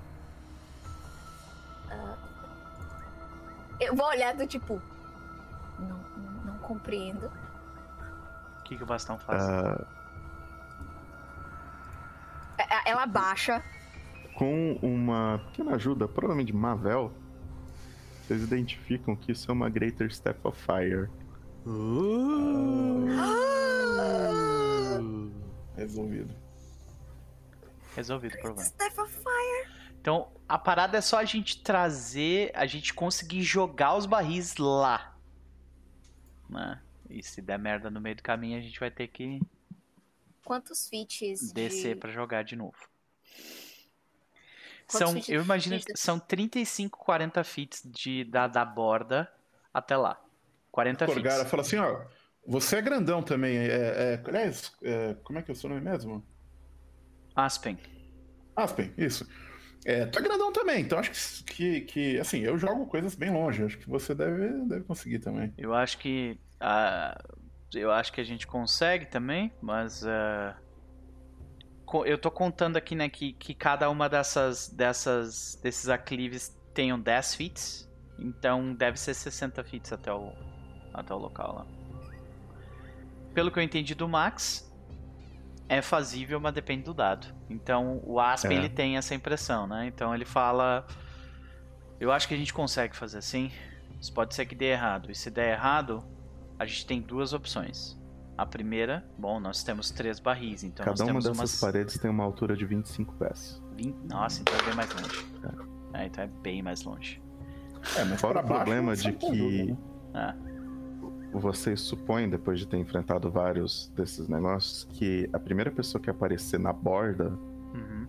Eu vou olhar do tipo. Não, não, não compreendo. o que, que o bastão faz? Ah, É- Ela baixa. com uma pequena ajuda, provavelmente de Mavel, vocês identificam que isso é uma Greater Step of Fire. Resolvido. Resolvido o problema. Step of Fire. Então, a parada é só a gente trazer, a gente conseguir jogar os barris lá. Né? E se der merda no meio do caminho, a gente vai ter que Quantos feats descer de... pra jogar de novo. Quantos São, eu imagino que são 35, 40 feet de, da, da borda até lá. 40 Corgara feet. fala assim, ó, você é grandão também, é, é, aliás, é, como é que é o seu nome mesmo? Aspen. Aspen, isso. É, tu é grandão também, então acho que, que, que, assim, eu jogo coisas bem longe, acho que você deve, deve conseguir também. Eu acho que ah, eu acho que a gente consegue também, mas uh, eu tô contando aqui, né, que, que cada uma dessas, dessas desses aclives tenham 10 feet, então deve ser 60 feet até o, até o local lá. Pelo que eu entendi do Max, é fazível, mas depende do dado. Então o Aspen é. ele tem essa impressão, né? Então ele fala, eu acho que a gente consegue fazer assim. Isso pode ser que dê errado. E se der errado, a gente tem duas opções. A primeira, bom, nós temos três barris, então Cada uma dessas umas... paredes tem uma altura de 25 pés. 20... Nossa, então é bem mais longe. É. é então é bem mais longe. É, mas fora o problema de que é. vocês supõem, depois de ter enfrentado vários desses negócios, que a primeira pessoa que aparecer na borda, uhum.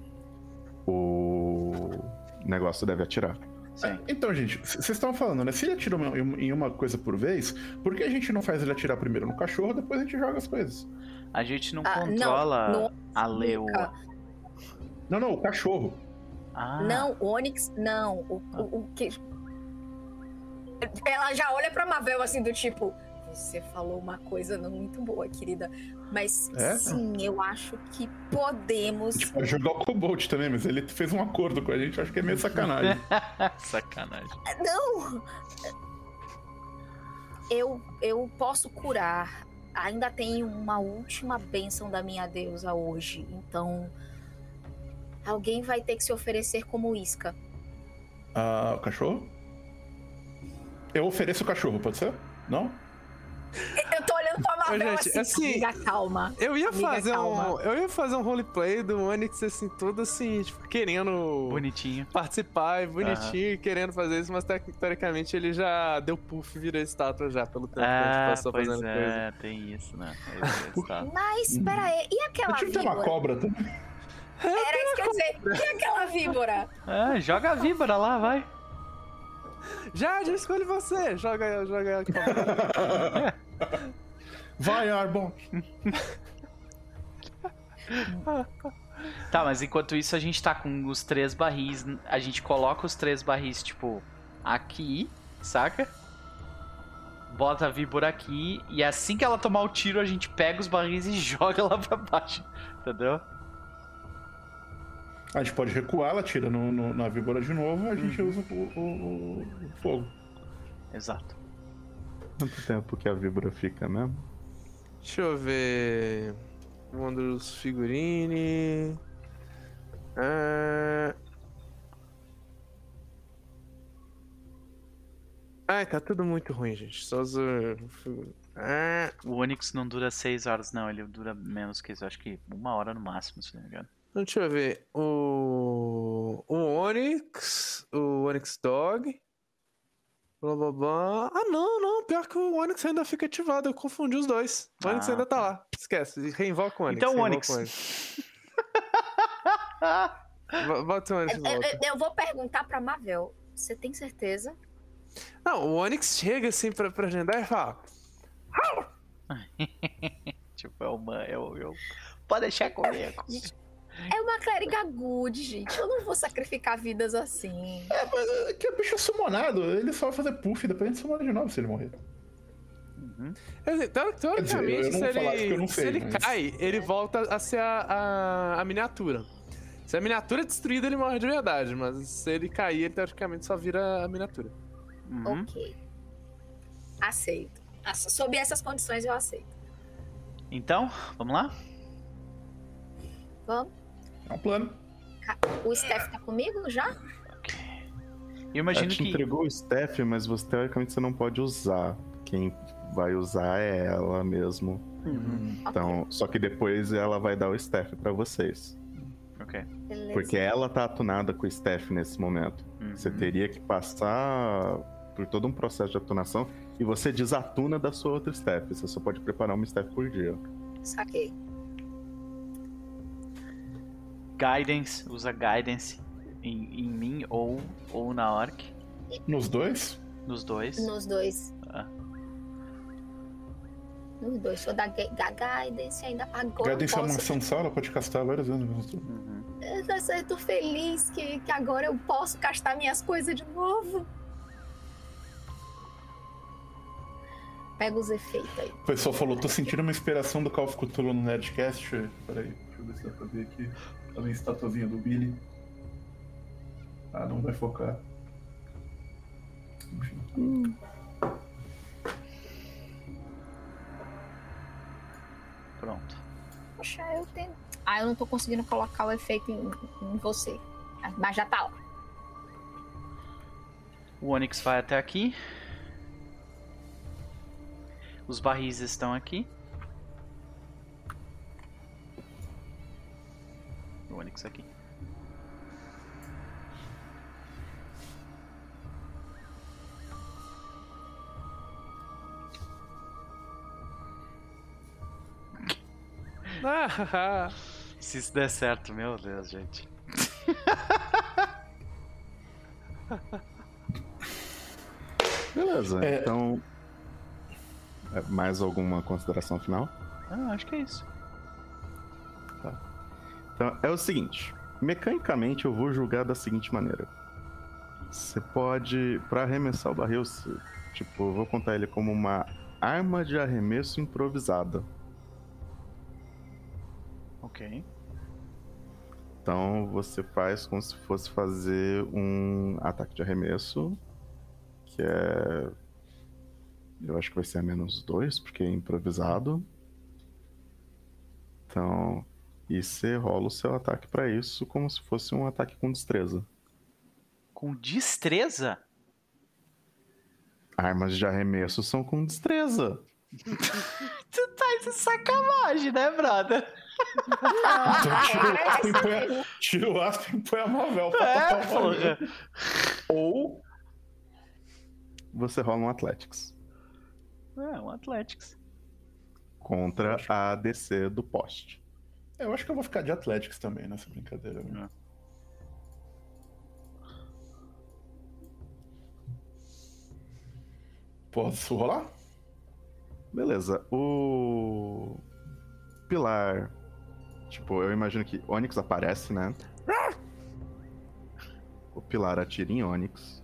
o negócio deve atirar. Sim. Então, gente, vocês estão falando, né? Se ele atira em uma coisa por vez, por que a gente não faz ele atirar primeiro no cachorro, depois a gente joga as coisas? A gente não ah, controla não, não, a leoa. Não, não, o cachorro. Ah. Não, o Onix, não. O, o, o que. Ela já olha pra Mavel assim, do tipo. Você falou uma coisa não muito boa, querida. Mas é? sim, eu acho que podemos. A gente pode jogar o Cobalt também, mas ele fez um acordo com a gente, acho que é meio sacanagem. sacanagem. Não! Eu, eu posso curar. Ainda tenho uma última bênção da minha deusa hoje. Então. Alguém vai ter que se oferecer como isca. Ah, o cachorro? Eu ofereço o cachorro, pode ser? Não? Eu tô olhando pra Marvel gente, assim, assim, calma. Eu ia amiga, fazer calma. um. Eu ia fazer um roleplay do Onix, assim, todo assim, tipo, querendo. Bonitinho. Participar, bonitinho, querendo fazer isso, mas teoricamente ele já deu puff e virou estátua já, pelo tempo ah, que a gente passou fazendo é, coisa. tem isso, né? mas, pera aí, e aquela víbora? Tinha uma cobra também. Era isso que eu ia dizer, e aquela víbora? Ah, joga a víbora lá, vai. Já, já escolhe você. Joga, joga. Vai, Arbon. tá, mas enquanto isso a gente tá com os três barris. A gente coloca os três barris, tipo, aqui, saca? Bota a víbora aqui. E assim que ela tomar o tiro, a gente pega os barris e joga lá pra baixo. Entendeu? A gente pode recuar, ela tira no, no, na víbora de novo a gente uhum. usa o, o, o, fogo. Exato. Quanto tempo que a víbora fica mesmo? Deixa eu ver. Wondrous Figurine. Ah... Ai, tá tudo muito ruim, gente. Só os. Ah... O Onix não dura 6 horas, não. Ele dura menos que isso. Acho que uma hora no máximo, se não me engano. Então, deixa eu ver. O, o Onix, o Onix Dog. Blá, blá, blá. Ah, não, não. Pior que o Onix ainda fica ativado. Eu confundi os dois. O Onix ah, ainda tá, tá lá. Esquece. Reinvoca o Onix. Então, o Onix. Bota o Onix eu, eu, eu vou perguntar pra Mavel. Você tem certeza? Não, o Onix chega assim pra, pra agendar e fala. tipo, é uma. Eu, eu... Pode deixar comigo. É uma clériga good, gente. Eu não vou sacrificar vidas assim. É, mas é que o bicho é summonado. Ele só vai fazer puff, depois a gente summona de novo se ele morrer. Uhum. Teoricamente, se ele, se ele mas... cai, ele volta a ser a, a, a, miniatura. Se a miniatura é destruída, ele morre de verdade. Mas se ele cair, ele teoricamente só vira a miniatura. Uhum. Ok. Aceito. Sob essas condições, eu aceito. Então, vamos lá? Vamos. É um plano. O Steph tá comigo já? Eu imagino ela te que... entregou o Steph, mas você, teoricamente você não pode usar. Quem vai usar é ela mesmo. Uhum. Então, okay. só que depois ela vai dar o Steph para vocês. Ok. Beleza. Porque ela tá atunada com o Steph nesse momento. Uhum. Você teria que passar por todo um processo de atunação e você desatuna da sua outra Steph. Você só pode preparar uma Steph por dia. Saquei. Guidance, usa Guidance em, em mim ou, ou na Orc. Nos dois? Nos dois. Nos dois. Ah. Nos dois. Sou da, da Guidance ainda agora. Guidance posso... é uma ação só, ela pode castar várias vezes. Uhum. Eu tô feliz que, que agora eu posso castar minhas coisas de novo. pega os efeitos aí. O pessoal falou, tô sentindo uma inspiração do Call of Cthulhu no Nerdcast. Peraí, deixa eu ver se dá pra ver aqui. Vendo a estatuazinha do Billy? Ah, não vai focar. Enfim. Pronto. Poxa, eu tenho. Ah, eu não tô conseguindo colocar o efeito em, em você. Mas já tá lá. O Onix vai até aqui. Os barris estão aqui. O Onix aqui. Ah, Se isso der certo, meu Deus, gente. Beleza, É. então. é, Mais alguma consideração final? Ah, acho que é isso. Então, é o seguinte: mecanicamente eu vou julgar da seguinte maneira. Você pode, Pra arremessar o barril, tipo, eu vou contar ele como uma arma de arremesso improvisada. Ok. Então você faz como se fosse fazer um ataque de arremesso, que é. Eu acho que vai ser a menos dois, porque é improvisado. Então. E você rola o seu ataque pra isso como se fosse um ataque com destreza. Com destreza? Armas de arremesso são com destreza. Tu tá de sacanagem, né, brother? Então tira o é, Aspen e põe a, Mavel pra É, porra. Ou. Você rola um Athletics É, um Athletics. contra a DC do poste. É, Eu acho que eu vou ficar de Athletics também nessa brincadeira. né? Posso rolar? Beleza. O. Pilar. Tipo, eu imagino que Onix aparece, né? O Pilar atira em Onix.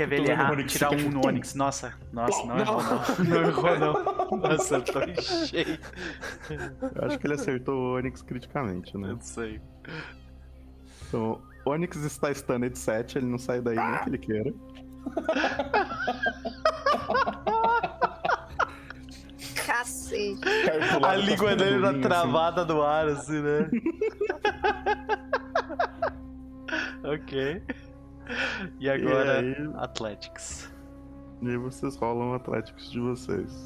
Quer ver ele errar? Onix Tirar um no. Onix. Nossa, nossa, não, Não. errou não. Não errou não. Nossa, eu tô cheio. Eu acho que ele acertou o Onix criticamente, né? Eu sei. Então, Onix está stunned 7, ele não sai daí nem que ele queira. Cacete. A língua tá dele tá travada no ar, assim, né? ok. E agora, E aí? Athletics. E aí vocês rolam o Athletics de vocês.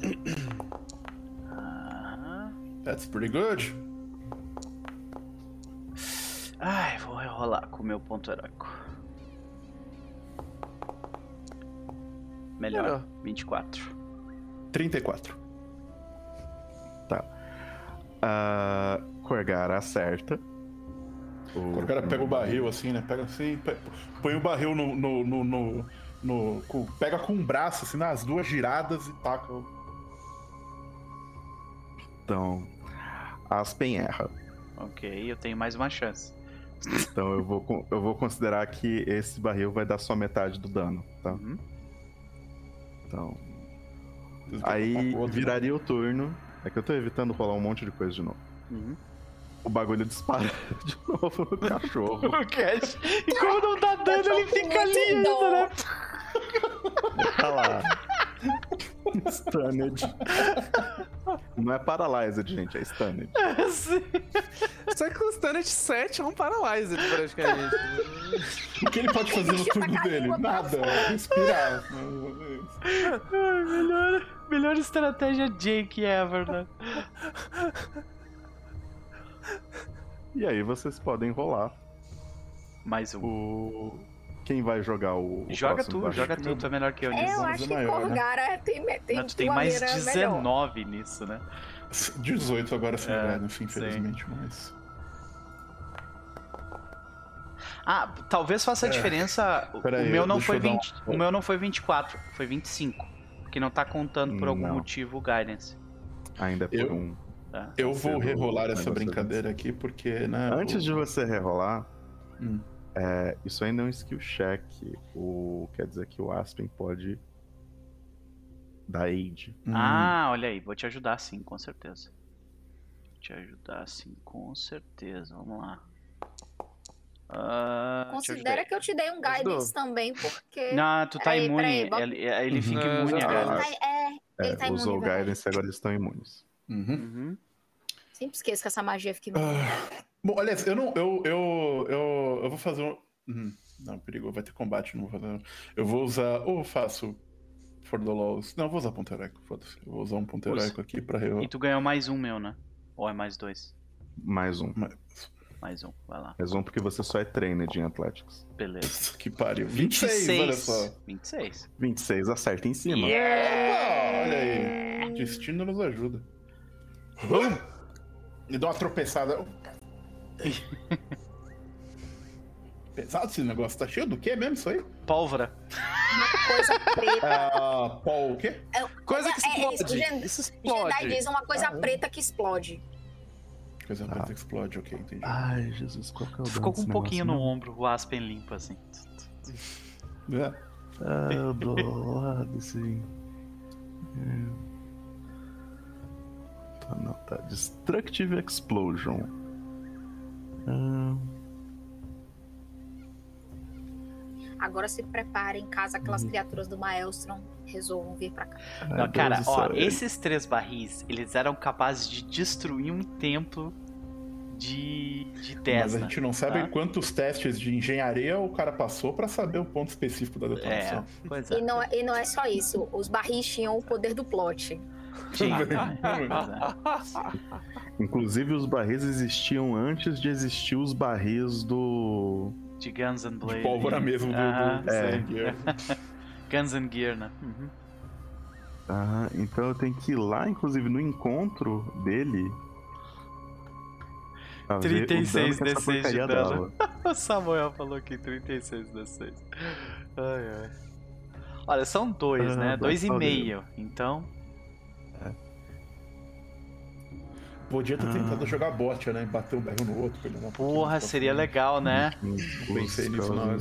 Ah. That's pretty good. Ai, vou rolar com o meu ponto heróico. Melhor, Melhor. 24. 34. A Corgar acerta. O O cara pega o barril assim, né? Pega assim, põe o barril no. no, no, no- no- com- pega com um braço, assim, nas duas giradas e taca. o- Então, Aspen erra. Ok, eu tenho mais uma chance. Então eu vou, eu vou considerar que esse barril vai dar só metade do dano, tá? Uhum. Então, aí o né? viraria o turno. É que eu tô evitando rolar um monte de coisa de novo. Uhum. O bagulho dispara de novo no cachorro. O Cash. E como não dá dano, ele fica ali ainda, né? Tá lá. Stunned. Não é paralyzed, gente, é stunned. Sim. Só que o Standard 7 é um Paralyzed, praticamente. O que ele pode fazer no Tá turno dele? Nada. Respirar. Ai, melhor, melhor estratégia Jake ever, né? E aí vocês podem rolar Mais um. o. Quem vai jogar o. Joga tu, barril? joga tu, tu é melhor que eu É, nisso. eu acho que maior, né? Corgara tem, tem Mas tu tem mais maneira melhor. 19 nisso, né? 18 agora sem É, é, sim. infelizmente, mas. Ah, talvez faça a É. diferença. O Pera o meu não foi eu dar um- 20, o meu não foi 24, foi 25. Porque não tá contando por algum Não. motivo o guidance. Ainda é por Eu- um. Tá? Eu vou rerolar essa brincadeira aqui porque, né? Antes o- de você rerolar, Hum. É, isso ainda é um skill check. O, quer dizer que o Aspen pode dar aid. Hum. Ah, olha aí, vou te ajudar sim, com certeza. Vou te ajudar sim, com certeza. Vamos lá. Te Considera que eu te dei um guidance também, porque. Não, tu tá imune. bota- ele, ele fica imune Não, agora. Ele tá, é, ele É, tá imune. usou o. Guidance e agora eles estão imunes. Uhum. Uhum. Sempre esqueço que essa magia fica. Ah, bom, aliás, eu não. Eu, eu, eu, eu vou fazer um. Uhum. Não, perigo, vai ter combate, não vou fazer. Eu vou usar. Ou eu faço. For the laws. Não, eu vou usar ponto heróico, foda-se. Eu vou usar um heróico aqui pra rerolar. E tu ganhou mais um meu, né? Ou é mais dois? Mais um. Mas- Mais um, vai lá. Mais um porque você só é trained em Athletics. Beleza. Que pariu. 26, olha só. 26. 26, acerta em cima. Ah, olha aí. Destino nos ajuda. Vamos! Me dá uma tropeçada. Pesado esse negócio. Tá cheio do quê mesmo isso aí? Pólvora. Uma coisa preta. Ah, Paul, o quê? É, Coisa que é, é, explode. Gen- Isso Jedi explode. diz uma coisa Ah, é. preta que explode. Coisa preta explode, ok, entendi. Ai, Jesus, qual que é o Ficou com um pouquinho no negócio ombro, o Aspen limpo assim. É. Ah, eu dou lado, sim. É. Tá, não, tá. Destructive Explosion. Ah, Agora se preparem caso aquelas criaturas do Maelstrom resolvam vir pra cá. Não, ah, cara, ó, esses três barris, eles eram capazes de destruir um templo de, de Mas a Tesla. gente não sabe tá? quantos testes de engenharia o cara passou pra saber o ponto específico da É, detonação. E é. não, e não é só isso, os barris tinham o poder do plot. Tinha. Inclusive, os barris existiam antes de existir os barris do. De Guns and De Blade. pólvora mesmo do, Aham, do é. Guns and Gear, né? Uhum. Ah, então eu tenho que ir lá, inclusive, no encontro dele. pra ver o 36 dano que essa D6 de dano. O Samuel falou aqui 36 D6. Ai, ai. Olha, são dois, Ah, né? dá Dois e meio. Então, Podia ter Ah. tentado jogar bot, né? Bater um berro no outro. pra ele dar um porra, seria legal, né? Pensei nisso na hora.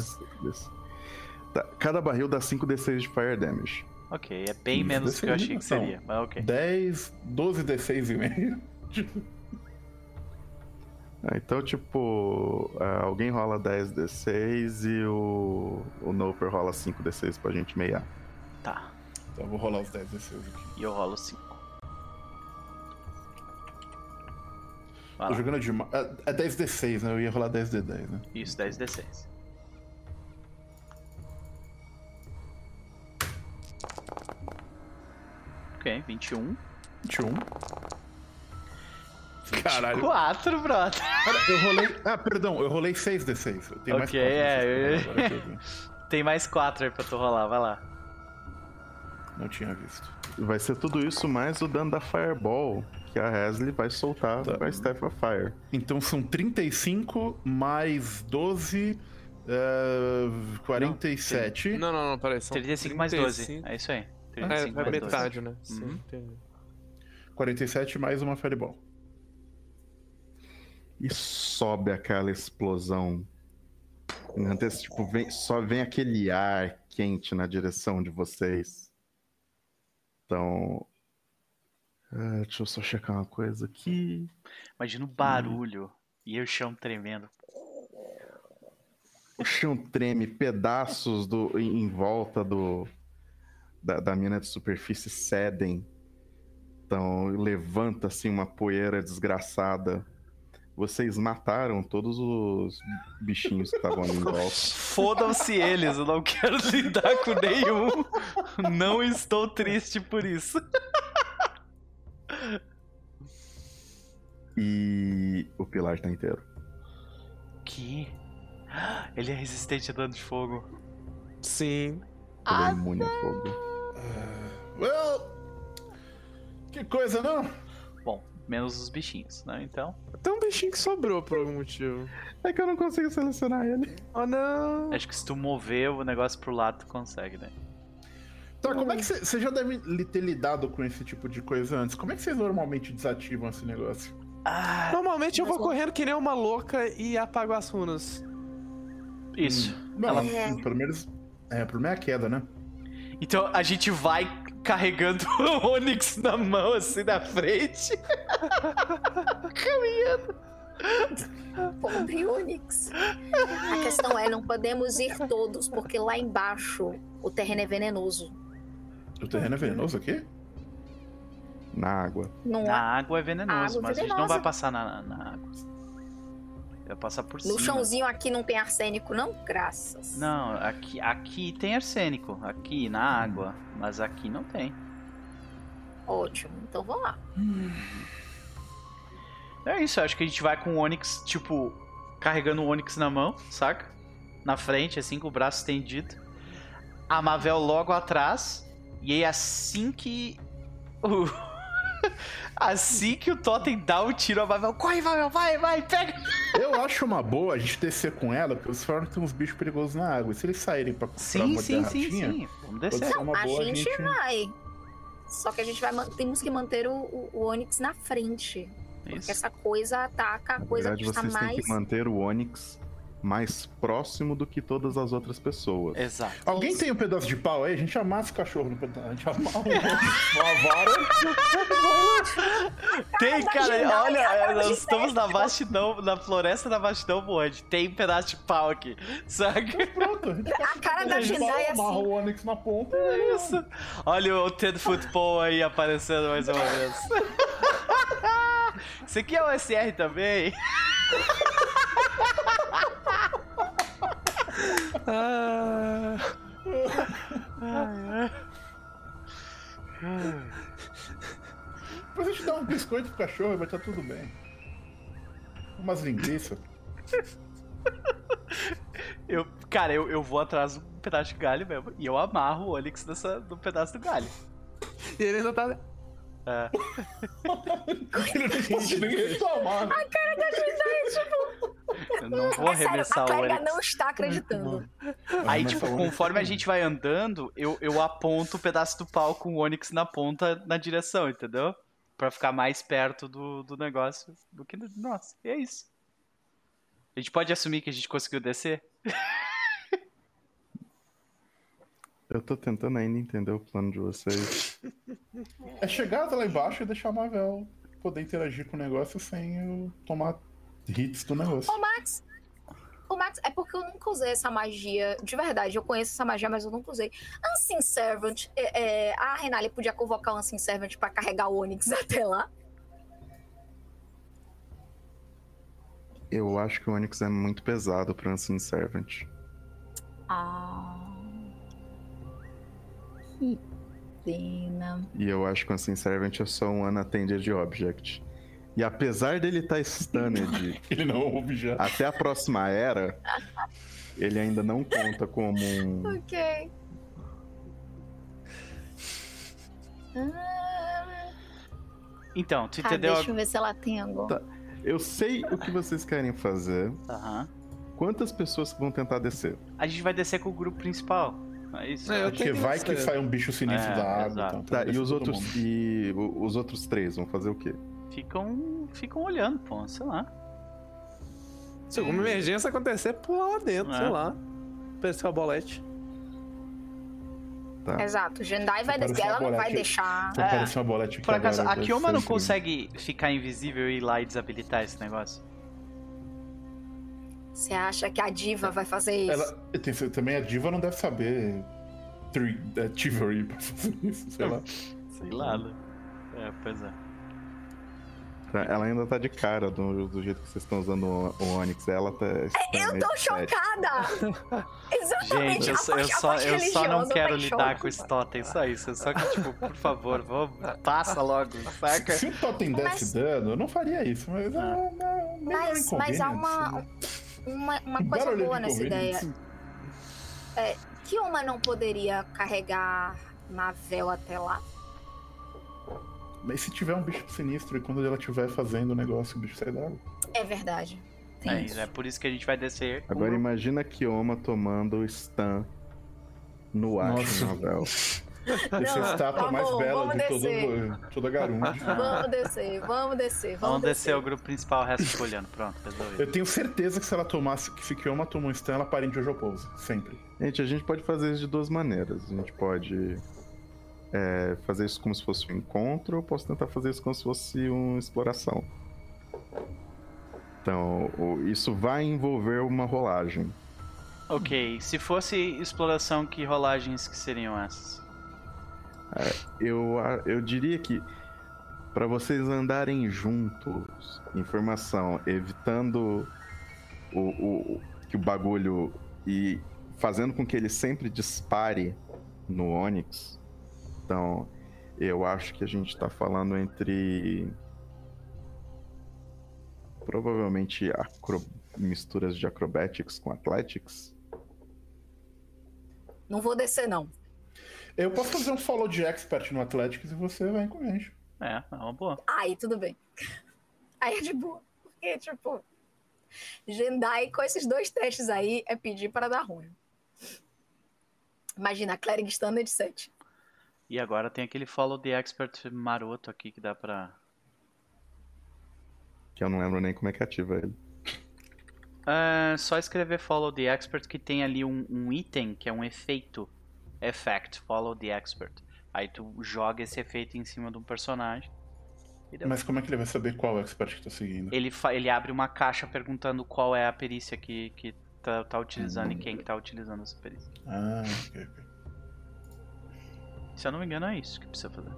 Tá, cada barril dá 5d6 de fire damage. Ok, é bem Isso, menos do que eu achei que seria, mas ok. 10, 12 D6 e meio. Ah, então, tipo, ah, alguém rola 10d6 e o, o Noper rola 5d6 pra gente meiar. Tá. Então eu vou rolar os 10 D6 aqui. E eu rolo 5. Vai Tô lá. jogando demais. É 10 D6, né? Eu ia rolar 10 D10, né? Isso, 10 D6. Ok, 21. 21. Caralho. 4, brother. Cara, eu rolei. Ah, perdão, eu rolei 6 D6. Eu tenho mais Ok, 4 é, D6 eu- pra rolar, agora que eu vi. Tem mais 4 aí pra tu rolar, vai lá. Não tinha visto. Vai ser tudo isso mais o dano da Fireball que a Hesley vai soltar Tá. com a Staff of Fire. Então são 35 mais 12. é, 47. Não, não, não, peraí. São 35 mais 12. 35. É isso aí. É, 35 é mais 12. metade, né? Sim, Uhum. entendi. 47 mais uma Fireball. E sobe aquela explosão. Antes, tipo, vem- só vem aquele ar quente na direção de vocês. Então. Ah, deixa eu só checar uma coisa aqui. Imagina o barulho e o chão tremendo. O chão treme, pedaços do, em, em volta do da, da mina de superfície cedem. Então levanta assim uma poeira desgraçada. Vocês mataram todos os bichinhos que estavam ali em volta. Fodam-se eles, eu não quero lidar com nenhum. Não estou triste por isso. E o pilar tá inteiro. Que? Ele é resistente a dano de fogo. Sim. Ele é imune a fogo. Well. Que coisa, não? Bom, menos os bichinhos, né? Então. Tem um bichinho que sobrou por algum motivo. É que eu não consigo selecionar ele. Oh, não. Acho que se tu mover o negócio pro lado, tu consegue, né? Tá, como é que você já deve ter lidado com esse tipo de coisa antes? Como é que vocês normalmente desativam esse negócio? Ah, Normalmente eu vou correndo que nem uma louca e apago as runas. Isso. Não, Ela- ela... pelo menos. É, o problema é a queda, né? Então a gente vai carregando o Onix na mão, assim, na frente. Caminhando. Pobre Onix. A questão é, não podemos ir todos, porque lá embaixo o terreno é venenoso. O terreno é venenoso aqui? Na água. Não Na há. água é venenoso, Água mas a gente não venenosa. vai passar na, na água. Vai passar por cima. No chãozinho aqui não tem arsênico, não? Graças. Não, aqui, aqui tem arsênico. Aqui na água. Mas aqui não tem. Ótimo, então vamos lá. É isso, acho que a gente vai com o Onix, tipo, carregando o Onix na mão, saca? Na frente, assim, com o braço estendido. A Mavel logo atrás. E aí, assim que. o- assim que o Totem dá o tiro, a Mavel. Corre, Mavel, vai, vai, pega! Eu acho uma boa a gente descer com ela, porque falaram que tem uns bichos perigosos na água. E se eles saírem pra, pra Sim, morder sim, sim, ratinha, sim. Vamos descer. uma a boa a gente gente. vai. Só que a gente vai temos que manter o, o, o Onix na frente. Porque Isso. essa coisa ataca a coisa verdade, que está mais. que manter o Onix mais próximo do que todas as outras pessoas. Exato. Alguém tem um pedaço de pau aí? A gente amassa o cachorro no pedaço. A gente amarra uma vara. Tem, cara, olha, nós estamos na vastidão, na floresta da vastidão voante. Tem um pedaço de pau aqui, saca? Pronto. A A cara da Jedi é amarra assim. o Onix na ponta. É isso. Olha o Ted Football aí aparecendo mais uma vez. Isso aqui é o SR também? Ah, Depois a gente dá um biscoito pro cachorro e vai estar tudo bem. Umas linguiças. Eu, cara, eu, eu vou atrás de um pedaço de galho mesmo. E eu amarro o Onix nessa, no pedaço do galho. e ele ainda tá. É. Gente, ninguém tá amarra. Eu não vou É sério, arremessar a o Onix. não está acreditando. Aí, Mas tipo, falando conforme a gente vai andando, eu, eu aponto o pedaço do pau com o Onix na ponta na direção, entendeu? Pra ficar mais perto do, do negócio do que do nosso. E é isso. A gente pode assumir que a gente conseguiu descer? Eu tô tentando ainda entender o plano de vocês. É chegar até lá embaixo e deixar a Mavel poder interagir com o negócio sem eu tomar hits do negócio. Ô, Max. Ô, Max, é porque eu nunca usei essa magia. De verdade, eu conheço essa magia, mas eu nunca usei. Unseen Servant. é, é, a Renali podia convocar o Unseen Servant pra carregar o Onix até lá. Eu acho que o Onix é muito pesado pra Unseen Servant. Ah. Que pena. E eu acho que o Unseen Servant é só um Unattended Object. E apesar dele estar stunned Ele não ouve já. até a próxima era, ele ainda não conta como um. Ok. Ah, Então, tu tá, entendeu? deixa eu ver se ela tem agora. Tá. Eu sei o que vocês querem fazer. Aham. Quantas pessoas vão tentar descer? A gente vai descer com o grupo principal. É isso. É, eu Porque vai que é. sai um bicho sinistro É, da água. Então, Tá, então e os outros. mundo. E o- os outros três vão fazer o quê? Ficam, ficam olhando, pô, sei lá. Se alguma emergência acontecer, pula lá dentro, É. sei lá. Pescar o bolete. Tá. Exato, Jendai vai descer, uma ela não vai deixar. Então É. parece uma bolete aqui Por acaso, agora, a ser não consegue ficar invisível e ir lá e desabilitar esse negócio? Você acha que a diva vai fazer isso? Ela, tenho- também a diva não deve saber tri- é, pra fazer isso, sei lá. Sei lá, né? É, pois é. Tá, Ela ainda tá de cara do, do jeito que vocês estão usando o, o Onix. Ela tá. Eu tô chocada! Exatamente. Gente, eu, a só- eu só, eu só não quero tá em lidar choque. com esse totem, só isso. Só que, tipo, por favor, vamos, passa logo, saca? Se o Totem desse Mas- dano, eu não faria isso, mas. Ah. não, melhor Mas, mas há uma, né? Uma, uma coisa boa de nessa ideia. inconvenience. Que uma não poderia carregar Mavel até lá? Mas se tiver um bicho sinistro e quando ela estiver fazendo o negócio, o bicho sai d'água. É verdade. É, isso. é por isso que a gente vai descer. com Agora o- imagina a Kioma tomando o stun no ar, Nossa. Mavel. Essa Não, estátua tá mais bom, bela vamos de descer. todo, toda Garunda. Vamos descer, vamos descer, vamos, Vamos descer o grupo principal, o resto fica olhando. Pronto, resolvido. Eu tenho certeza que se ela tomasse, que se Kioma tomou um stun, ela para em Jojo Pose. Sempre. Gente, a gente pode fazer isso de duas maneiras. A gente pode é, fazer isso como se fosse um encontro, ou posso tentar fazer isso como se fosse uma exploração. Então, isso vai envolver uma rolagem. Ok, se fosse exploração, que rolagens que seriam essas? Eu, eu diria que para vocês andarem juntos, informação, evitando o- o- que o bagulho e fazendo com que ele sempre dispare no Onix. Então, eu acho que a gente tá falando entre provavelmente acro- misturas de acrobatics com athletics. Não vou descer, não. Eu posso fazer um follow de expert no Athletics e você vem com a gente. É, é uma boa. Aí tudo bem. Aí é de boa. Porque, tipo, Jendai com esses dois testes aí é pedir para dar ruim. Imagina, Cleric Standard 7. E agora tem aquele follow the expert maroto aqui que dá pra. Que eu não lembro nem como é que ativa ele. É só escrever follow the expert que tem ali um, um item que é um efeito. Effect, follow the expert. Aí tu joga esse efeito em cima de um personagem. Mas como é que ele vai saber qual expert que tá seguindo? Ele, ele abre uma caixa perguntando qual é a perícia que, que tá, tá utilizando e quem que tá utilizando essa perícia. Ah, ok, ok. Se eu não me engano, é isso que precisa fazer.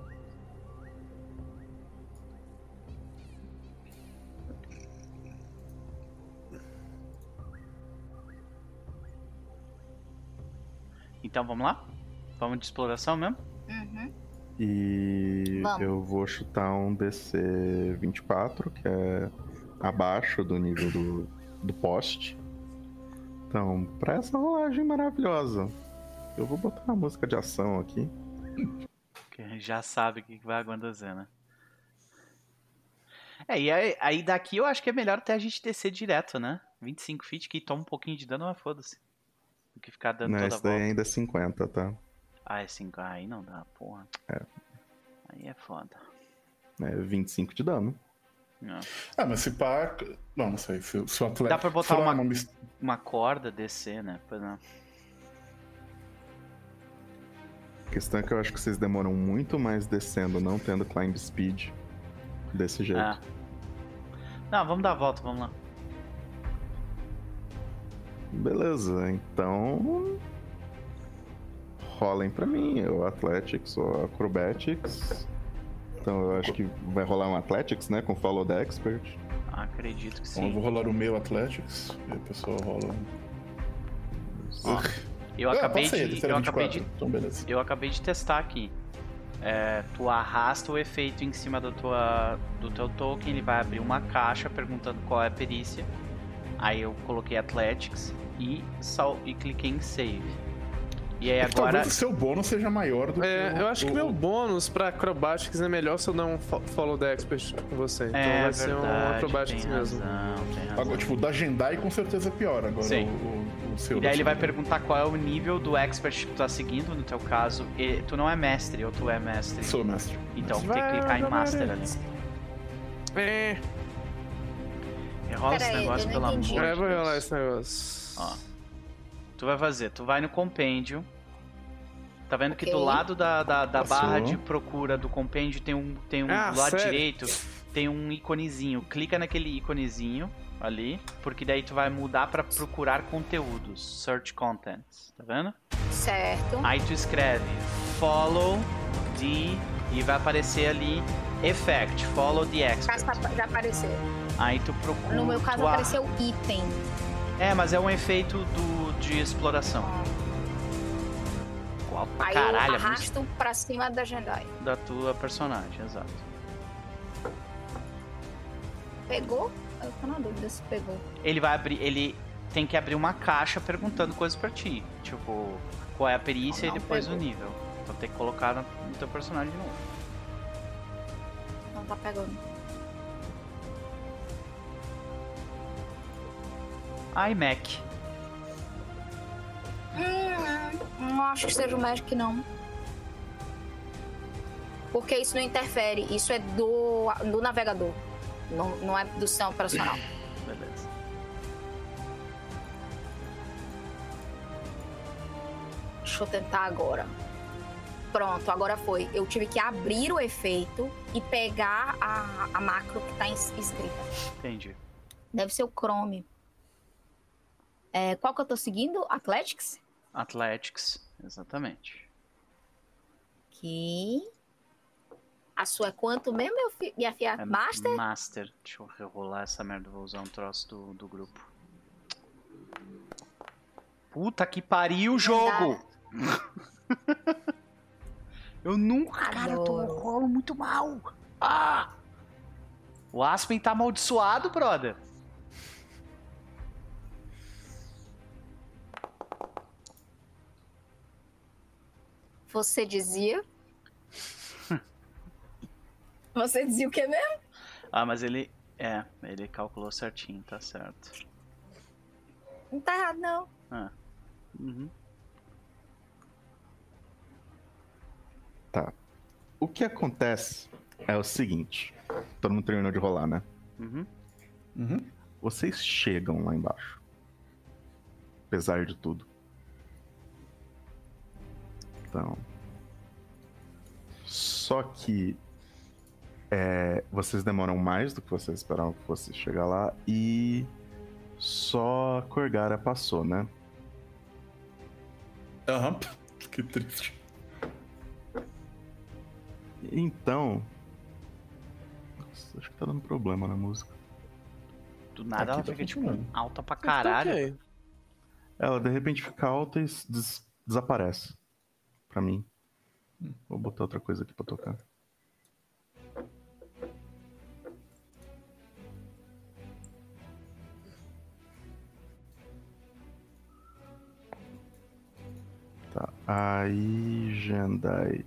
Então vamos lá? Vamos de exploração mesmo? Uhum. E Vamos. eu vou chutar um DC 24, que é abaixo do nível do, do poste. Então, pra essa rolagem maravilhosa, eu vou botar uma música de ação aqui. Que a gente já sabe o que que vai acontecer, né? É, e aí, aí daqui eu acho que é melhor até a gente descer direto, né? 25 feet que toma um pouquinho de dano, mas foda-se. Do que ficar dando Não, toda a esse daí volta. ainda é 50, tá? Ah, é 5. Ah, aí não dá, porra. É. Aí é foda. É 25 de dano. Não. Ah, mas se pá. Não, não sei. Se, se o atleta. Dá pra botar uma- mis- Uma corda descer, né? Pois não. A questão é que eu acho que vocês demoram muito mais descendo, não tendo climb speed desse jeito. Ah. Não, vamos dar a volta, vamos lá. Beleza, então. Rolem pra mim, ou Athletics ou Acrobatics. Então eu acho que vai rolar um Athletics, né? Com Follow the Expert. Acredito que Bom, eu sim. vou rolar o meu Athletics. E a pessoa rola. um- Ó, eu Ah, acabei de. Eu acabei 24. de. Então, beleza. Eu acabei de testar aqui. É, tu arrasta o efeito em cima do, tua, do teu token, ele vai abrir uma caixa perguntando qual é a perícia. Aí eu coloquei Athletics e, sal, e cliquei em Save. E aí que agora. Talvez o seu bônus seja maior do É, que. o- eu acho que o- meu bônus pra Acrobatics é melhor se eu dar um fo- Follow the Expert com você. Então é vai ser um verdade, Acrobatics tem mesmo. razão, tem razão. Agora, tipo, o da Jendai com certeza é pior. Agora Sim. o, o, o seu. E daí ele vai perguntar qual é o nível do expert que tu tá seguindo, no teu caso. E tu não é mestre, ou tu é mestre. Sou mestre. Então tem Vai, que clicar em Master ali. É, Rola esse aí, negócio, eu pelo amor de é, vou Deus. rolar esse negócio. Ó. Tu vai fazer, tu vai no compêndio. Tá vendo que do lado da, da, da barra de procura do compêndio tem um. Tem um Ah, do lado sério? direito tem um iconezinho. Clica naquele iconezinho ali. Porque daí tu vai mudar pra procurar conteúdos. Search contents. Tá vendo? Certo. Aí tu escreve follow the. E vai aparecer ali effect, follow the expert. já apareceu. Aí tu procura. No meu caso tu apareceu item. É, mas é um efeito do, de exploração. Qual pra Aí caralho eu arrasto pra cima da Jendai. da tua personagem, exato. Pegou? Eu tô na dúvida se pegou. Ele vai abrir. Ele tem que abrir uma caixa perguntando coisas pra ti. Tipo, qual é a perícia Não, e depois pegou. o nível. Então tem que colocar no teu personagem de novo. Não tá pegando. iMac. Hum, não acho que seja o Magic, não. Porque isso não interfere, isso é do, do navegador. Não, não é do sistema operacional. Beleza. Deixa eu tentar agora. Pronto, agora foi. Eu tive que abrir o efeito e pegar a, a macro que tá es- escrita. Entendi. Deve ser o Chrome. É, qual que eu tô seguindo? Athletics? Athletics, exatamente. Que. A sua é quanto mesmo, meu fi... minha filha? É Master? Master. Deixa eu rerolar essa merda, vou usar um troço do, do grupo. Puta que pariu, jogo! eu nunca, cara, eu tô rolo muito mal. Ah! O Aspen tá amaldiçoado, brother. Você dizia? Você dizia o que mesmo? Ah, mas ele. É, ele calculou certinho, tá certo. Não tá errado, não. Ah. Uhum. O que acontece é o seguinte: todo mundo terminou de rolar, né? Uhum. Uhum. Vocês chegam lá embaixo. Apesar de tudo. Então. Só que. é, vocês demoram mais do que vocês esperavam que fosse chegar lá. E. Só a Corgara passou, né? Aham. Que triste. Então. Nossa, acho que tá dando problema na música. Do nada Aqui ela tá fica, tipo, alta pra caralho. Ok. Ela de repente fica alta e des- desaparece. Pra mim. Vou botar outra coisa aqui pra tocar. Tá. Aí, Jandai.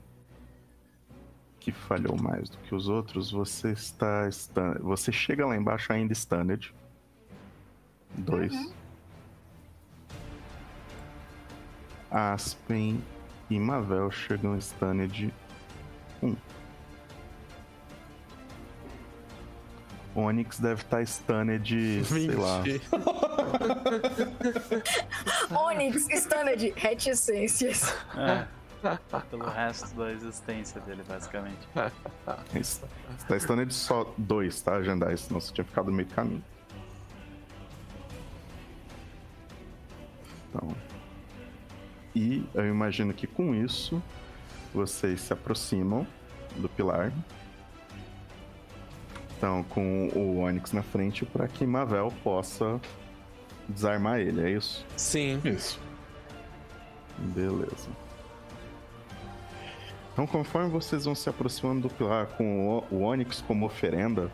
Que falhou mais do que os outros. Você está. stun- Você chega lá embaixo ainda stunned. Dois. Aspen e Mavel chegam stunned 1. Onyx deve estar stunned, sei lá. Onyx, Stunned, reticências. É. Pelo resto da existência dele, basicamente. Está stunned só 2, tá, Jandai? Senão você tinha ficado no meio do caminho. Então. E eu imagino que com isso vocês se aproximam do pilar. Então, com o Onyx na frente para que Mavel possa desarmar ele, é isso? Sim. Isso. Beleza. Então, conforme vocês vão se aproximando do pilar com o, o Onyx como oferenda,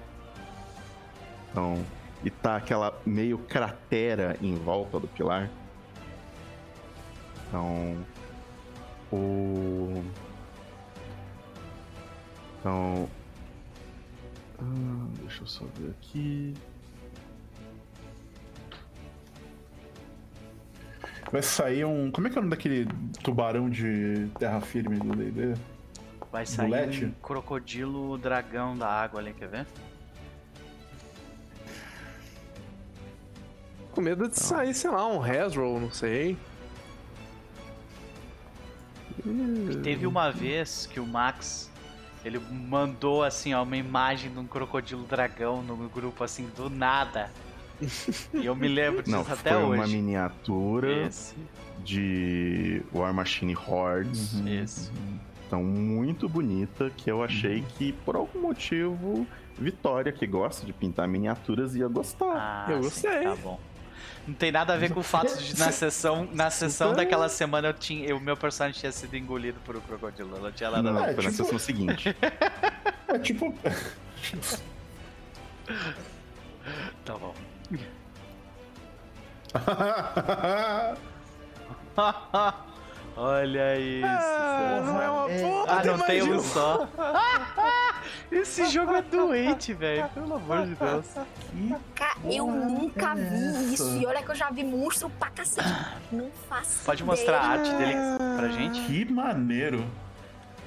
então, e tá aquela meio cratera em volta do pilar. Então, o. Então. ah, deixa eu só ver aqui. Vai sair um. Como é que é o nome daquele tubarão de terra firme do D&D? Vai sair Bulete? um crocodilo dragão da água ali, quer ver? Com medo de sair, sei lá, um Hasroll, não sei. Teve uma vez que o Max ele mandou assim, ó, uma imagem de um crocodilo dragão no grupo assim do nada. E eu me lembro disso Não, até foi hoje. uma miniatura Esse, de War Machine Hordes. esse. Então, muito bonita, que eu achei que, por algum motivo, Vitória, que gosta de pintar miniaturas, ia gostar. Ah, Eu sim, gostei. tá bom. Não tem nada a ver com o fato de na sessão, na sessão daquela semana eu tinha, o meu personagem tinha sido engolido por um crocodilo. Não tinha nada Não, a é, foi na tipo- sessão seguinte. É tipo. Tá bom. Olha isso. Ah, não é uma porra Ah, de não tem um só. Esse jogo é doente, velho. Pelo amor de Deus. Cara, eu nunca vi isso. E olha que eu já vi monstro pra cacete. Não faço Pode ideia. mostrar a arte dele pra gente? que maneiro.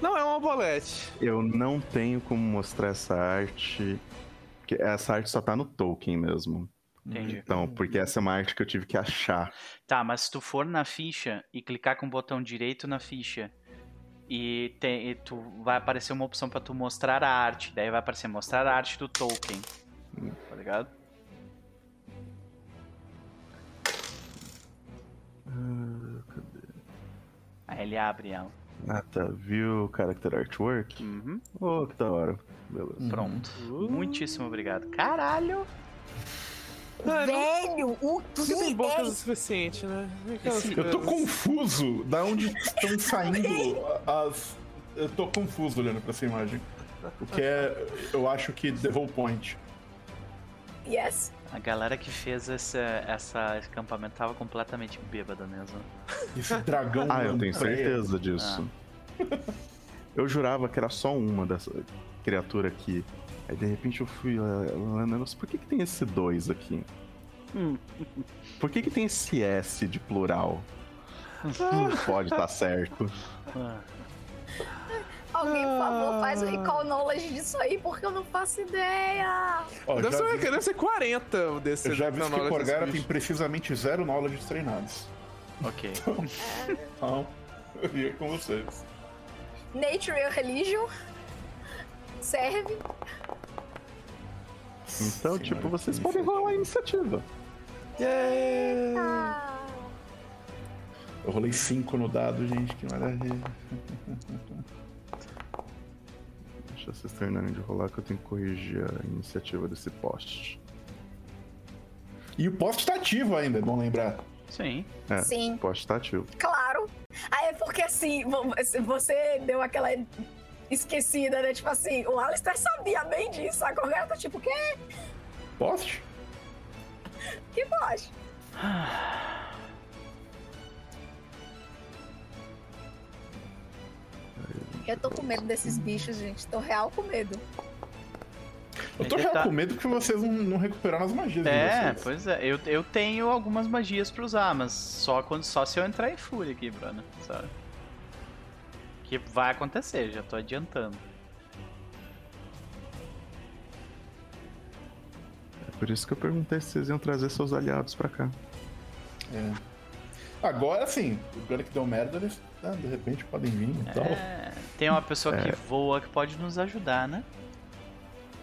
Não é uma bolete. Eu não tenho como mostrar essa arte. Porque essa arte só tá no Tolkien mesmo. Entendi. Então, porque essa é uma arte que eu tive que achar. Tá, mas se tu for na ficha e clicar com o botão direito na ficha e, tem, e tu vai aparecer uma opção pra tu mostrar a arte. Daí vai aparecer mostrar a arte do Tolkien. Tá ligado? Aí ele abre ela. Ah, tá. Viu Character Artwork? Uhum, Oh, que da hora. Beleza. pronto. Muitíssimo obrigado. Caralho! Ah, não- Velho, o Nunca que tem é bocas o suficiente, né? Eu tô confuso da onde estão saindo as. Eu tô confuso olhando pra essa imagem. O que é. Eu acho que The Whole Point. Yes. A galera que fez essa, essa esse acampamento tava completamente bêbada mesmo. Esse dragão. Ah, eu tenho lampreia. certeza disso. Eu jurava que era só uma dessa criatura aqui. Aí de repente eu fui lá, lá, nossa, por que, que tem esse dois aqui? Por que, que tem esse S de plural? Não pode estar certo. Ah, Alguém, por favor, faz o recall knowledge disso aí, porque eu não faço ideia. Ó, Deve ser, vi- deve ser 40 desse eu já vi que Corgara tem precisamente zero knowledge treinados. ok. Então, eu ia com vocês. Nature and Religion serve. Então, Senhora, tipo, vocês que podem rolar a iniciativa. Yeah. Ah, Eu rolei 5 no dado, gente, que maravilha. Deixa vocês terminarem de rolar que eu tenho que corrigir a iniciativa desse post. E o poste tá ativo ainda, é bom lembrar. Sim. É, Sim. o post tá ativo. claro. Ah, é porque assim, vo- você deu aquela esquecida, né? Tipo assim, o Alistair sabia bem disso. A Corgara tá tipo, que? Poste? Que pode? Eu tô com medo desses bichos, gente. Tô real com medo. Eu tô real tá- com medo que vocês não, não recuperaram as magias É, pois é. Eu, eu tenho algumas magias pra usar, mas só, quando, só se eu entrar em fúria aqui, Bruno. Sabe? Que vai acontecer, já tô adiantando. É por isso que eu perguntei se vocês iam trazer seus aliados pra cá. É. Agora sim, o cara que deu merda, eles ah, de repente podem vir e tal. É, tem uma pessoa que voa que pode nos ajudar, né?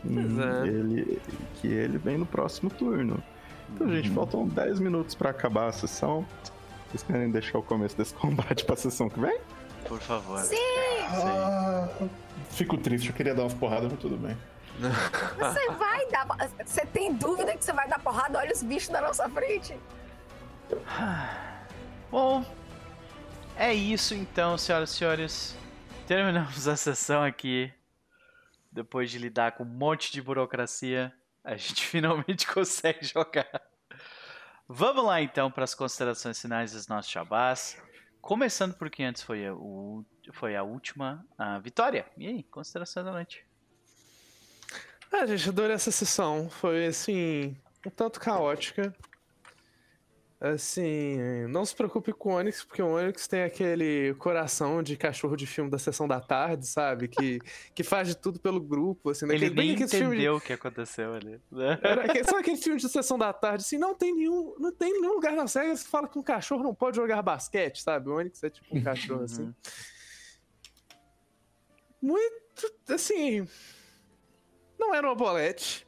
Hum, é. ele, que ele vem no próximo turno. Então, gente, faltam 10 minutos pra acabar a sessão. Vocês querem deixar o começo desse combate pra sessão que vem? Por favor. Sim! Ah, fico triste, eu queria dar umas porradas, mas tudo bem. Você vai dar. Você tem dúvida que você vai dar porrada? Olha os bichos da nossa frente. Bom, é isso então, senhoras e senhores. Terminamos a sessão aqui. Depois de lidar com um monte de burocracia, a gente finalmente consegue jogar. Vamos lá então para as considerações finais dos nossos chabás. Começando por quem antes foi a, o- foi a última a Vitória. E aí, consideração da noite? Ah, gente, adorei essa sessão. Foi, assim, um tanto caótica. Assim, não se preocupe com o Onyx, porque o Onyx tem aquele coração de cachorro de filme da sessão da tarde, sabe? Que, que faz de tudo pelo grupo, assim. Ele nem de- entendeu o que aconteceu ali. né? Era aquele- Sabe aquele filme de sessão da tarde, assim, não tem nenhum, não tem nenhum lugar na série que fala que um cachorro não pode jogar basquete, sabe? O Onyx é tipo um cachorro, assim. Muito, assim, não era uma bolete,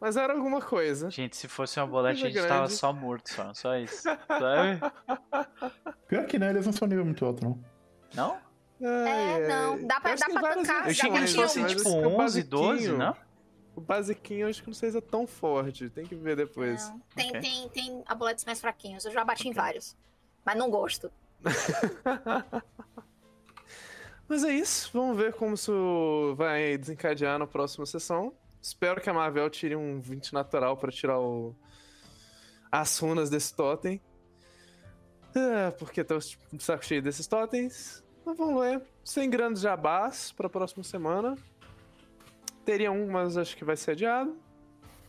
mas era alguma coisa. Gente, se fosse uma bolete, a gente tava grande. só morto, só, só isso. Sabe? Pior que não, eles não são nível muito alto, não. Não? Ai, É, não, dá pra- dá pra tancar, Eu já achei que eles fossem tipo esse que é o 11, 12, basiquinho. não? O basiquinho eu acho que não sei se é tão forte, tem que ver depois. Não, tem, Ok. tem, tem abuletes mais fraquinhos. Eu já bati em vários. Mas não gosto. Mas é isso, vamos ver como isso vai desencadear na próxima sessão. Espero que a Marvel tire um 20 natural pra tirar o... as runas desse totem. É, porque tô de saco cheio desses totens. Mas vamos ver. Sem grandes jabás pra próxima semana. Teria um, mas acho que vai ser adiado.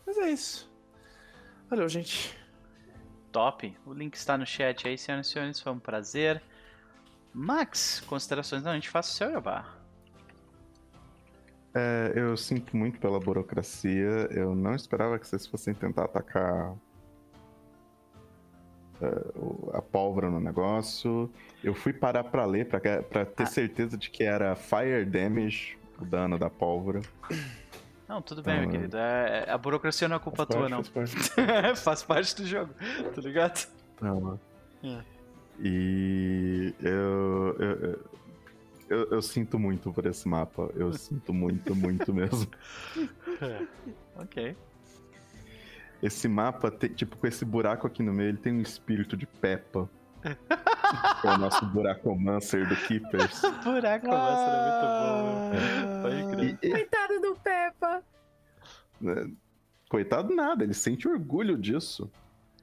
Mas é isso. Valeu, gente. Top. O link está no chat aí, senhoras e senhores. Foi um prazer. Max, considerações da gente faça o seu jabá. É, eu sinto muito pela burocracia. Eu não esperava que vocês fossem tentar atacar o- a pólvora no negócio. Eu fui parar pra ler pra ter Ah. certeza de que era fire damage o dano da pólvora. Não, tudo bem, meu Ah. querido. É- é- a burocracia não é culpa Faz tua, parte, não. faz parte. Faz parte do jogo, tá ligado? Não. É. E eu, eu, eu, eu- sinto muito por esse mapa. Eu sinto muito, muito mesmo. Ok. Esse mapa, tem, tipo, com esse buraco aqui no meio, ele tem um espírito de Peppa. que é o nosso buracomancer do Keepers. Buraco começa era muito bom. Pode crer. E, Coitado do Peppa. né, coitado nada, ele sente orgulho disso.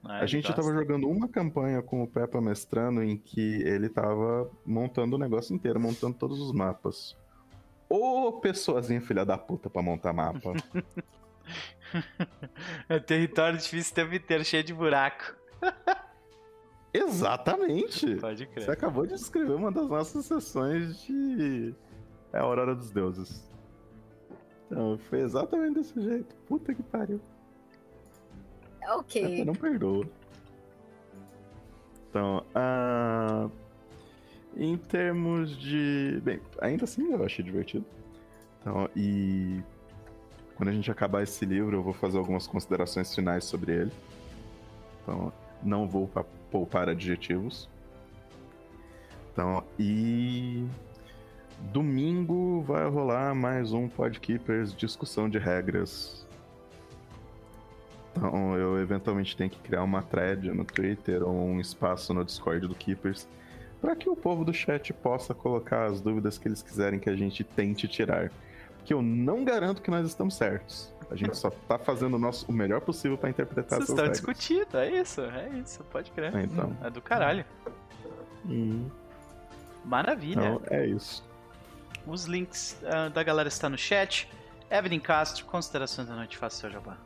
Ah, A ele gente gosta. tava jogando uma campanha com o Peppa mestrando em que ele tava montando o negócio inteiro, montando todos os mapas. Ô pessoazinha filha da puta pra montar mapa. É território difícil o tempo inteiro, cheio de buraco. Exatamente! Pode Você crer. acabou de descrever uma das nossas sessões de. É a Aurora dos Deuses. Então, foi exatamente desse jeito. Puta que pariu. Ok. não perdoa. Então, ah, em termos de. Bem, ainda assim eu achei divertido. Então, e. Quando a gente acabar esse livro, eu vou fazer algumas considerações finais sobre ele. Então, não vou pa- poupar adjetivos. Então, e. Domingo vai rolar mais um Podkeepers discussão de regras então eu eventualmente tenho que criar uma thread no Twitter ou um espaço no Discord do Keepers para que o povo do chat possa colocar as dúvidas que eles quiserem que a gente tente tirar. Porque eu não garanto que nós estamos certos. A gente só tá fazendo o, nosso, o melhor possível para interpretar Vocês estão discutindo, é isso, é isso, pode crer. É, então. É do caralho. Hum, Maravilha. Então é isso. Os links ah, da galera estão no chat. Evelyn Castro, considerações da noite, faça o seu jabá.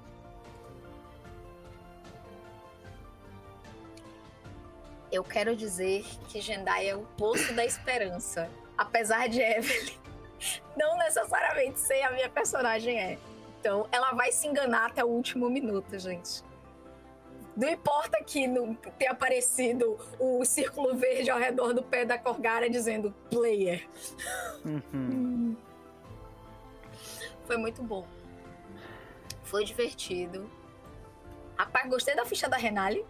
Eu quero dizer que Jendai é o poço da esperança. Apesar de Evelyn não necessariamente ser a minha personagem é. Então, ela vai se enganar até o último minuto, gente. Não importa que não tenha aparecido o círculo verde ao redor do pé da Corgara dizendo player. Uhum. Foi muito bom. Foi divertido. Rapaz, gostei da ficha da Renali.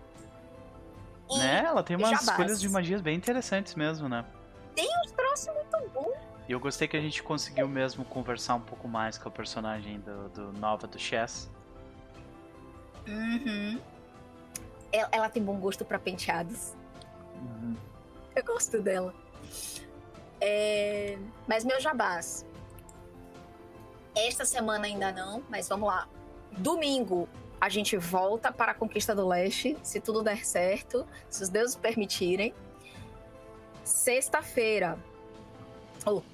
E Né? Ela tem umas jabás. escolhas de magias bem interessantes mesmo, né? os troços muito bom. E eu gostei que a gente conseguiu mesmo conversar um pouco mais com a personagem do, do Nova do Chess. Uhum. Ela, ela tem bom gosto pra penteados. Uhum. Eu gosto dela. É, Mas meu jabás. Esta semana ainda não, mas vamos lá. Domingo a gente volta para a Conquista do Leste, se tudo der certo, se os deuses permitirem. Sexta-feira, ou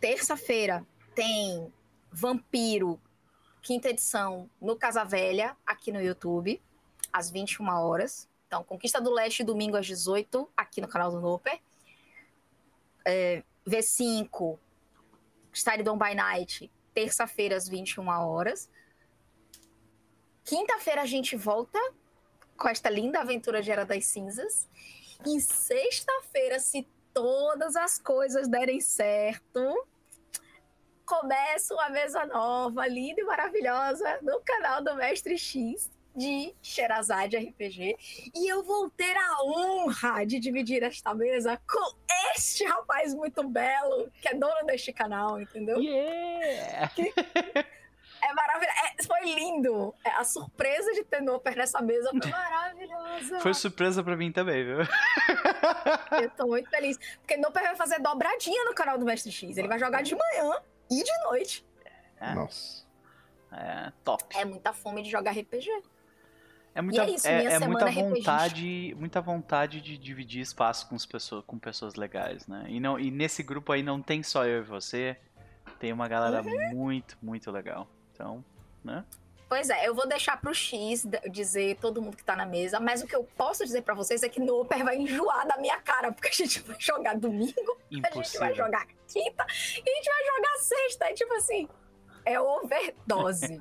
terça-feira, tem Vampiro, quinta edição, no Casa Velha, aqui no YouTube, às 21 horas. Então, Conquista do Leste, domingo às 18, aqui no canal do Noper. É, V5, Staridon by Night, terça-feira às 21 horas. Quinta-feira a gente volta com esta linda aventura de Era das Cinzas. E sexta-feira, se todas as coisas derem certo, começa uma mesa nova, linda e maravilhosa, no canal do Mestre X de Sherazade RPG. E eu vou ter a honra de dividir esta mesa com este rapaz muito belo, que é dono deste canal, entendeu? Yeah! É maravilhoso. É, foi lindo. É, a surpresa de ter Noper nessa mesa foi maravilhosa. Foi surpresa pra mim também, viu? Eu tô muito feliz. Porque Noper vai fazer dobradinha no canal do Mestre X. Ele vai jogar de manhã e de noite. É. Nossa. É, top. É muita fome de jogar RPG. É muita, é isso, é, minha é muita RPGista. vontade, muita vontade de dividir espaço com, as pessoas, com pessoas legais, né? E, não, e nesse grupo aí não tem só eu e você, tem uma galera Uhum. muito, muito legal. Então, né? Pois é, eu vou deixar pro X dizer todo mundo que tá na mesa, mas o que eu posso dizer pra vocês é que Noper vai enjoar da minha cara, porque a gente vai jogar domingo, a gente vai Impossível. jogar quinta e a gente vai jogar sexta. É tipo assim, é overdose.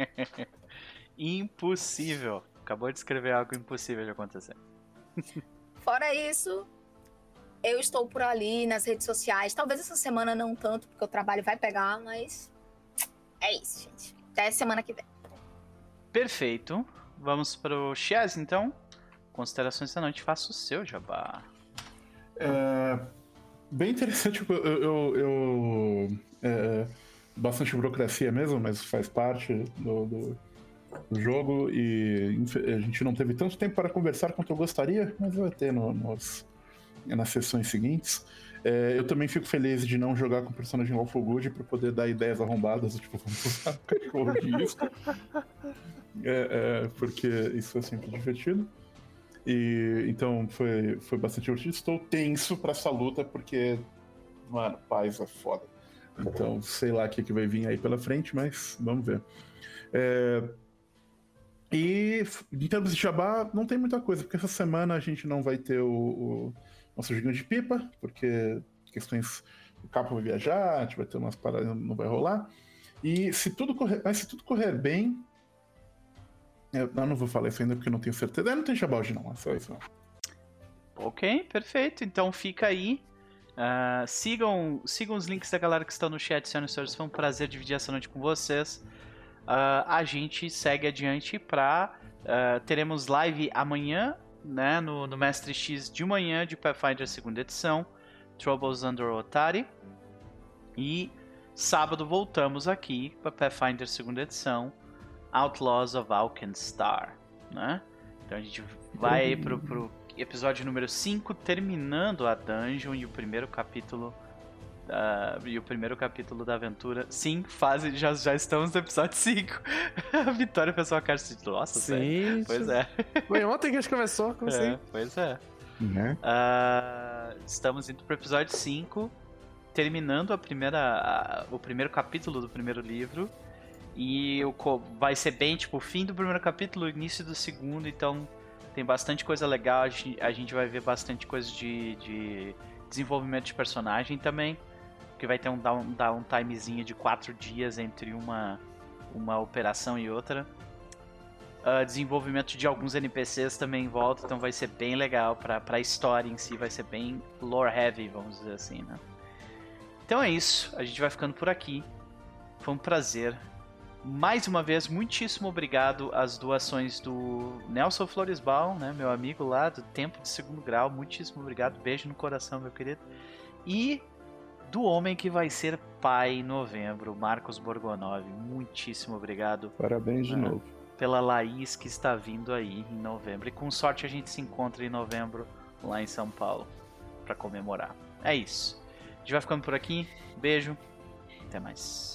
Impossível. Acabou de escrever algo impossível de acontecer. Fora isso, eu estou por ali nas redes sociais. Talvez essa semana não tanto, porque o trabalho vai pegar, mas é isso, gente. Até semana que vem. Perfeito. Vamos pro Chaz, então. Considerações da noite, faça o seu jabá. É, bem interessante, eu. eu, eu- é, bastante burocracia mesmo, mas faz parte do, do- do jogo e a gente não teve tanto tempo para conversar quanto eu gostaria, mas vai ter no- nos, nas sessões seguintes. É, eu também fico feliz de não jogar com o personagem Awful Good para poder dar ideias arrombadas, tipo, vamos usar o cachorro de isca. É, é, porque isso é sempre divertido. E então foi, foi bastante divertido. Estou tenso pra essa luta, porque, mano, paz é foda. Então, sei lá o que, que vai vir aí pela frente, mas vamos ver. É, E em termos de jabá, não tem muita coisa, porque essa semana a gente não vai ter o, o nosso gigante de pipa, porque questões. O capo vai viajar, a gente vai ter umas paradas, não vai rolar. E se tudo correr, mas se tudo correr bem, eu, eu não vou falar isso ainda porque eu não tenho certeza. É, não tem jabá hoje não, é só isso. não. Ok, perfeito. Então fica aí. Ah, sigam, sigam os links da galera que estão no chat, senhoras e senhores. Foi um prazer dividir essa noite com vocês. Ah, a gente segue adiante pra. ah, teremos live amanhã, né? No, no Mestre X de manhã de Pathfinder segunda edição. Troubles Under Otari. E sábado voltamos aqui para Pathfinder segunda edição. Outlaws of Alkenstar, né? Então a gente vai aí pro, pro episódio número 5, terminando a dungeon e o primeiro capítulo da, e o primeiro capítulo da aventura. Sim, fase, já, já estamos no episódio 5. a Vitória pensou a cara assim, nossa, sério? Sim. Pois é. Foi ontem que a gente começou, como é. assim? Pois é. Né? Ah, estamos indo pro episódio 5, terminando a primeira, a- o primeiro capítulo do primeiro livro. E o, co- vai ser bem tipo o fim do primeiro capítulo, início do segundo, então tem bastante coisa legal. A gente, a gente vai ver bastante coisa de, de desenvolvimento de personagem também. Porque vai ter um down, downtimezinho de 4 dias entre uma, uma operação e outra. Ah, desenvolvimento de alguns NPCs também em volta, então vai ser bem legal pra, pra história em si, vai ser bem lore heavy, vamos dizer assim, né? Então é isso, a gente vai ficando por aqui. Foi um prazer. Mais uma vez, muitíssimo obrigado às doações do Nelson Floresbal, né, meu amigo lá do Tempo de Segundo Grau. Muitíssimo obrigado, beijo no coração, meu querido. E do homem que vai ser pai em novembro, Marcos Borgonov. Muitíssimo obrigado Parabéns de É. novo. pela Laís que está vindo aí em novembro. E com sorte a gente se encontra em novembro lá em São Paulo para comemorar. É isso. A gente vai ficando por aqui. Beijo. Até mais.